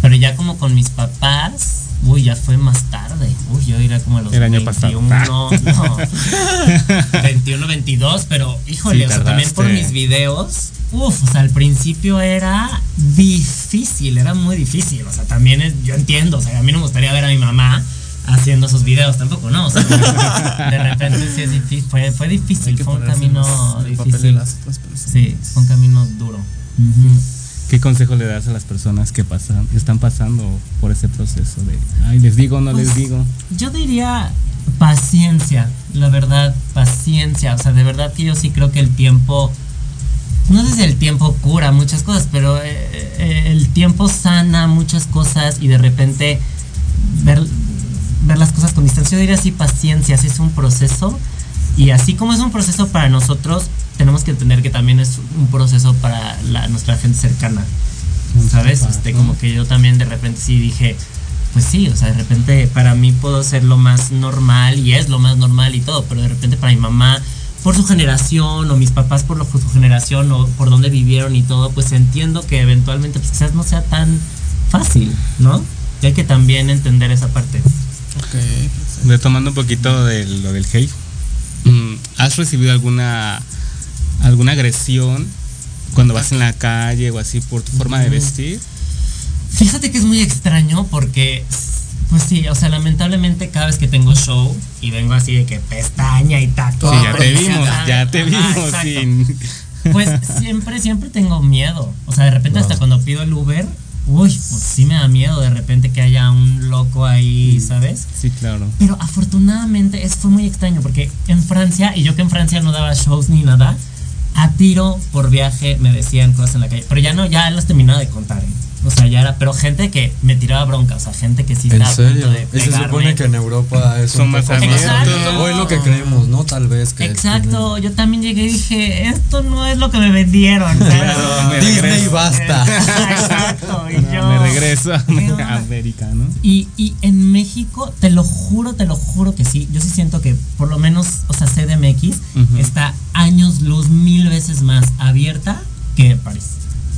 Pero ya como con mis papás, uy, ya fue más tarde. Uy, yo iría como a los El año pasado. 21, no. 21, 22, pero híjole, Sí, o sea, también por mis videos, uf, o sea, al principio era difícil, era muy difícil. O sea, también es- yo entiendo, o sea, a mí no me gustaría ver a mi mamá haciendo esos videos tampoco, ¿no? O sea, de repente sí es difícil, fue, fue difícil, fue un camino difícil. las. Sí, fue un camino duro. ¿Qué consejo le das a las personas que pasan, están pasando por ese proceso de, ay, les digo, no les Pues, digo? Yo diría paciencia, la verdad, paciencia. O sea, de verdad que yo sí creo que el tiempo, no sé si el tiempo cura muchas cosas, pero eh, eh, el tiempo sana muchas cosas y de repente ver, ver las cosas con distancia. Yo diría así, paciencia, sí es un proceso. Y así como es un proceso para nosotros, tenemos que entender que también es un proceso para la- nuestra gente cercana. ¿Sabes? Este, como que yo también de repente sí dije, pues sí, o sea, de repente para mí puedo ser lo más normal y es lo más normal y todo, pero de repente para mi mamá, por su generación o mis papás por, lo, por su generación o por donde vivieron y todo, pues entiendo que eventualmente pues quizás no sea tan fácil, ¿no? Y hay que también entender esa parte. Retomando un poquito de lo del hate, ¿has recibido alguna alguna agresión cuando vas en la calle o así por tu forma de Mm. vestir? Fíjate que es muy extraño porque, pues sí, o sea, lamentablemente cada vez que tengo show y vengo así de que pestaña y tatuaje. Sí, ya te vimos, ya te vimos sin Pues siempre, siempre tengo miedo. O sea, de repente hasta cuando pido el Uber, uy, pues sí me da miedo de repente que haya un loco ahí, ¿sabes? Sí, claro. Pero afortunadamente es, fue muy extraño porque en Francia, y yo que en Francia no daba shows ni nada, a tiro por viaje me decían cosas en la calle. Pero ya no, ya las terminaba de contar. ¿eh? O sea, ya era, pero gente que me tiraba bronca, o sea, gente que sí ¿En estaba a serio? punto de Y se supone que en Europa es Son un más. O es lo que creemos, ¿no? Tal vez que Exacto, yo también llegué y dije, esto no es lo que me vendieron. Claro, me Disney regreso. basta. Exacto, y No, yo... me regreso a. América, ¿no? Y, y en México, te lo juro, te lo juro que sí. Yo sí siento que por lo menos, o sea, CDMX está años luz, mil veces más abierta que París.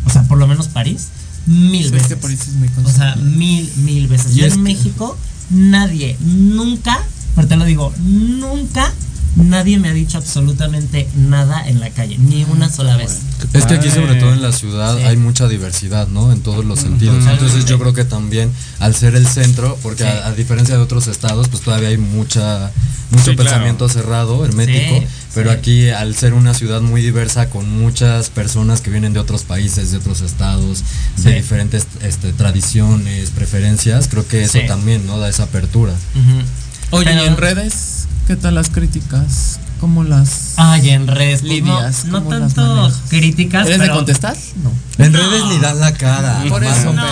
O sea, por lo menos París, mil veces. es muy o sea, mil, mil veces. Y Yo es en que- México, nadie, nunca, pero te lo digo, nunca. Nadie me ha dicho absolutamente nada en la calle, ni una sola vez. Es que aquí, sobre todo en la ciudad, Sí. hay mucha diversidad, ¿no? En todos los sentidos. Totalmente. Entonces, yo creo que también, al ser el centro, porque Sí. a, a diferencia de otros estados, pues todavía hay mucha mucho Sí, claro. pensamiento cerrado, hermético. Sí, pero sí. aquí, al ser una ciudad muy diversa, con muchas personas que vienen de otros países, de otros estados, de diferentes este, tradiciones, preferencias, creo que eso Sí. también, ¿no? Da esa apertura. Oye, Pero- ¿y en redes? ¿Qué tal las críticas? ¿Cómo las Ay, en redes, pues, lidias? no, no ¿Cómo las tanto críticas, ¿Eres de pero contestar? No. En No. redes ni dan la cara. Por eso, no.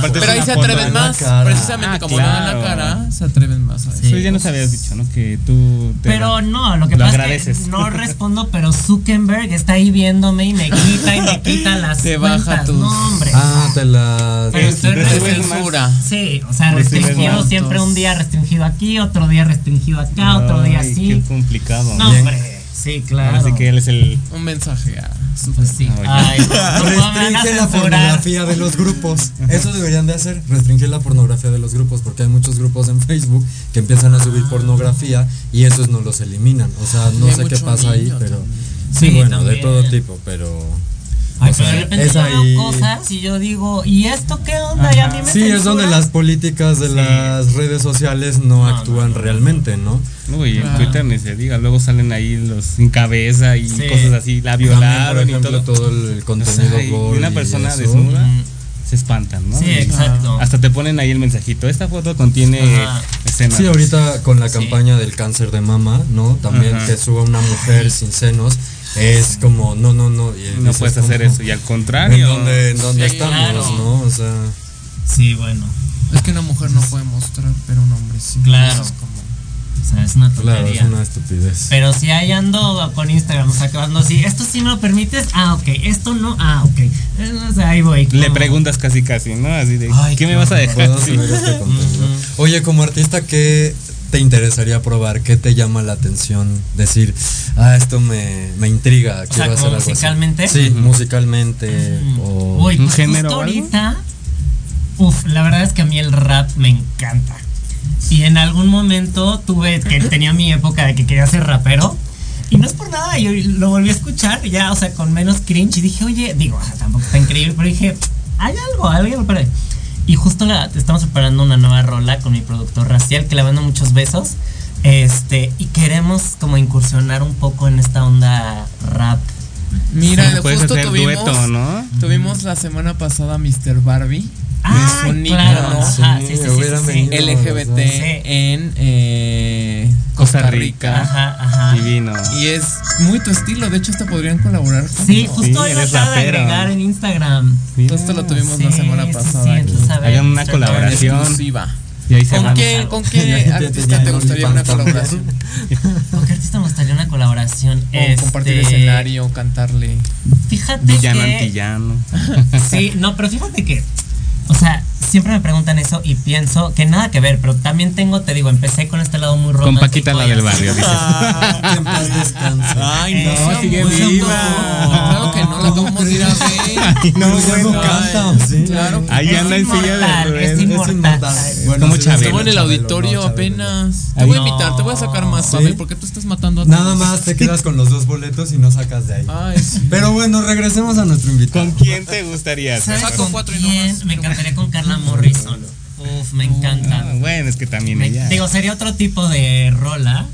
pero, pero ahí se atreven más. Precisamente Ah, como no dan la claro. cara, se atreven más a eso. Sí. Eso ya nos habías dicho, ¿no? Que tú te Pero no, lo que Lo pasa agradeces. es que no respondo, pero Zuckerberg está ahí viéndome y me quita y me quita las Te baja tus- No, hombre. Ah, te la. Pero estoy censura. Sí, o sea, restringido siempre un día restringido aquí, otro día restringido acá, otro día así. Qué complicado. No, Hombre. Sí, claro. Así que él es el Un mensaje a Pues sí. Oye. Ay, Restringe la pornografía de los grupos. Eso deberían de hacer, restringir la pornografía de los grupos, porque hay muchos grupos en Facebook que empiezan a subir pornografía y esos no los eliminan. O sea, no sé qué pasa ahí, pero también. sí, bueno, de también. todo tipo, pero Ay, pero sea, de repente es yo ahí- veo cosas y yo digo, ¿y esto qué onda? Y a mí me Sí, es donde las políticas de Sí. las redes sociales no, No, actúan no, no. realmente, ¿no? Uy, en Claro. Twitter ni se diga, luego salen ahí los sin cabeza y Sí. cosas así, la por violaron y ejemplo, todo. todo el contenido O sea, y gore una y persona eso. desnuda Mm. se espantan, ¿no? Sí, Y exacto. Hasta te ponen ahí el mensajito. Esta foto contiene Ajá. escenas. Sí, ahorita con la Sí. campaña del cáncer de mama, ¿no? También Ajá. que suba una mujer sin senos es como, no, no, no. y No puedes como, hacer eso. Y al ¿En contrario. dónde, en dónde Sí, estamos, claro. no? O sea, Sí, bueno. Es que una mujer no puede mostrar, pero un hombre sí. Claro. Es como- O sea, es una claro, tontería. es una estupidez. Pero si ahí ando con Instagram sacando así, esto sí me lo permites, ah, ok, esto no, ah, ok. Eh, O sea, ahí voy. Le preguntas casi casi, ¿no? Así de, Ay, ¿qué me vas a dejar? ¿Puedo Sí. subir este. Oye, como artista, ¿qué te interesaría probar? ¿Qué te llama la atención? Decir, ah, esto me, me intriga, quiero sea, hacer algo así". musicalmente. Sí, musicalmente. O Uy, ¿Un pues género justo o algo? ahorita. Uf, la verdad es que a mí el rap me encanta. Y en algún momento tuve que tenía mi época de que quería ser rapero. Y no es por nada, yo lo volví a escuchar ya, o sea, con menos cringe. Y dije, oye, digo, o sea, tampoco está increíble, pero dije, hay algo, algo para Y justo la, estamos preparando una nueva rola con mi productor Raciel, que le mando muchos besos. Este, y queremos como incursionar un poco en esta onda rap. Mira, Sí, justo tuvimos, dueto, ¿no? tuvimos la semana pasada Mr. Barbie. Ah, es un claro, ajá, sí, sí, sí, venido. LGBT en eh, Costa Rica. Ajá, ajá. Divino. Y es muy tu estilo, de hecho hasta podrían colaborar juntos. Sí, justo Sí, hoy lo acaba de agregar en Instagram. Justo lo tuvimos la semana sí, pasada. sí, aquí. entonces, a ver, Hagan una colaboración. exclusiva. Y ahí se ¿Con qué, ¿Con qué artista te gustaría una colaboración? ¿Con qué artista me gustaría una colaboración? O compartir Este, escenario, cantarle. Fíjate Villano que... antillano. Sí, no, pero fíjate que, o sea, siempre me preguntan eso y pienso que nada que ver, pero también tengo, te digo, empecé con este lado muy romántico. Con Paquita la del barrio, dices. en paz descanse. Ay, no, sigue viva. Claro que no, la de ir a ver. no, ya no canta, ¿sí? Claro. Ahí anda en silla de ruedas. es inmortal. Bueno, como Chabelo. Estuvo en el auditorio no, apenas. Te voy a invitar, te voy a sacar más, porque tú estás matando a Nada todos. más te quedas con los dos boletos y no sacas de ahí. Ay, sí. Pero bueno, regresemos a nuestro invitado. ¿Con quién te gustaría? ¿Sabes Saco con cuatro y no. Me encantaría con Carla Morrison. Uf, me encanta. Ah, bueno, es que también Me- ella. digo, sería otro tipo de rola.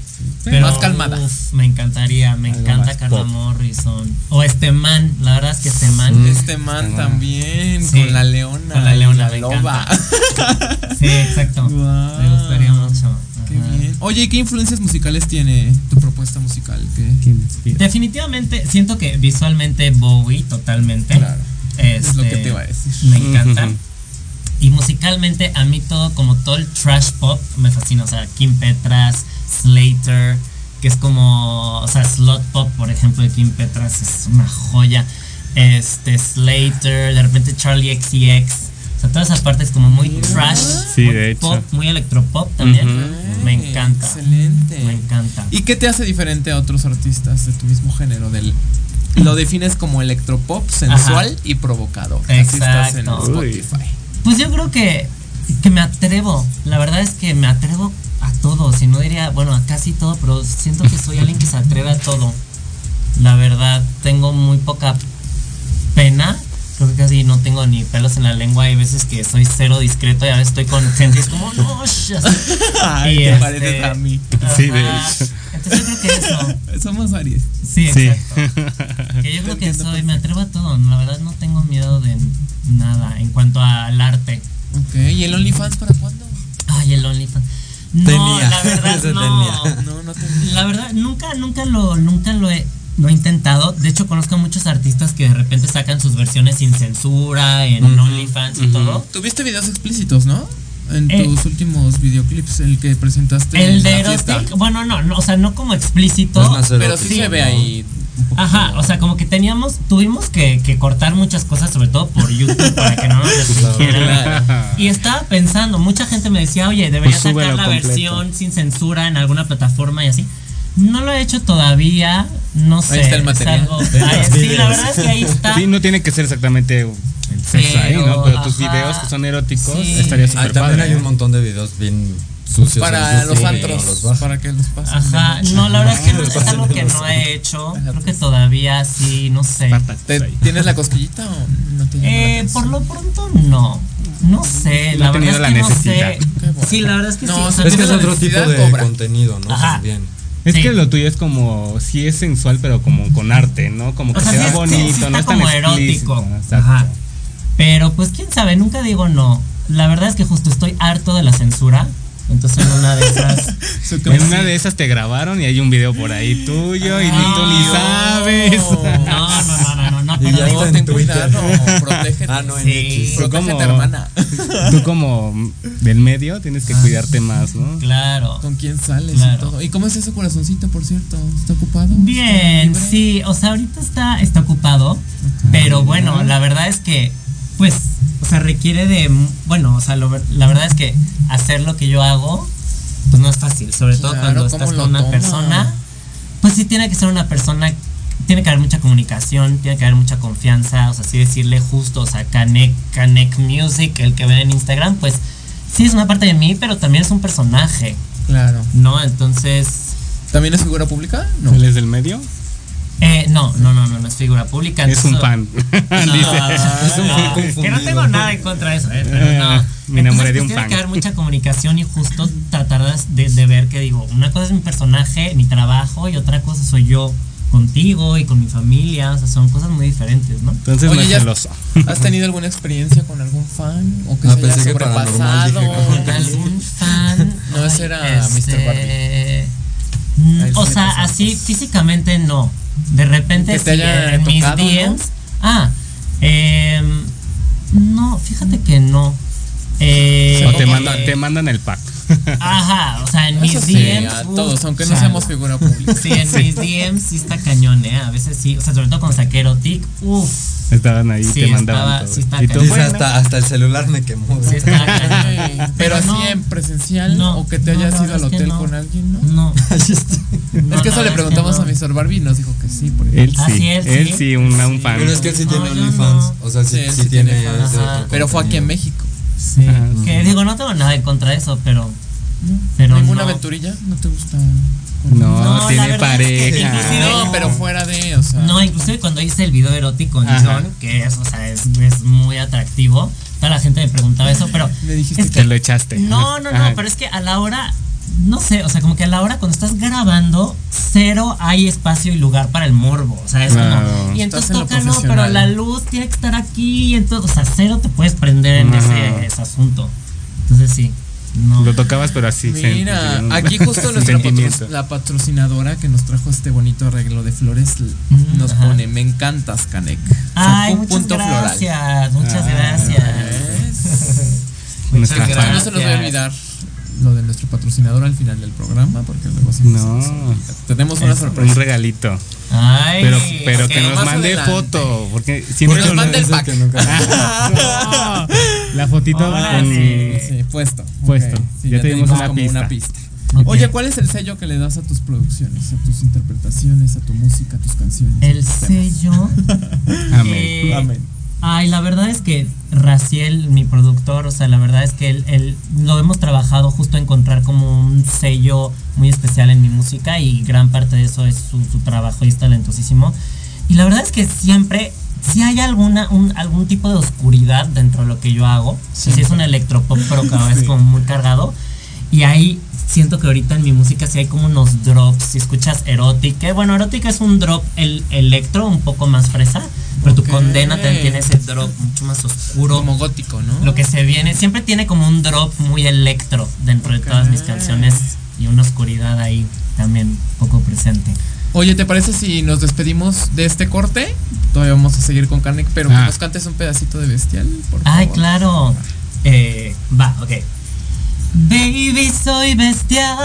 Pero Más calmada. uf, me encantaría, me Algo encanta Carla pop. Morrison. O este man, la verdad es que este man. Este man Este man. también, Sí, con la leona. con la leona, la loba. Sí, exacto. Me gustaría mucho. Qué bien. Oye, ¿y ¿qué influencias musicales tiene tu propuesta musical? ¿Qué? ¿Quién inspira? Definitivamente, siento que visualmente Bowie, totalmente. Claro. Es lo Este, que te iba a decir. Me encanta. Y musicalmente, a mí todo, como todo el trash pop, me fascina. O sea, Kim Petras, Slater, que es como, o sea, slot pop, por ejemplo, de Kim Petras es una joya. Este, Slater, de repente Charlie XCX. O sea, todas esas partes como muy trash, Sí, muy de hecho. pop, muy electropop también. Me encanta. Excelente. Me encanta. ¿Y qué te hace diferente a otros artistas de tu mismo género? Del, lo defines como electropop, sensual y provocador. Así estás en Exacto. Pues yo creo que, que me atrevo. La verdad es que me atrevo a todo. Si no diría, bueno, a casi todo, pero siento que soy alguien que se atreve a todo. La verdad, tengo muy poca pena. Creo que casi no tengo ni pelos en la lengua. Hay veces que soy cero discreto y a veces estoy con gente y es como, no, sh-", así. Ay, Y te este, pareces a mí. Sí, de ajá. hecho. Entonces yo creo que eso. Somos Aries. Sí, Sí. exacto. Que yo creo que soy, me atrevo a todo. La verdad no tengo miedo de nada en cuanto al arte. Ok, ¿y el OnlyFans para cuándo? Ay, el OnlyFans. No, Tenía, la verdad no. tenía. No, no te. La verdad nunca, nunca lo, nunca lo he, lo he intentado. De hecho conozco a muchos artistas que de repente sacan sus versiones sin censura en OnlyFans y todo. Tuviste videos explícitos, ¿no? En Eh, tus últimos videoclips, el que presentaste El en de la fiesta. Erotic, bueno, no, no, o sea, no como explícito. Es más Pero sí se ve ¿no? ahí. Ajá, o sea, como que teníamos, tuvimos que, que cortar muchas cosas, sobre todo por YouTube, para que no nos restringieran. Claro. Y estaba pensando, mucha gente me decía, oye, deberías Pues sacar la completo. versión sin censura en alguna plataforma y así. No lo he hecho todavía, no sé. está el material. algo- sí, la verdad es que ahí está. Sí, no tiene que ser exactamente el sexo ahí, ¿no? Pero, tus videos que son eróticos Sí. estaría Ah, súper también padre. hay un montón de videos bien sucios. Para los antros, no los para que los pasen. Ajá, no, la verdad es que no, es algo que no he hecho. Creo que todavía sí, no sé. Patas ¿Te- ahí. ¿Tienes la cosquillita o no te la Eh, por lo pronto no. No sé, No la ha verdad tenido es la que no necesidad. sé. Sí, la verdad es que No, sí. Es que es la otro tipo de cobra. contenido, ¿no? Ajá. También. Es Sí. que lo tuyo es como, sí es sensual, pero como con arte, ¿no? Como que O sea, se ve sí, bonito, sí no es tan como explícito. erótico. Ajá. Pero pues quién sabe, nunca digo no. La verdad es que justo estoy harto de la censura. Entonces en una de esas. En una de esas te grabaron y hay un video por ahí tuyo y ni tú ni sabes. No, no, no, no, no, no, Y pero ya digo, está en ten Twitter. cuidado, protégete. Ah, no, en Sí. Protégete, hermana. Tú como del medio tienes que cuidarte más, ¿no? claro. ¿Con quién sales Claro. y todo? ¿Y cómo es ese corazoncito, por cierto? ¿Está ocupado? Bien, sí, o sea, ahorita está, está ocupado, pero bueno, la verdad es que, pues, o sea, requiere de, bueno, o sea, lo la verdad es que hacer lo que yo hago, pues no es fácil, sobre todo cuando ¿cómo estás con una toma? persona, pues sí tiene que ser una persona, tiene que haber mucha comunicación, tiene que haber mucha confianza, o sea, así decirle justo, o sea, Canek, Canek Music, el que ven en Instagram, pues sí es una parte de mí, pero también es un personaje, Claro. ¿no? Entonces, ¿También es figura pública? No. ¿Él es del medio? Eh, no, no, no, no, no es figura pública. Es un. No, es confundido. Que no tengo nada en contra de eso, eh, pero no. Eh, me enamoré de un pues, Tiene que haber mucha comunicación y justo tratar de, de ver que digo, una cosa es mi personaje, mi trabajo y otra cosa soy yo contigo y con mi familia, o sea, son cosas muy diferentes, ¿no? Entonces no Oye, es ya- celoso. ¿Has tenido alguna experiencia con algún fan? ¿O que Ah, se haya pensé que paranormal, sobrepasado? dije, Con algún fan. No, ese era Mr. Barbie. Mm, O sea, así físicamente no. De repente en mis. DMs. Ah, em, no, fíjate que no. Eh, O te mandan, te mandan el pack. Ajá, o sea, en mis Eso sí, DMs. a todos, aunque no chale. seamos figura pública. Sí, en mis DMs sí está cañón, ¿eh? A veces sí, o sea, sobre todo con saqué Erotic, uff. Estaban ahí, Sí, te mandaban estaba- todo. sí está y tú, bueno, hasta, hasta el celular me quemó. Sí está cañón. Pero así no, en presencial no, o que te no, hayas ido al hotel no. con alguien, ¿no? No. Es que eso le preguntamos que a. Mr. Barbie y nos dijo que sí. Por él Ah, sí, él él sí. sí, un, un fan. Pero es que él sí No, tiene OnlyFans. no. O sea, sí, Sí, él sí sí tiene. Pero fue aquí en. México. Sí. Que digo, no tengo nada en contra de eso, pero. Pero ¿Ninguna no. aventurilla? ¿No te gusta? No, No, la tiene verdad es que pareja. No, pero fuera de, o sea. No, inclusive cuando hice el video erótico. John, que es, o sea, es, es muy atractivo, toda la gente me preguntaba eso, pero Me dijiste es que lo echaste. no, no, no, Ajá. pero es que a la hora, no sé, o sea, como que a la hora cuando estás grabando, cero hay espacio y lugar para el morbo, o sea, es Claro. como, y entonces en lo toca, no, pero la luz tiene que estar aquí, y entonces, o sea, cero te puedes prender en ese, ese asunto. Entonces sí, no. Lo tocabas, pero así. Mira, aquí justo nuestra patro- la patrocinadora que nos trajo este bonito arreglo de flores Mm, nos ajá. pone, me encantas, Canek. Ay, Pu- muchas punto gracias, muchas Ah, gracias. Muchas fan. No se nos va a olvidar lo de nuestro patrocinador al final del programa, porque luego sí No. se nos olvida. Tenemos una Un sorpresa. regalito. Ay, Pero, pero que nos mande adelante. foto. Porque siempre Que nos mande el pack. No, La fotito Órale. con- Sí, puesto. Puesto. Ok, sí, Ya te dimos una como pista. una pista. Ok. Oye, ¿cuál es el sello que le das a tus producciones, a tus interpretaciones, a tu música, a tus canciones? El sello. Amén. Amén. Ay, la verdad es que Raciel, mi productor, o sea, la verdad es que él, él- lo hemos trabajado justo a encontrar como un sello muy especial en mi música y gran parte de eso es su, su trabajo y es talentosísimo. Y la verdad es que siempre, si hay alguna, un, algún tipo de oscuridad dentro de lo que yo hago, si es un electropop, pero cada vez como muy cargado. Y ahí siento que ahorita en mi música sí hay como unos drops. Si escuchas Erotic, que bueno, Erotic es un drop el electro un poco más fresa, pero tu condena también tiene ese drop mucho más oscuro. Como gótico, ¿no? Lo que se viene, siempre tiene como un drop muy electro dentro de todas mis canciones y una oscuridad ahí también poco presente. Oye, ¿te parece si nos despedimos de este corte? Todavía vamos a seguir con Kanek, pero que Ah. nos cantes un pedacito de bestial, por favor. Ay, claro. Eh, va, ok. Baby, soy bestial.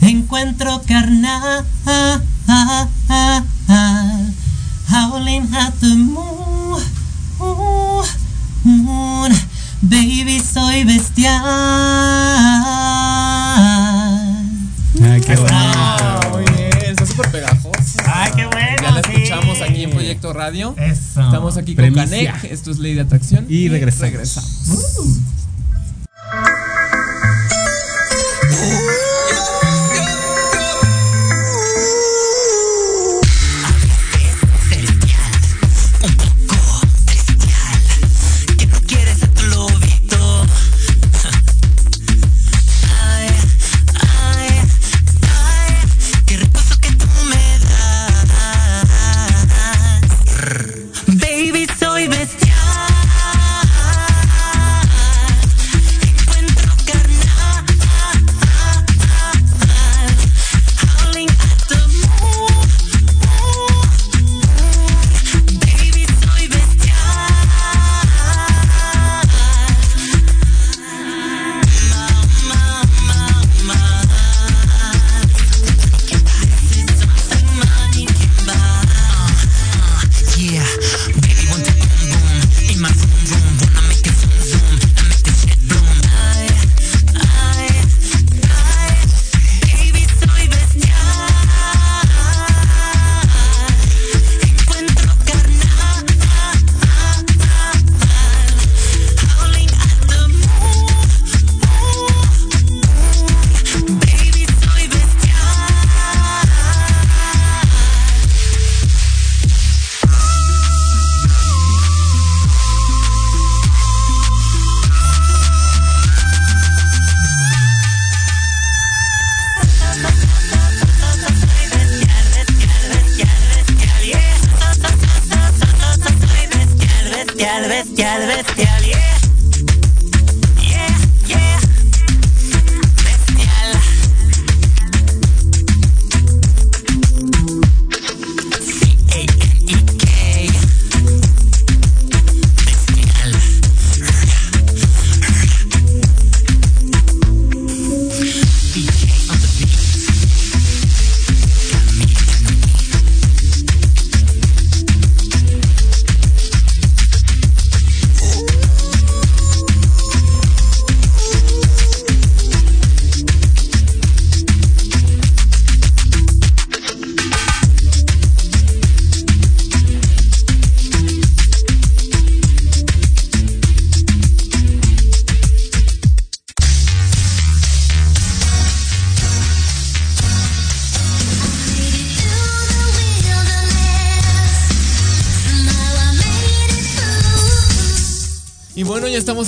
Encuentro carnal. Howling at the moon. moon. Baby, soy bestial. Ay, qué Ah, bonito. está súper pegajoso. Ay, qué bueno. Ya la sí. escuchamos aquí en Proyecto Radio. Eso. Estamos aquí con. Canek, esto es Ley de Atracción. Y regresamos. regresamos. un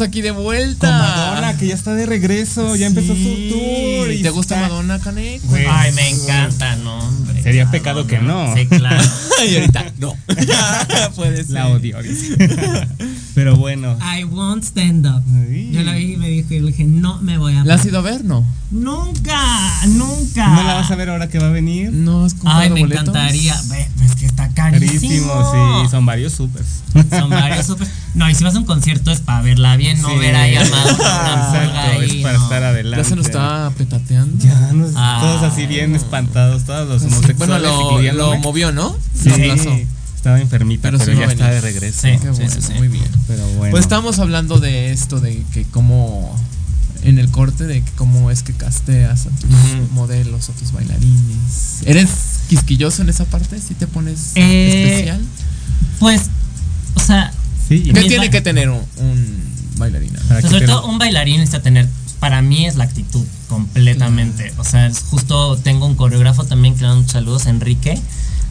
estamos aquí de vuelta. Con Madonna, que ya está de regreso, ya empezó su tour. y ¿Te gusta está- Madonna, Canek? Güey, Ay, me encanta, no, hombre. Sería pecado que no. Sí, claro. y ahorita, no. Puede ser. La odio. dice. Pero bueno. I won't stand up. Yo la vi y me dijo y le dije, no me voy a. ¿La has ido a ver? No. Nunca, nunca. ¿No la vas a ver ahora que va a venir? No has comprado Ay, me boletos? encantaría. Son varios supers. Son varios super. No, y si vas a un concierto es para verla bien, no Sí. ver ahí a Madonna con una pulga Exacto, ahí, es para no. estar adelante. Ya se nos está petateando. Ya nos, Ah. todos así bien espantados, todos los homosexuales. Bueno, lo, lo movió, ¿no? Sí, Lo aplazó. estaba enfermita, Pero pero, sí ya va a está de regreso. Sí, Qué sí, bueno, sí, sí. muy bien. Pero bueno. Pues estamos hablando de esto, de que cómo, en el corte, de que cómo es que casteas a tus modelos, a tus bailarines. ¿Eres quisquilloso en esa parte? ¿Sí te pones Eh, especial? Pues, o sea, Sí, ¿Qué tiene que tener un, un bailarín? O sea, sobre todo un bailarín necesita tener, para mí es la actitud completamente. O sea, es justo tengo un coreógrafo también que le dan saludos, Enrique.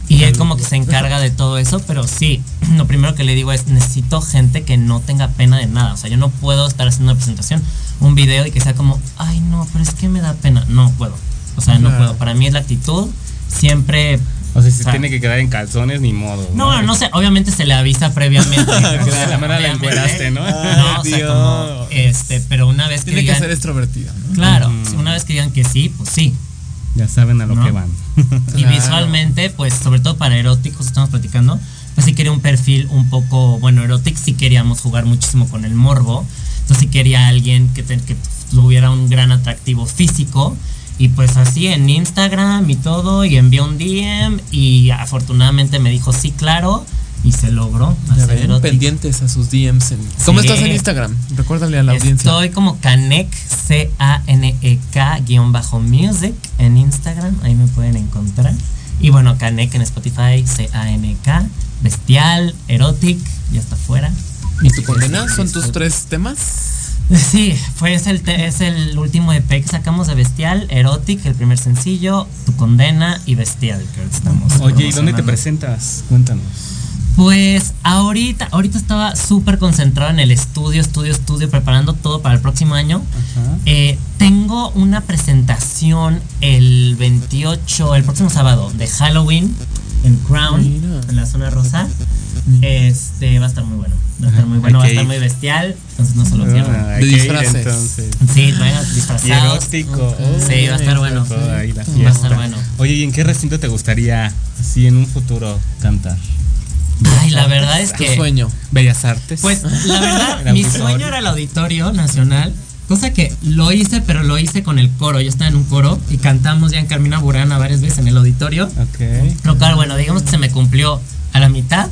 Y él como que se encarga de todo eso, pero sí, lo primero que le digo es, necesito gente que no tenga pena de nada. O sea, yo no puedo estar haciendo una presentación, un video y que sea como, ay no, pero es que me da pena. No puedo. O sea, no puedo. Para mí es la actitud. Siempre... O sea, si sea, tiene que quedar en calzones, ni modo. No, no, no sé, obviamente se le avisa previamente. De la manera la encueraste, ¿no? No, o sea, como, este, pero una vez que Tiene que ser extrovertida, ¿no? claro, una vez que digan que sí, pues sí. Ya saben a lo ¿No? que van. Y Claro. visualmente, pues sobre todo para eróticos estamos platicando, pues sí quería un perfil un poco, bueno, erótico sí queríamos jugar muchísimo con el morbo, entonces sí quería alguien que, te- que tuviera un gran atractivo físico y pues así en Instagram y todo y envió un DM y afortunadamente me dijo sí, claro y se logró hacer pendientes a sus DMs. en- ¿Cómo estás en Instagram? Recuérdale a la audiencia. Estoy como Canek, C-A-N-E-K, guion bajo music en Instagram, ahí me pueden encontrar. Y bueno, Canek en Spotify, C-A-N-K, bestial, erotic, ya está fuera. ¿Y tu condena? ¿Son tus tres temas? Sí, fue es el, te- es el último EP que sacamos de Bestial, Erotic, el primer sencillo, Tu Condena y Bestial, que estamos. Oye, ¿y dónde te presentas? Cuéntanos. Pues ahorita, ahorita estaba súper concentrado en el estudio, estudio, estudio, preparando todo para el próximo año. Ajá. Eh, tengo una presentación el 28, el próximo sábado, de Halloween en Crown, Mira. en la zona rosa. Este va a estar muy bueno. Va a estar muy bueno, va a estar muy bestial. Entonces no se lo pierdan. Ah, De disfraces. entonces. Sí, vayan disfrazados. erótico. Ok. Sí, va a estar bueno. Toda ahí la Va a estar bueno. Oye, ¿y en qué recinto te gustaría, así en un futuro, cantar? Ay, la verdad es Tu que. sueño. Bellas Artes. Pues la verdad, mi sueño era el Auditorio Nacional. Cosa que lo hice, pero lo hice con el coro. Yo estaba en un coro y cantamos ya en Carmina Burana varias veces en el auditorio. Ok. Lo cual, bueno, digamos que se me cumplió a la mitad.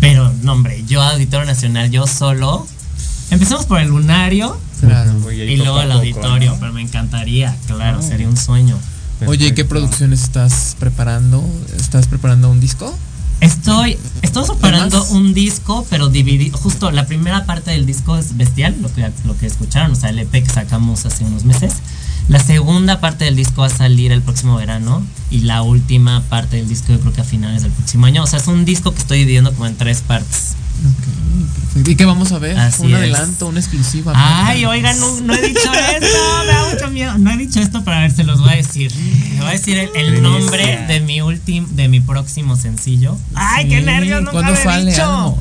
Pero, no, hombre, yo Auditorio Nacional, yo solo. Empezamos por el lunario Claro. Y luego el auditorio. ¿no? Pero me encantaría, claro, Ah. sería un sueño. Oye, ¿y qué Perfecto. producciones estás preparando? ¿Estás preparando un disco? Estoy, estamos preparando más? un disco, pero dividido. Justo la primera parte del disco es bestial, lo que, lo que escucharon, o sea, el EP que sacamos hace unos meses. La segunda parte del disco va a salir el próximo verano y la última parte del disco yo creo que a finales del próximo año. O sea, es un disco que estoy dividiendo como en tres partes. Ok, perfecto. ¿Y qué vamos a ver? Así un es. adelanto, una exclusiva. Ay, cuéntanos. oigan, no, no he dicho esto, me da mucho miedo. No he dicho esto, pero a ver, se los voy a decir. Les voy a decir el, nombre de mi último, de mi próximo sencillo. Ay, qué nervios, nunca ¿cuándo lo he sale dicho. algo?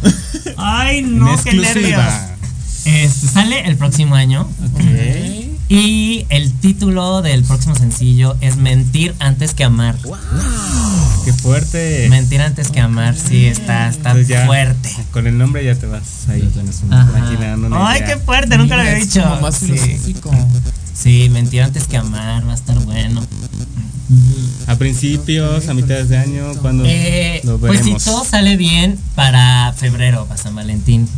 Ay, no, qué nervios. Este, sale el próximo año. Y el título del próximo sencillo es Mentir antes que amar. Qué fuerte. Mentir antes que amar, sí, está, está ya, fuerte. Con el nombre ya te vas ahí una Ay, idea. qué fuerte, nunca lo había Mira, dicho. como más Sí. filosófico. Sí, mentir antes que amar, va a estar bueno. A principios, a mitades de año, cuando Eh, pues si todo sale bien para febrero, para San Valentín,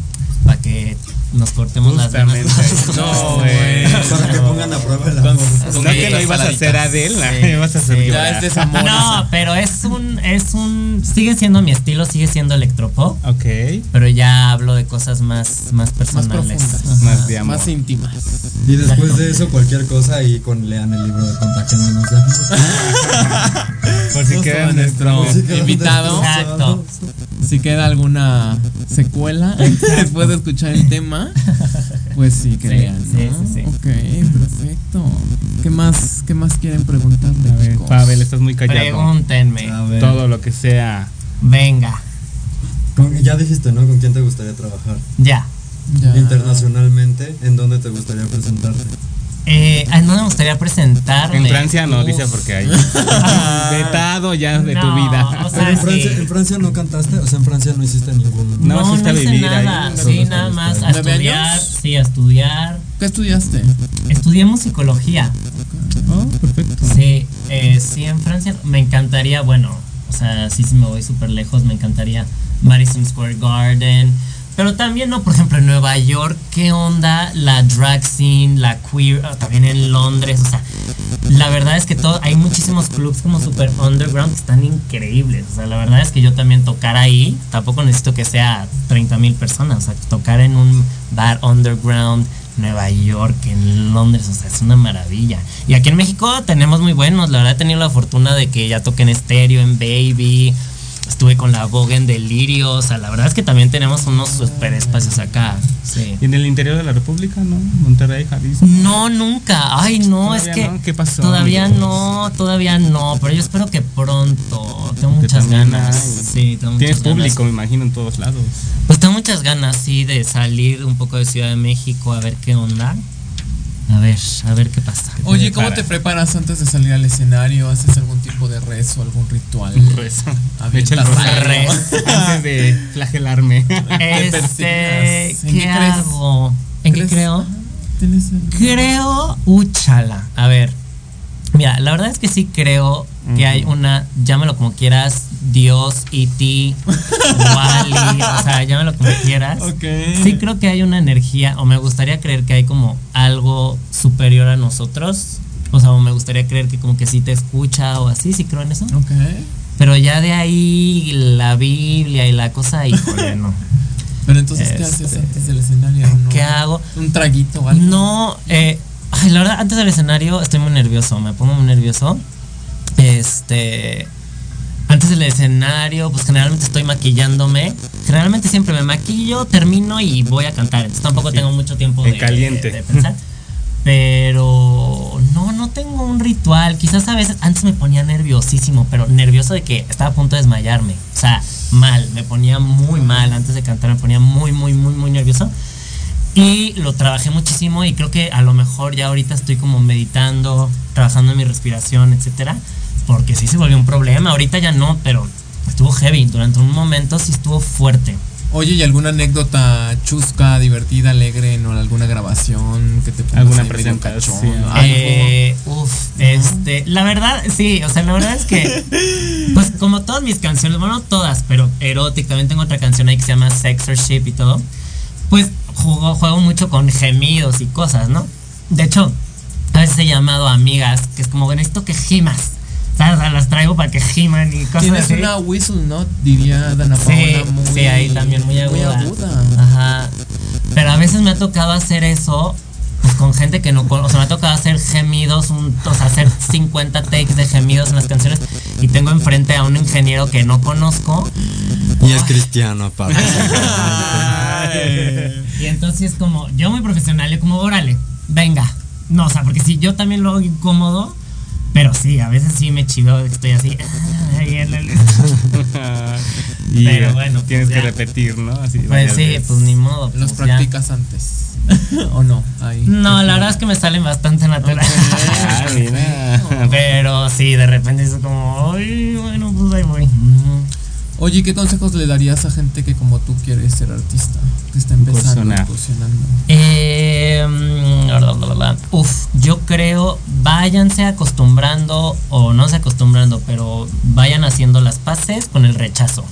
para que nos cortemos las venas. Justamente. No, güey. Para que pongan a prueba el amor. No que lo ibas a hacer Adela, Sí, ibas a hacer sí. Ya es desamor. No, pero es un, es un, sigue siendo mi estilo, sigue siendo electropop, Ok. pero ya hablo de cosas más, más personales. profundas. Más de amor. Más íntimas. Y después de eso, cualquier cosa, y con lean el libro de Amor. Por si quedan nuestro invitado. Exacto. Si queda alguna secuela después de escuchar el tema, pues sí, que Sí, lean, sí, ¿no? sí, sí. Ok, perfecto. ¿Qué más, qué más quieren preguntarle, A ver, chicos? Pavel, estás muy callado. Pregúntenme. A ver. Todo lo que sea. Venga, Con- ya dijiste, ¿no? ¿Con quién te gustaría trabajar? ya. Ya. Internacionalmente, ¿en dónde te gustaría presentarte? Eh, no me gustaría presentarme. En Francia no, Uf. dice porque hay vetado ya de tu No, vida. o sea, Pero en Francia, sí. en Francia no cantaste, o sea, en Francia no hiciste ningún. No, No, no, hice ahí. nada. Solo Sí, nada ahí. más a ¿Nueve estudiar. años? Sí, a estudiar. ¿Qué estudiaste? Estudié musicología. Oh, perfecto. Sí, eh, sí, en Francia me encantaría, bueno, o sea, sí, sí me voy súper lejos, me encantaría Madison Square Garden. Pero también, ¿no? Por ejemplo, en Nueva York, ¿qué onda la drag scene, la queer, ah, también en Londres? O sea, la verdad es que todo, hay muchísimos clubs como super underground que están increíbles. O sea, la verdad es que yo también tocar ahí, tampoco necesito que sea 30 mil personas. O sea, tocar en un bar underground, Nueva York, en Londres, o sea, es una maravilla. Y aquí en México tenemos muy buenos. La verdad he tenido la fortuna de que ya toqué en estéreo, en Baby. Estuve con la Vogue en Delirio. O sea, la verdad es que también tenemos unos super espacios acá. Sí. ¿Y en el interior de la República, no? Monterrey, Jalisco. No, nunca. Ay, no, es que. no, ¿qué pasó, Todavía amigos? no, todavía no. Pero yo espero que pronto. Tengo muchas ganas. hay. Sí, tengo Tienes muchas ganas. público, me imagino, en todos lados. Pues tengo muchas ganas, sí, de salir un poco de Ciudad de México a ver qué onda. A ver, a ver qué pasa. Oye, ¿cómo te preparas antes de salir al escenario? ¿Haces algún tipo de rezo, algún ritual? Un rezo. Avientas algo. antes de flagelarme. Este, persignas? ¿En ¿qué, qué crees? hago? ¿En qué ¿Crees? creo? ¿Tienes el- Creo, uchala. A ver, mira, la verdad es que sí creo que hay una, llámalo como quieras, Dios, E.T., Wally, o sea, llámalo como quieras. Ok. Sí creo que hay una energía, o me gustaría creer que hay como algo superior a nosotros. O sea, o me gustaría creer que como que sí te escucha o así, sí creo en eso. Ok. Pero ya de ahí la Biblia y la cosa, híjole, no. Pero entonces, ¿qué Este, haces antes del escenario? ¿no? ¿Qué hago? ¿Un traguito o algo? No, eh, ay, la verdad, antes del escenario estoy muy nervioso, me pongo muy nervioso. Este. Antes del escenario, pues generalmente estoy maquillándome. Generalmente siempre me maquillo, termino y voy a cantar. Entonces tampoco Sí. tengo mucho tiempo En de, caliente. de pensar. Pero no, no tengo un ritual. Quizás a veces antes me ponía nerviosísimo, pero nervioso de que estaba a punto de desmayarme. O sea, mal, me ponía muy mal. Antes de cantar me ponía muy, muy, muy, muy nervioso. Y lo trabajé muchísimo y creo que a lo mejor ya ahorita estoy como meditando, trabajando en mi respiración, etcétera, porque sí se volvió un problema. Ahorita ya no, pero estuvo heavy. Durante un momento sí estuvo fuerte. Oye, ¿y alguna anécdota chusca, divertida, alegre en alguna grabación que te pongas ¿Alguna presentación? cachondo? Algo. Eh, uf, este, la verdad, sí, o sea, la verdad es que, pues como todas mis canciones, bueno, no todas, pero erótica, también tengo otra canción ahí que se llama Sexorship y todo, pues juego, juego mucho con gemidos y cosas, ¿no? De hecho, a veces he llamado a amigas que es como, bueno, esto que gimas, las traigo para que giman y cosas Tienes así. una whistle note, diría Dana Sí, Paola, muy, sí, ahí también muy aguda. aguda. Ajá. Pero a veces me ha tocado hacer eso pues, con gente que no O sea, me ha tocado hacer gemidos, un- o sea, hacer 50 takes de gemidos en las canciones. Y tengo enfrente a un ingeniero que no conozco. Y es cristiano, aparte. Y entonces, como yo muy profesional, yo como, órale, venga. No, o sea, porque si yo también lo hago incómodo. Pero sí, a veces sí me que estoy así. y Pero eh, bueno, tienes pues que ya. repetir, ¿no? Así Pues sí, veces. pues ni modo. Los pues ya. practicas antes. ¿O no? Ahí. No, la verdad es que me salen bastante natural. Ah, mira. Pero sí, de repente es como, ay, bueno, pues ahí voy. Oye, ¿qué consejos le darías a gente que como tú quiere ser artista? Que está empezando, incursionando. Eh. Uf, yo creo, váyanse acostumbrando, o no se acostumbrando, pero vayan haciendo las paces con el rechazo.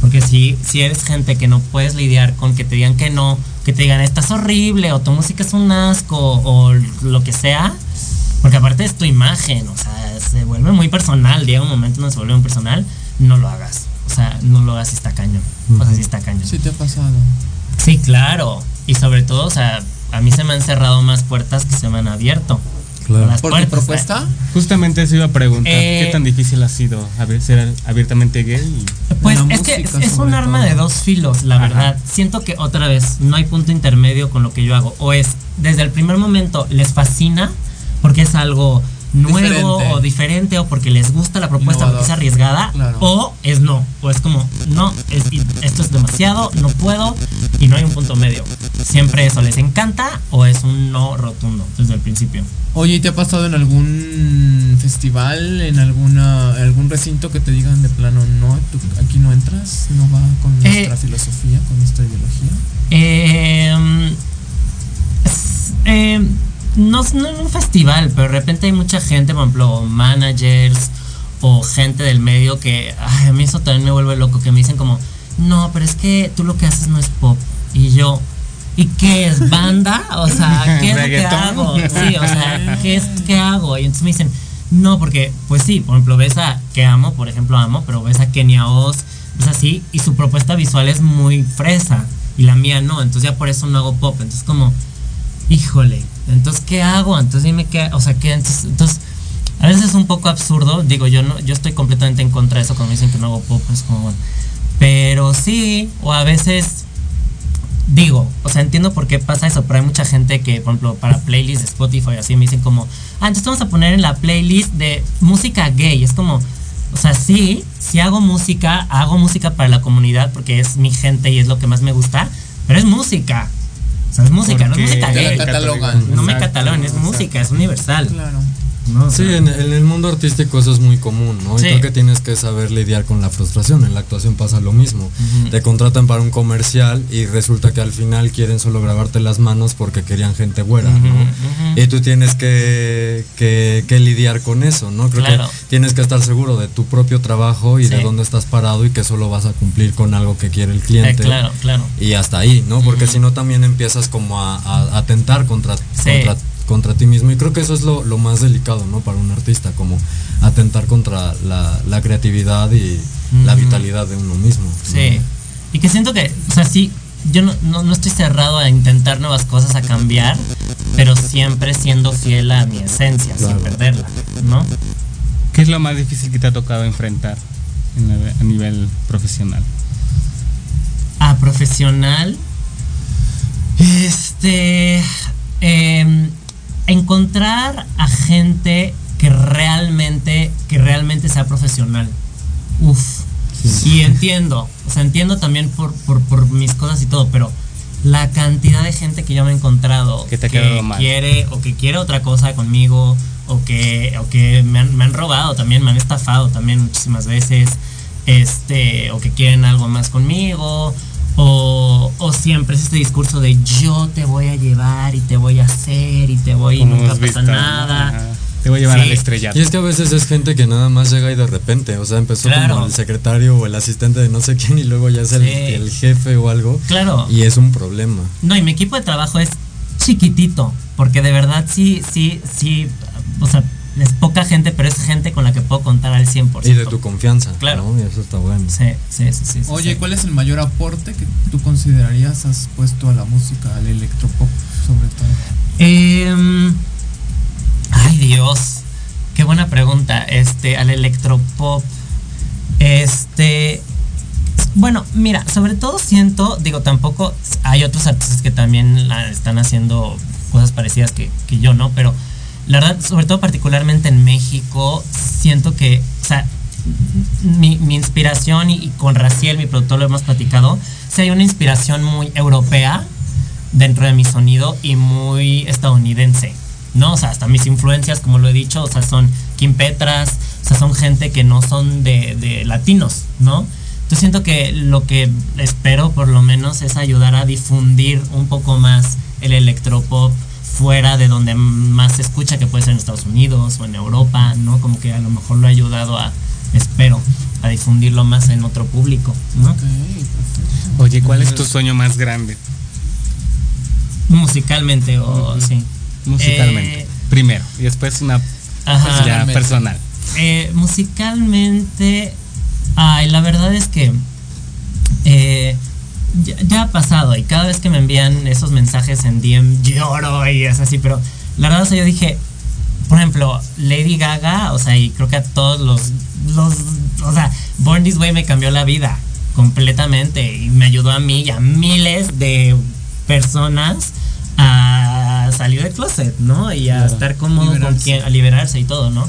Porque si, si eres gente que no puedes lidiar con que te digan que no, que te digan estás horrible, o tu música es un asco, o lo que sea, porque aparte es tu imagen, o sea, se vuelve muy personal, llega un momento donde se vuelve muy personal, no lo hagas. O sea, no lo hagas está cañón. O sea, si está cañón. Sí te ha pasado. Sí, claro. Y sobre todo, o sea, a mí se me han cerrado más puertas que se me han abierto. Claro. Las ¿Por tu puertas, propuesta? Justamente eso iba a preguntar. Eh, ¿Qué tan difícil ha sido ser abiertamente gay? y- Pues es que es, un arma de dos filos, la Ajá. verdad. Siento que otra vez no hay punto intermedio con lo que yo hago. O es desde el primer momento les fascina porque es algo nuevo Diferente. o diferente o porque les gusta la propuesta Innovador. porque es arriesgada Claro. o es no o es como no es, esto es demasiado no puedo y no hay un punto medio siempre eso les encanta o es un no rotundo desde el principio Oye, ¿y te ha pasado en algún festival, en alguna algún recinto que te digan de plano, no, tú aquí no entras, no va con Eh, nuestra filosofía, con nuestra ideología? Eh, eh, no, no en un festival, pero de repente hay mucha gente, por ejemplo, managers o gente del medio que ay, a mí eso también me vuelve loco, que me dicen como, no, pero es que tú lo que haces no es pop. Y yo, ¿y qué es? ¿Banda? O sea, ¿qué es lo que hago? Sí, o sea, ¿qué es qué hago? Y entonces me dicen, no, porque, pues sí, por ejemplo, ves a que amo, por ejemplo, amo, pero ves a Kenia Oz, ves así, y su propuesta visual es muy fresa, y la mía no, entonces ya por eso no hago pop. Entonces, como, híjole, entonces, ¿qué hago? Entonces, dime qué, o sea, ¿qué? Entonces, entonces a veces es un poco absurdo, digo, yo no, yo estoy completamente en contra de eso cuando me dicen que no hago pop, es como, bueno, pero sí, o a veces digo, o sea, entiendo por qué pasa eso, pero hay mucha gente que, por ejemplo, para playlists de Spotify así me dicen como, ah, entonces vamos a poner en la playlist de música gay. Es como, o sea, sí, sí hago música, hago música para la comunidad porque es mi gente y es lo que más me gusta, pero es música. O sea, es música, no es música gay. catalogan. No me catalogan, es música, es universal. Claro. ¿No? O Sí, sea, en, en el mundo artístico eso es muy común, ¿no? Sí. Y creo que tienes que saber lidiar con la frustración. En la actuación pasa lo mismo. Te contratan para un comercial y resulta que al final quieren solo grabarte las manos porque querían gente Ujú, ¿no? Y tú tienes que, que- que lidiar con eso, ¿no? Creo Claro. que tienes que estar seguro de tu propio trabajo y de dónde estás parado y que solo vas a cumplir con algo que quiere el eh, cliente. claro, claro. Y hasta ahí, ¿no? Porque si no también empiezas como a, a, a atentar contra, Sí. contra, contra ti mismo. Y creo que eso es lo, lo más delicado, ¿no? Para un artista, como atentar contra la, la creatividad y la vitalidad de uno mismo. ¿no? Sí. Y que siento que, o sea, sí, yo no, no, no estoy cerrado a intentar nuevas cosas, a cambiar, pero siempre siendo fiel a mi esencia, sin perderla, ¿no? ¿Qué es lo más difícil que te ha tocado enfrentar en la- a nivel profesional? A profesional, este, em, encontrar a gente que realmente, que realmente sea profesional. Uf. Y entiendo, o sea, entiendo también por, por, por mis cosas y todo, pero la cantidad de gente que yo me he encontrado Que te mal. quiere o que quiere otra cosa conmigo o que, o que me, han, me han robado también, me han estafado también muchísimas veces, este, o que quieren algo más conmigo, o, o siempre es este discurso de yo te voy a llevar y te voy a hacer y te voy y nunca pasa nada. Ajá. Te voy a llevar Sí. al estrellato. Y es que a veces es gente que nada más llega y de repente, o sea, empezó Claro. como el secretario o el asistente de no sé quién y luego ya es el, Sí. el jefe o algo. Claro. Y es un problema. No, y mi equipo de trabajo es chiquitito, porque de verdad sí, sí, sí, o sea, es poca gente, pero es gente con la que puedo contar al 100%. Y de tu confianza. Claro. ¿no? Y eso está bueno. Sí, sí, sí, sí. Oye, sí. ¿cuál es el mayor aporte que tú considerarías has puesto a la música, al electropop sobre todo? Em, ay, Dios. Qué buena pregunta. Este, al electropop. Este. Bueno, mira, sobre todo siento, digo, tampoco hay otros artistas que también la- están haciendo cosas parecidas que, que yo, ¿no? Pero la verdad, sobre todo particularmente en México, siento que, o sea, mi, mi inspiración y, con Raciel, mi productor, lo hemos platicado, si hay una inspiración muy europea dentro de mi sonido y muy estadounidense, ¿no? O sea, hasta mis influencias, como lo he dicho, o sea, son Kim Petras, o sea, son gente que no son de, de latinos, ¿no? Yo siento que lo que espero por lo menos es ayudar a difundir un poco más el electropop fuera de donde más se escucha, que puede ser en Estados Unidos o en Europa, ¿no? Como que a lo mejor lo ha ayudado a, espero, a difundirlo más en otro público, ¿no? Oye, ¿cuál es tu sueño más grande? Musicalmente o sí. Musicalmente. Eh, Primero. Y después una Ajá. ya personal. Eh, musicalmente, ay, la verdad es que eh, ya, ya ha pasado y cada vez que me envían esos mensajes en DM lloro y es así, pero la verdad, o sea, yo dije, por ejemplo, Lady Gaga, o sea, y creo que a todos los, los, o sea, Born This Way me cambió la vida completamente y me ayudó a mí y a miles de personas a salir del closet, ¿no? Y a Claro. estar cómodo con quien, a liberarse y todo, ¿no?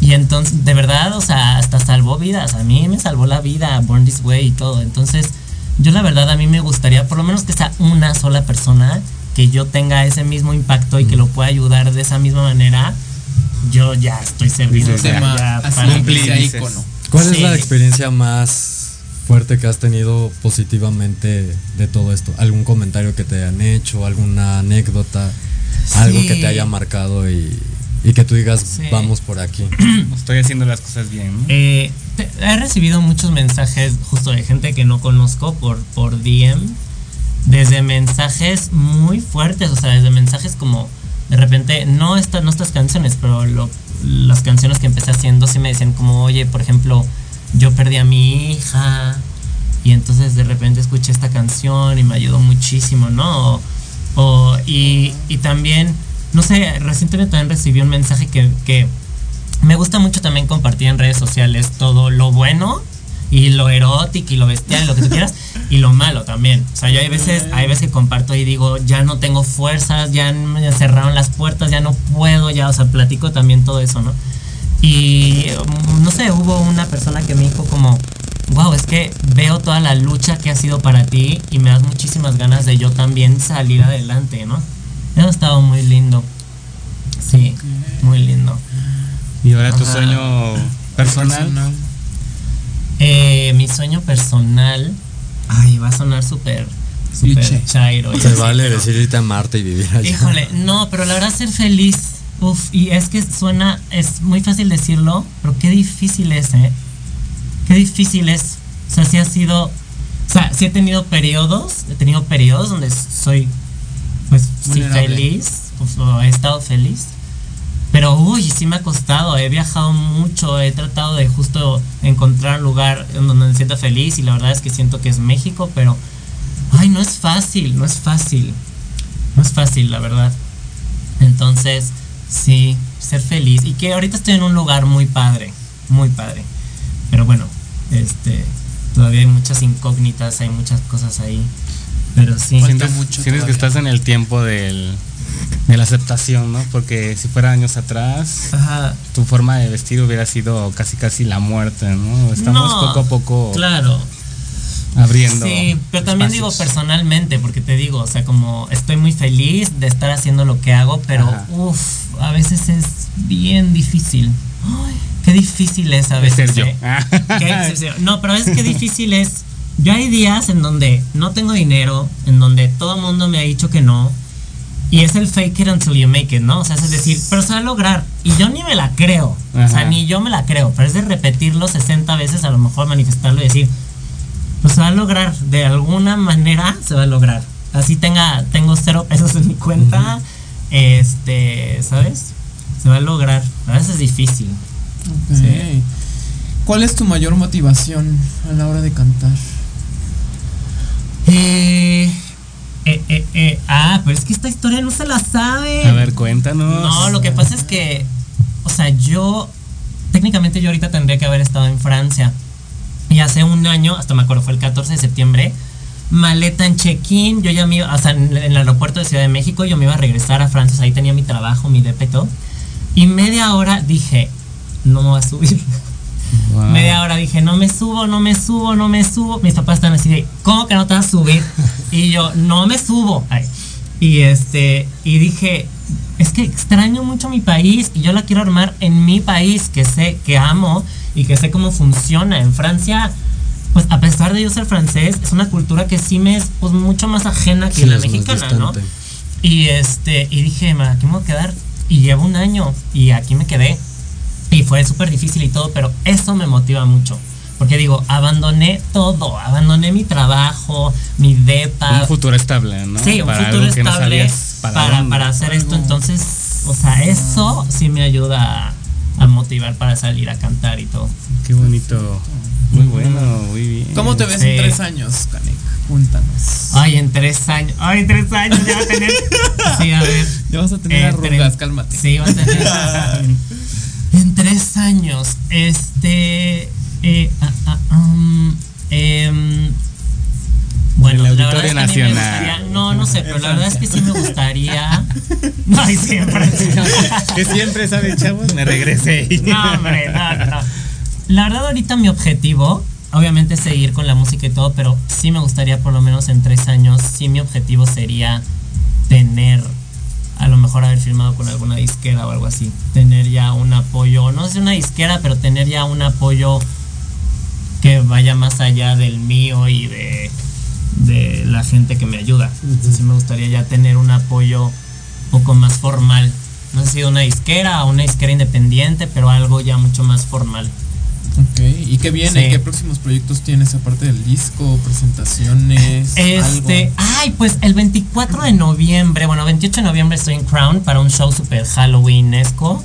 Y entonces, de verdad, o sea, hasta salvó vidas. A mí me salvó la vida, Born This Way y todo. Entonces, yo la verdad, a mí me gustaría, por lo menos que sea una sola persona, que yo tenga ese mismo impacto y que lo pueda ayudar de esa misma manera. Yo ya estoy servido. Ya para ícono. ¿Cuál es Sí. la experiencia más fuerte que has tenido positivamente de todo esto? ¿Algún comentario que te hayan hecho? ¿Alguna anécdota? Algo que te haya marcado y, y que tú digas, Sí. vamos por aquí. Estoy haciendo las cosas bien. ¿no? Eh, te- he recibido muchos mensajes justo de gente que no conozco por, por DM. Desde mensajes muy fuertes, o sea, desde mensajes como de repente, no, esta, no estas canciones, pero lo- las canciones que empecé haciendo sí me decían como, oye, por ejemplo, yo perdí a mi hija y entonces de repente escuché esta canción y me ayudó muchísimo, ¿no? O, o- y, y también, no sé, recientemente también recibí un mensaje que, que me gusta mucho también compartir en redes sociales todo lo bueno y lo erótico y lo bestial y lo que tú quieras y lo malo también. O sea, yo hay veces, hay veces que comparto y digo, ya no tengo fuerzas, ya me cerraron las puertas, ya no puedo, ya, o sea, platico también todo eso, ¿no? Y no sé, hubo una persona que me dijo como, wow, es que veo toda la lucha que ha sido para ti y me das muchísimas ganas de yo también salir adelante, ¿no? Eso ha estado muy lindo. Sí, muy lindo. Y ahora tu sueño personal. Eh, mi sueño personal, ay, va a sonar súper, súper Cliché. chairo. Se así, vale pero- decir irte a Marte y vivir allá. Híjole, no, pero la verdad ser feliz, uf, y es que suena, es muy fácil decirlo, pero qué difícil es, ¿eh? Qué difícil es. O sea, sí ha sido, o sea, sí he tenido periodos, he tenido periodos donde soy, pues, sí feliz, pues, o he estado feliz. Pero uy, sí me ha costado, he viajado mucho, he tratado de justo encontrar un lugar en donde me sienta feliz y la verdad es que siento que es México, pero ay, no es fácil, no es fácil. No es fácil, la verdad. Entonces, sí, ser feliz y que ahorita estoy en un lugar muy padre, muy padre. Pero bueno, este todavía hay muchas incógnitas, hay muchas cosas ahí. Pero sí. Sientes, mucho sientes que estás en el tiempo del, de la aceptación, ¿no? Porque si fuera años atrás, Ajá. tu forma de vestir hubiera sido casi casi la muerte, ¿no? Estamos No, poco a poco Claro. abriendo. Sí, pero también digo personalmente, porque te digo, o sea, como estoy muy feliz de estar haciendo lo que hago, pero uff, a veces es bien difícil. Ay, qué difícil es a De veces. ser yo. ¿eh? Qué difícil. No, pero es que difícil es. Yo hay días en donde no tengo dinero, en donde todo el mundo me ha dicho que no. Y es el fake it until you make it, ¿no? O sea, es decir, pero se va a lograr. Y yo ni me la creo. O sea, ni yo me la creo. Pero es de repetirlo 60 veces, a lo mejor manifestarlo y decir, pues se va a lograr. De alguna manera se va a lograr. Así tenga, tengo cero pesos en mi cuenta. Este, ¿sabes? Se va a lograr. A veces es difícil. Sí. ¿Cuál es tu mayor motivación a la hora de cantar? Eh, eh, eh, eh, ah, pero es que esta historia no se la sabe. A ver, cuéntanos. No, lo que pasa es que, o sea, yo, técnicamente yo ahorita tendría que haber estado en Francia. Y hace un año, hasta me acuerdo, fue el 14 de septiembre, maleta en check-in, yo ya me iba, o sea, en, el aeropuerto de Ciudad de México, yo me iba a regresar a Francia, o sea, ahí tenía mi trabajo, mi todo. Y media hora dije, no me voy a subir. Wow. Media hora dije, no me subo, no me subo, no me subo. Mis papás están así de, ¿cómo que no te vas a subir? Y yo, no me subo. Ay. Y este, y dije, es que extraño mucho mi país y yo la quiero armar en mi país, que sé, que amo y que sé cómo funciona. En Francia, pues a pesar de yo ser francés, es una cultura que sí me es pues mucho más ajena que Sí, la mexicana, ¿no? Y este, y dije, "Ma, aquí me voy a quedar. Y llevo un año y aquí me quedé. Y fue súper difícil y todo, pero eso me motiva mucho. Porque digo, abandoné todo, abandoné mi trabajo, mi depa. Un futuro estable, ¿no? Sí, un Para futuro algo que no estable para, para hacer esto. Entonces, o sea, eso sí me ayuda a, a motivar para salir a cantar y todo. Qué bonito. Muy bueno, muy bien. ¿Cómo te ves Sí. en tres años, Canek? Cuéntanos. Ay, en tres años. Ay, en tres años ya va a tener. Sí, a ver. Ya vas a tener Eh, arrugas, cálmate. Sí, va a tener. en tres años. Este. Eh, ah, ah, um, em, bueno, el la verdad es que a mí me Nacional. gustaría- no, no sé, pero la verdad es que sí me gustaría. No, ay, siempre. que siempre sabe, chavos, me regresé. No, hombre, no, no, no. La verdad, ahorita mi objetivo, obviamente, es seguir con la música y todo, pero sí me gustaría, por lo menos en tres años, sí mi objetivo sería tener, a lo mejor haber firmado con alguna disquera o algo así. Tener ya un apoyo, no sé una disquera, pero tener ya un apoyo que vaya más allá del mío y de, de la gente que me ayuda. Entonces, sí me gustaría ya tener un apoyo un poco más formal. No sé si una disquera o una disquera independiente, pero algo ya mucho más formal. ¿Y qué viene? Sí. ¿Qué próximos proyectos tienes aparte del disco? ¿Presentaciones? Este, algo? ay, pues el 24 de noviembre, bueno, 28 de noviembre estoy en Crown para un show super Halloweenesco.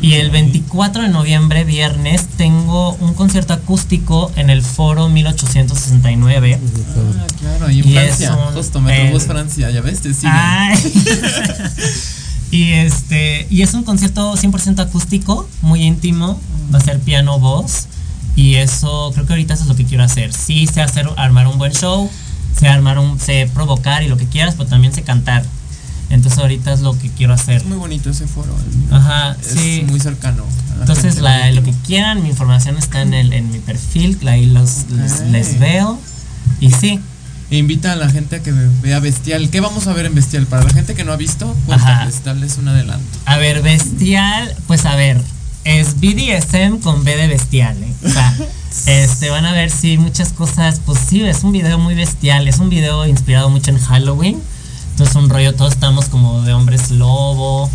Y el 24 de noviembre, viernes, tengo un concierto acústico en el foro 1869. Ah, claro, ahí en Y Francia. un- Justo, Metrobús Francia, ya ves, te siguen. Ay. y este, y es un concierto 100% acústico, muy íntimo, va a ser piano voz y eso creo que ahorita eso es lo que quiero hacer. Sí sé hacer armar un buen show, sé armar un sé provocar y lo que quieras, pero también sé cantar. Entonces ahorita es lo que quiero hacer. Es muy bonito ese foro. el- Ajá, es sí. muy cercano. a la Entonces la- lo que quieran, mi información está en el en mi perfil, ahí los, les, Ok. les veo y sí, E invita a la gente a que vea Bestial. ¿Qué vamos a ver en Bestial? Para la gente que no ha visto, Ajá. cuéntales, dales un adelanto. A ver, bestial, pues a ver, es BDSM con B de bestial, ¿eh? O sea, este, van a ver, sí, muchas cosas, pues sí, es un video muy bestial, es un video inspirado mucho en Halloween, entonces un rollo, todos estamos como de hombres lobo,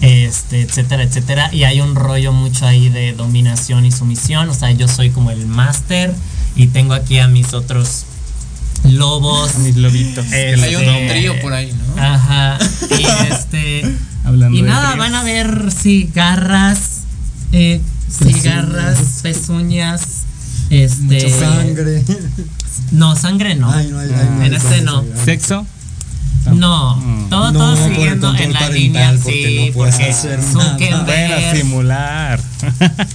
este, etcétera, etcétera, y hay un rollo mucho ahí de dominación y sumisión, o sea, yo soy como el máster y tengo aquí a mis otros lobos. Mis lobitos. que Este, Hay un trío por ahí, ¿no? Ajá. Y este. Hablando y nada, van a ver sí, garras, eh, cigarras, pezuñas, este. Mucha sangre. No, sangre no. Ay, no hay- ay, no hay en este no. ¿Sexo? No, Mm. todo, No, todo siguiendo en la línea, porque sí, no porque hacer nada. Zuckerberg, Bueno, simular.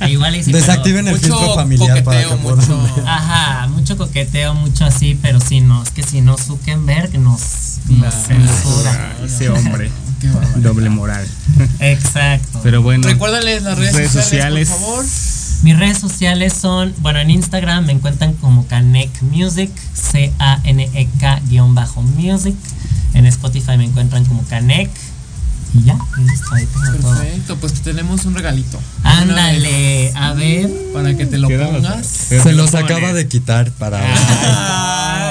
igual y sí, Desactiven el filtro familiar para que mucho-. Ajá, mucho coqueteo, mucho así, pero sí, no, es que si no Zuckerberg nos, nos censura. Ese hombre. Qué. Doble moral. Exacto. Pero bueno. Recuérdales las redes, Redes sociales, sociales. por favor. Mis redes sociales son, bueno, en Instagram me encuentran como Canek Music, C-A-N-E-K-Music. En Spotify me encuentran como Canek. Y ya, y listo, ahí tengo todo. Perfecto, pues tenemos un regalito. Ándale, a ver. Para que te lo pongas. Se los pones. acaba de quitar para.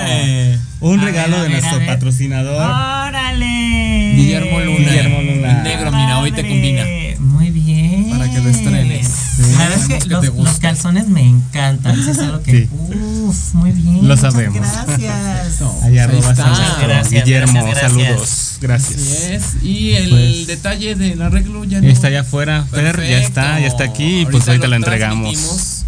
Ay. Un A regalo ver, de ver, nuestro patrocinador. ¡Órale! Guillermo Luna. Guillermo Luna. En negro, mira, hoy te combina. Muy bien. Para que lo estrenes. La verdad es que, los, te calzones me encantan. Eso es algo que. Sí. Uf, muy bien. Lo muchas sabemos. Gracias. Ahí Ahí arroba. Gracias, Guillermo, gracias, gracias. saludos. Gracias. Así es. Y el Pues- detalle del arreglo ya no. Está allá afuera, Fer, ya está, ya está aquí y pues ahorita lo entregamos.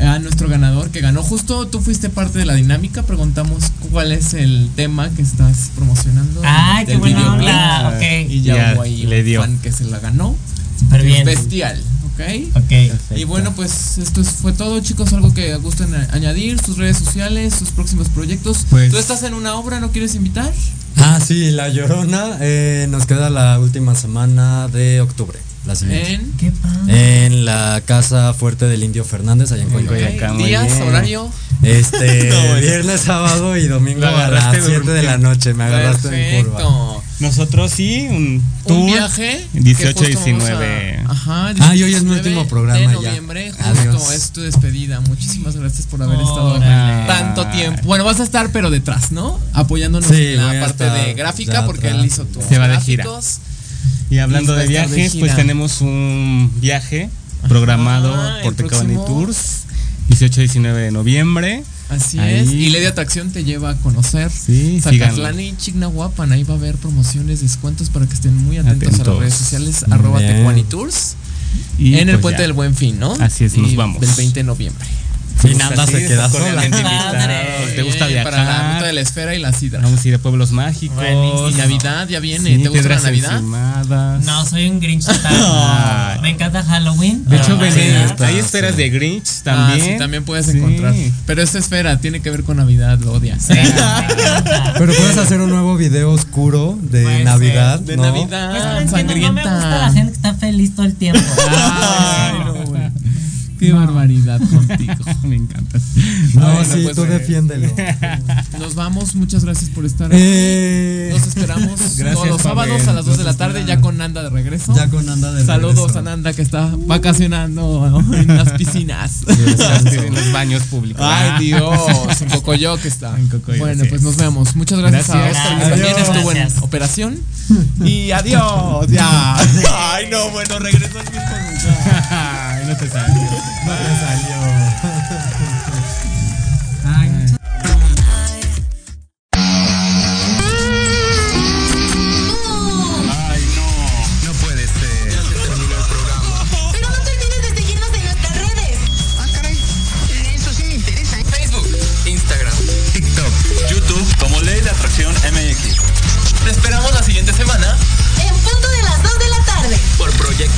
Transmitimos A nuestro ganador que ganó justo, tú fuiste parte de la dinámica, preguntamos cuál es el tema que estás promocionando. Ay, qué del buena onda. Ok. Y ya, Ya hubo ahí le un dio. fan que se la ganó. Súper bien. Bestial, ¿ok? Ok. Y bueno, pues esto es- fue todo, chicos. Algo que gusten añadir, sus redes sociales, sus próximos proyectos. Pues- ¿Tú estás en una obra, no quieres invitar? Ah, sí, La Llorona. eh, nos queda la última semana de octubre. La siguiente. En Qué. En la casa fuerte del Indio Fernández, allá en. Coyoacán. Días, bien. horario. Este, No, viernes, sábado y domingo a las 7 de la noche. Me agarraste en curva. Nosotros sí, un tour. Un viaje. que 18 y justo vamos 19. a- ajá, Ah, y hoy es mi 19 último programa De ya. noviembre, justo Adiós. es tu despedida. Muchísimas gracias por haber estado tanto tiempo. Bueno, vas a estar, pero detrás, ¿no? Apoyándonos Sí, en la parte estar de gráfica, ya porque atrás. él hizo tus Se va de gira. gráficos. Y hablando de viajes, pues tenemos un viaje programado Ajá, por Tecabani Tours, 18 y 19 de noviembre. Así Ahí. es. Y Ley de Atracción te lleva a conocer Sí, Zacatlán y Chignahuapan. Ahí va a haber promociones, descuentos para que estén muy atentos, a las redes sociales. Arroba. Tecuani Tours. Y en el pues Puente ya. del Buen Fin, ¿no? Así es, nos Y vamos. Del 20 de noviembre. Y nada Así, se queda sola. ¿Te gusta viajar? Para la ruta de la esfera y la sidra. Vamos a ir a pueblos mágicos. Buenísimo. Y Navidad ya viene. Sí, ¿Te gusta la Navidad? encimadas. No, soy un Grinch total. Me encanta Halloween. De hecho, Ah, venden- sí. hay esferas de Grinch Ah, también. sí, también puedes Sí. encontrar. Pero esta esfera tiene que ver con Navidad, lo odias. Pero puedes hacer un nuevo video oscuro de. Navidad, De Navidad, no entiendo, no me sangrienta. gusta la gente que está feliz todo el tiempo. Ay, no, Qué barbaridad contigo. Me encanta. No, sí, pues, tú eh, defiéndelo. Nos vamos, muchas gracias por estar aquí. Eh, Nos esperamos Gracias, todos los sábados Pavel. a las 2 de la tarde, ya con Nanda de regreso. ya con anda de Saludos regreso. a Nanda que está vacacionando en las piscinas. en los baños públicos. Ay, Dios, en Cocoyoc está. En Cocoyoc, bueno, pues es. nos vemos. Muchas gracias, a Gracias. Oscar, que también estuvo en operación. Y adiós, ya. Ay, no, bueno, regreso al mismo lugar. Ay, no te salió.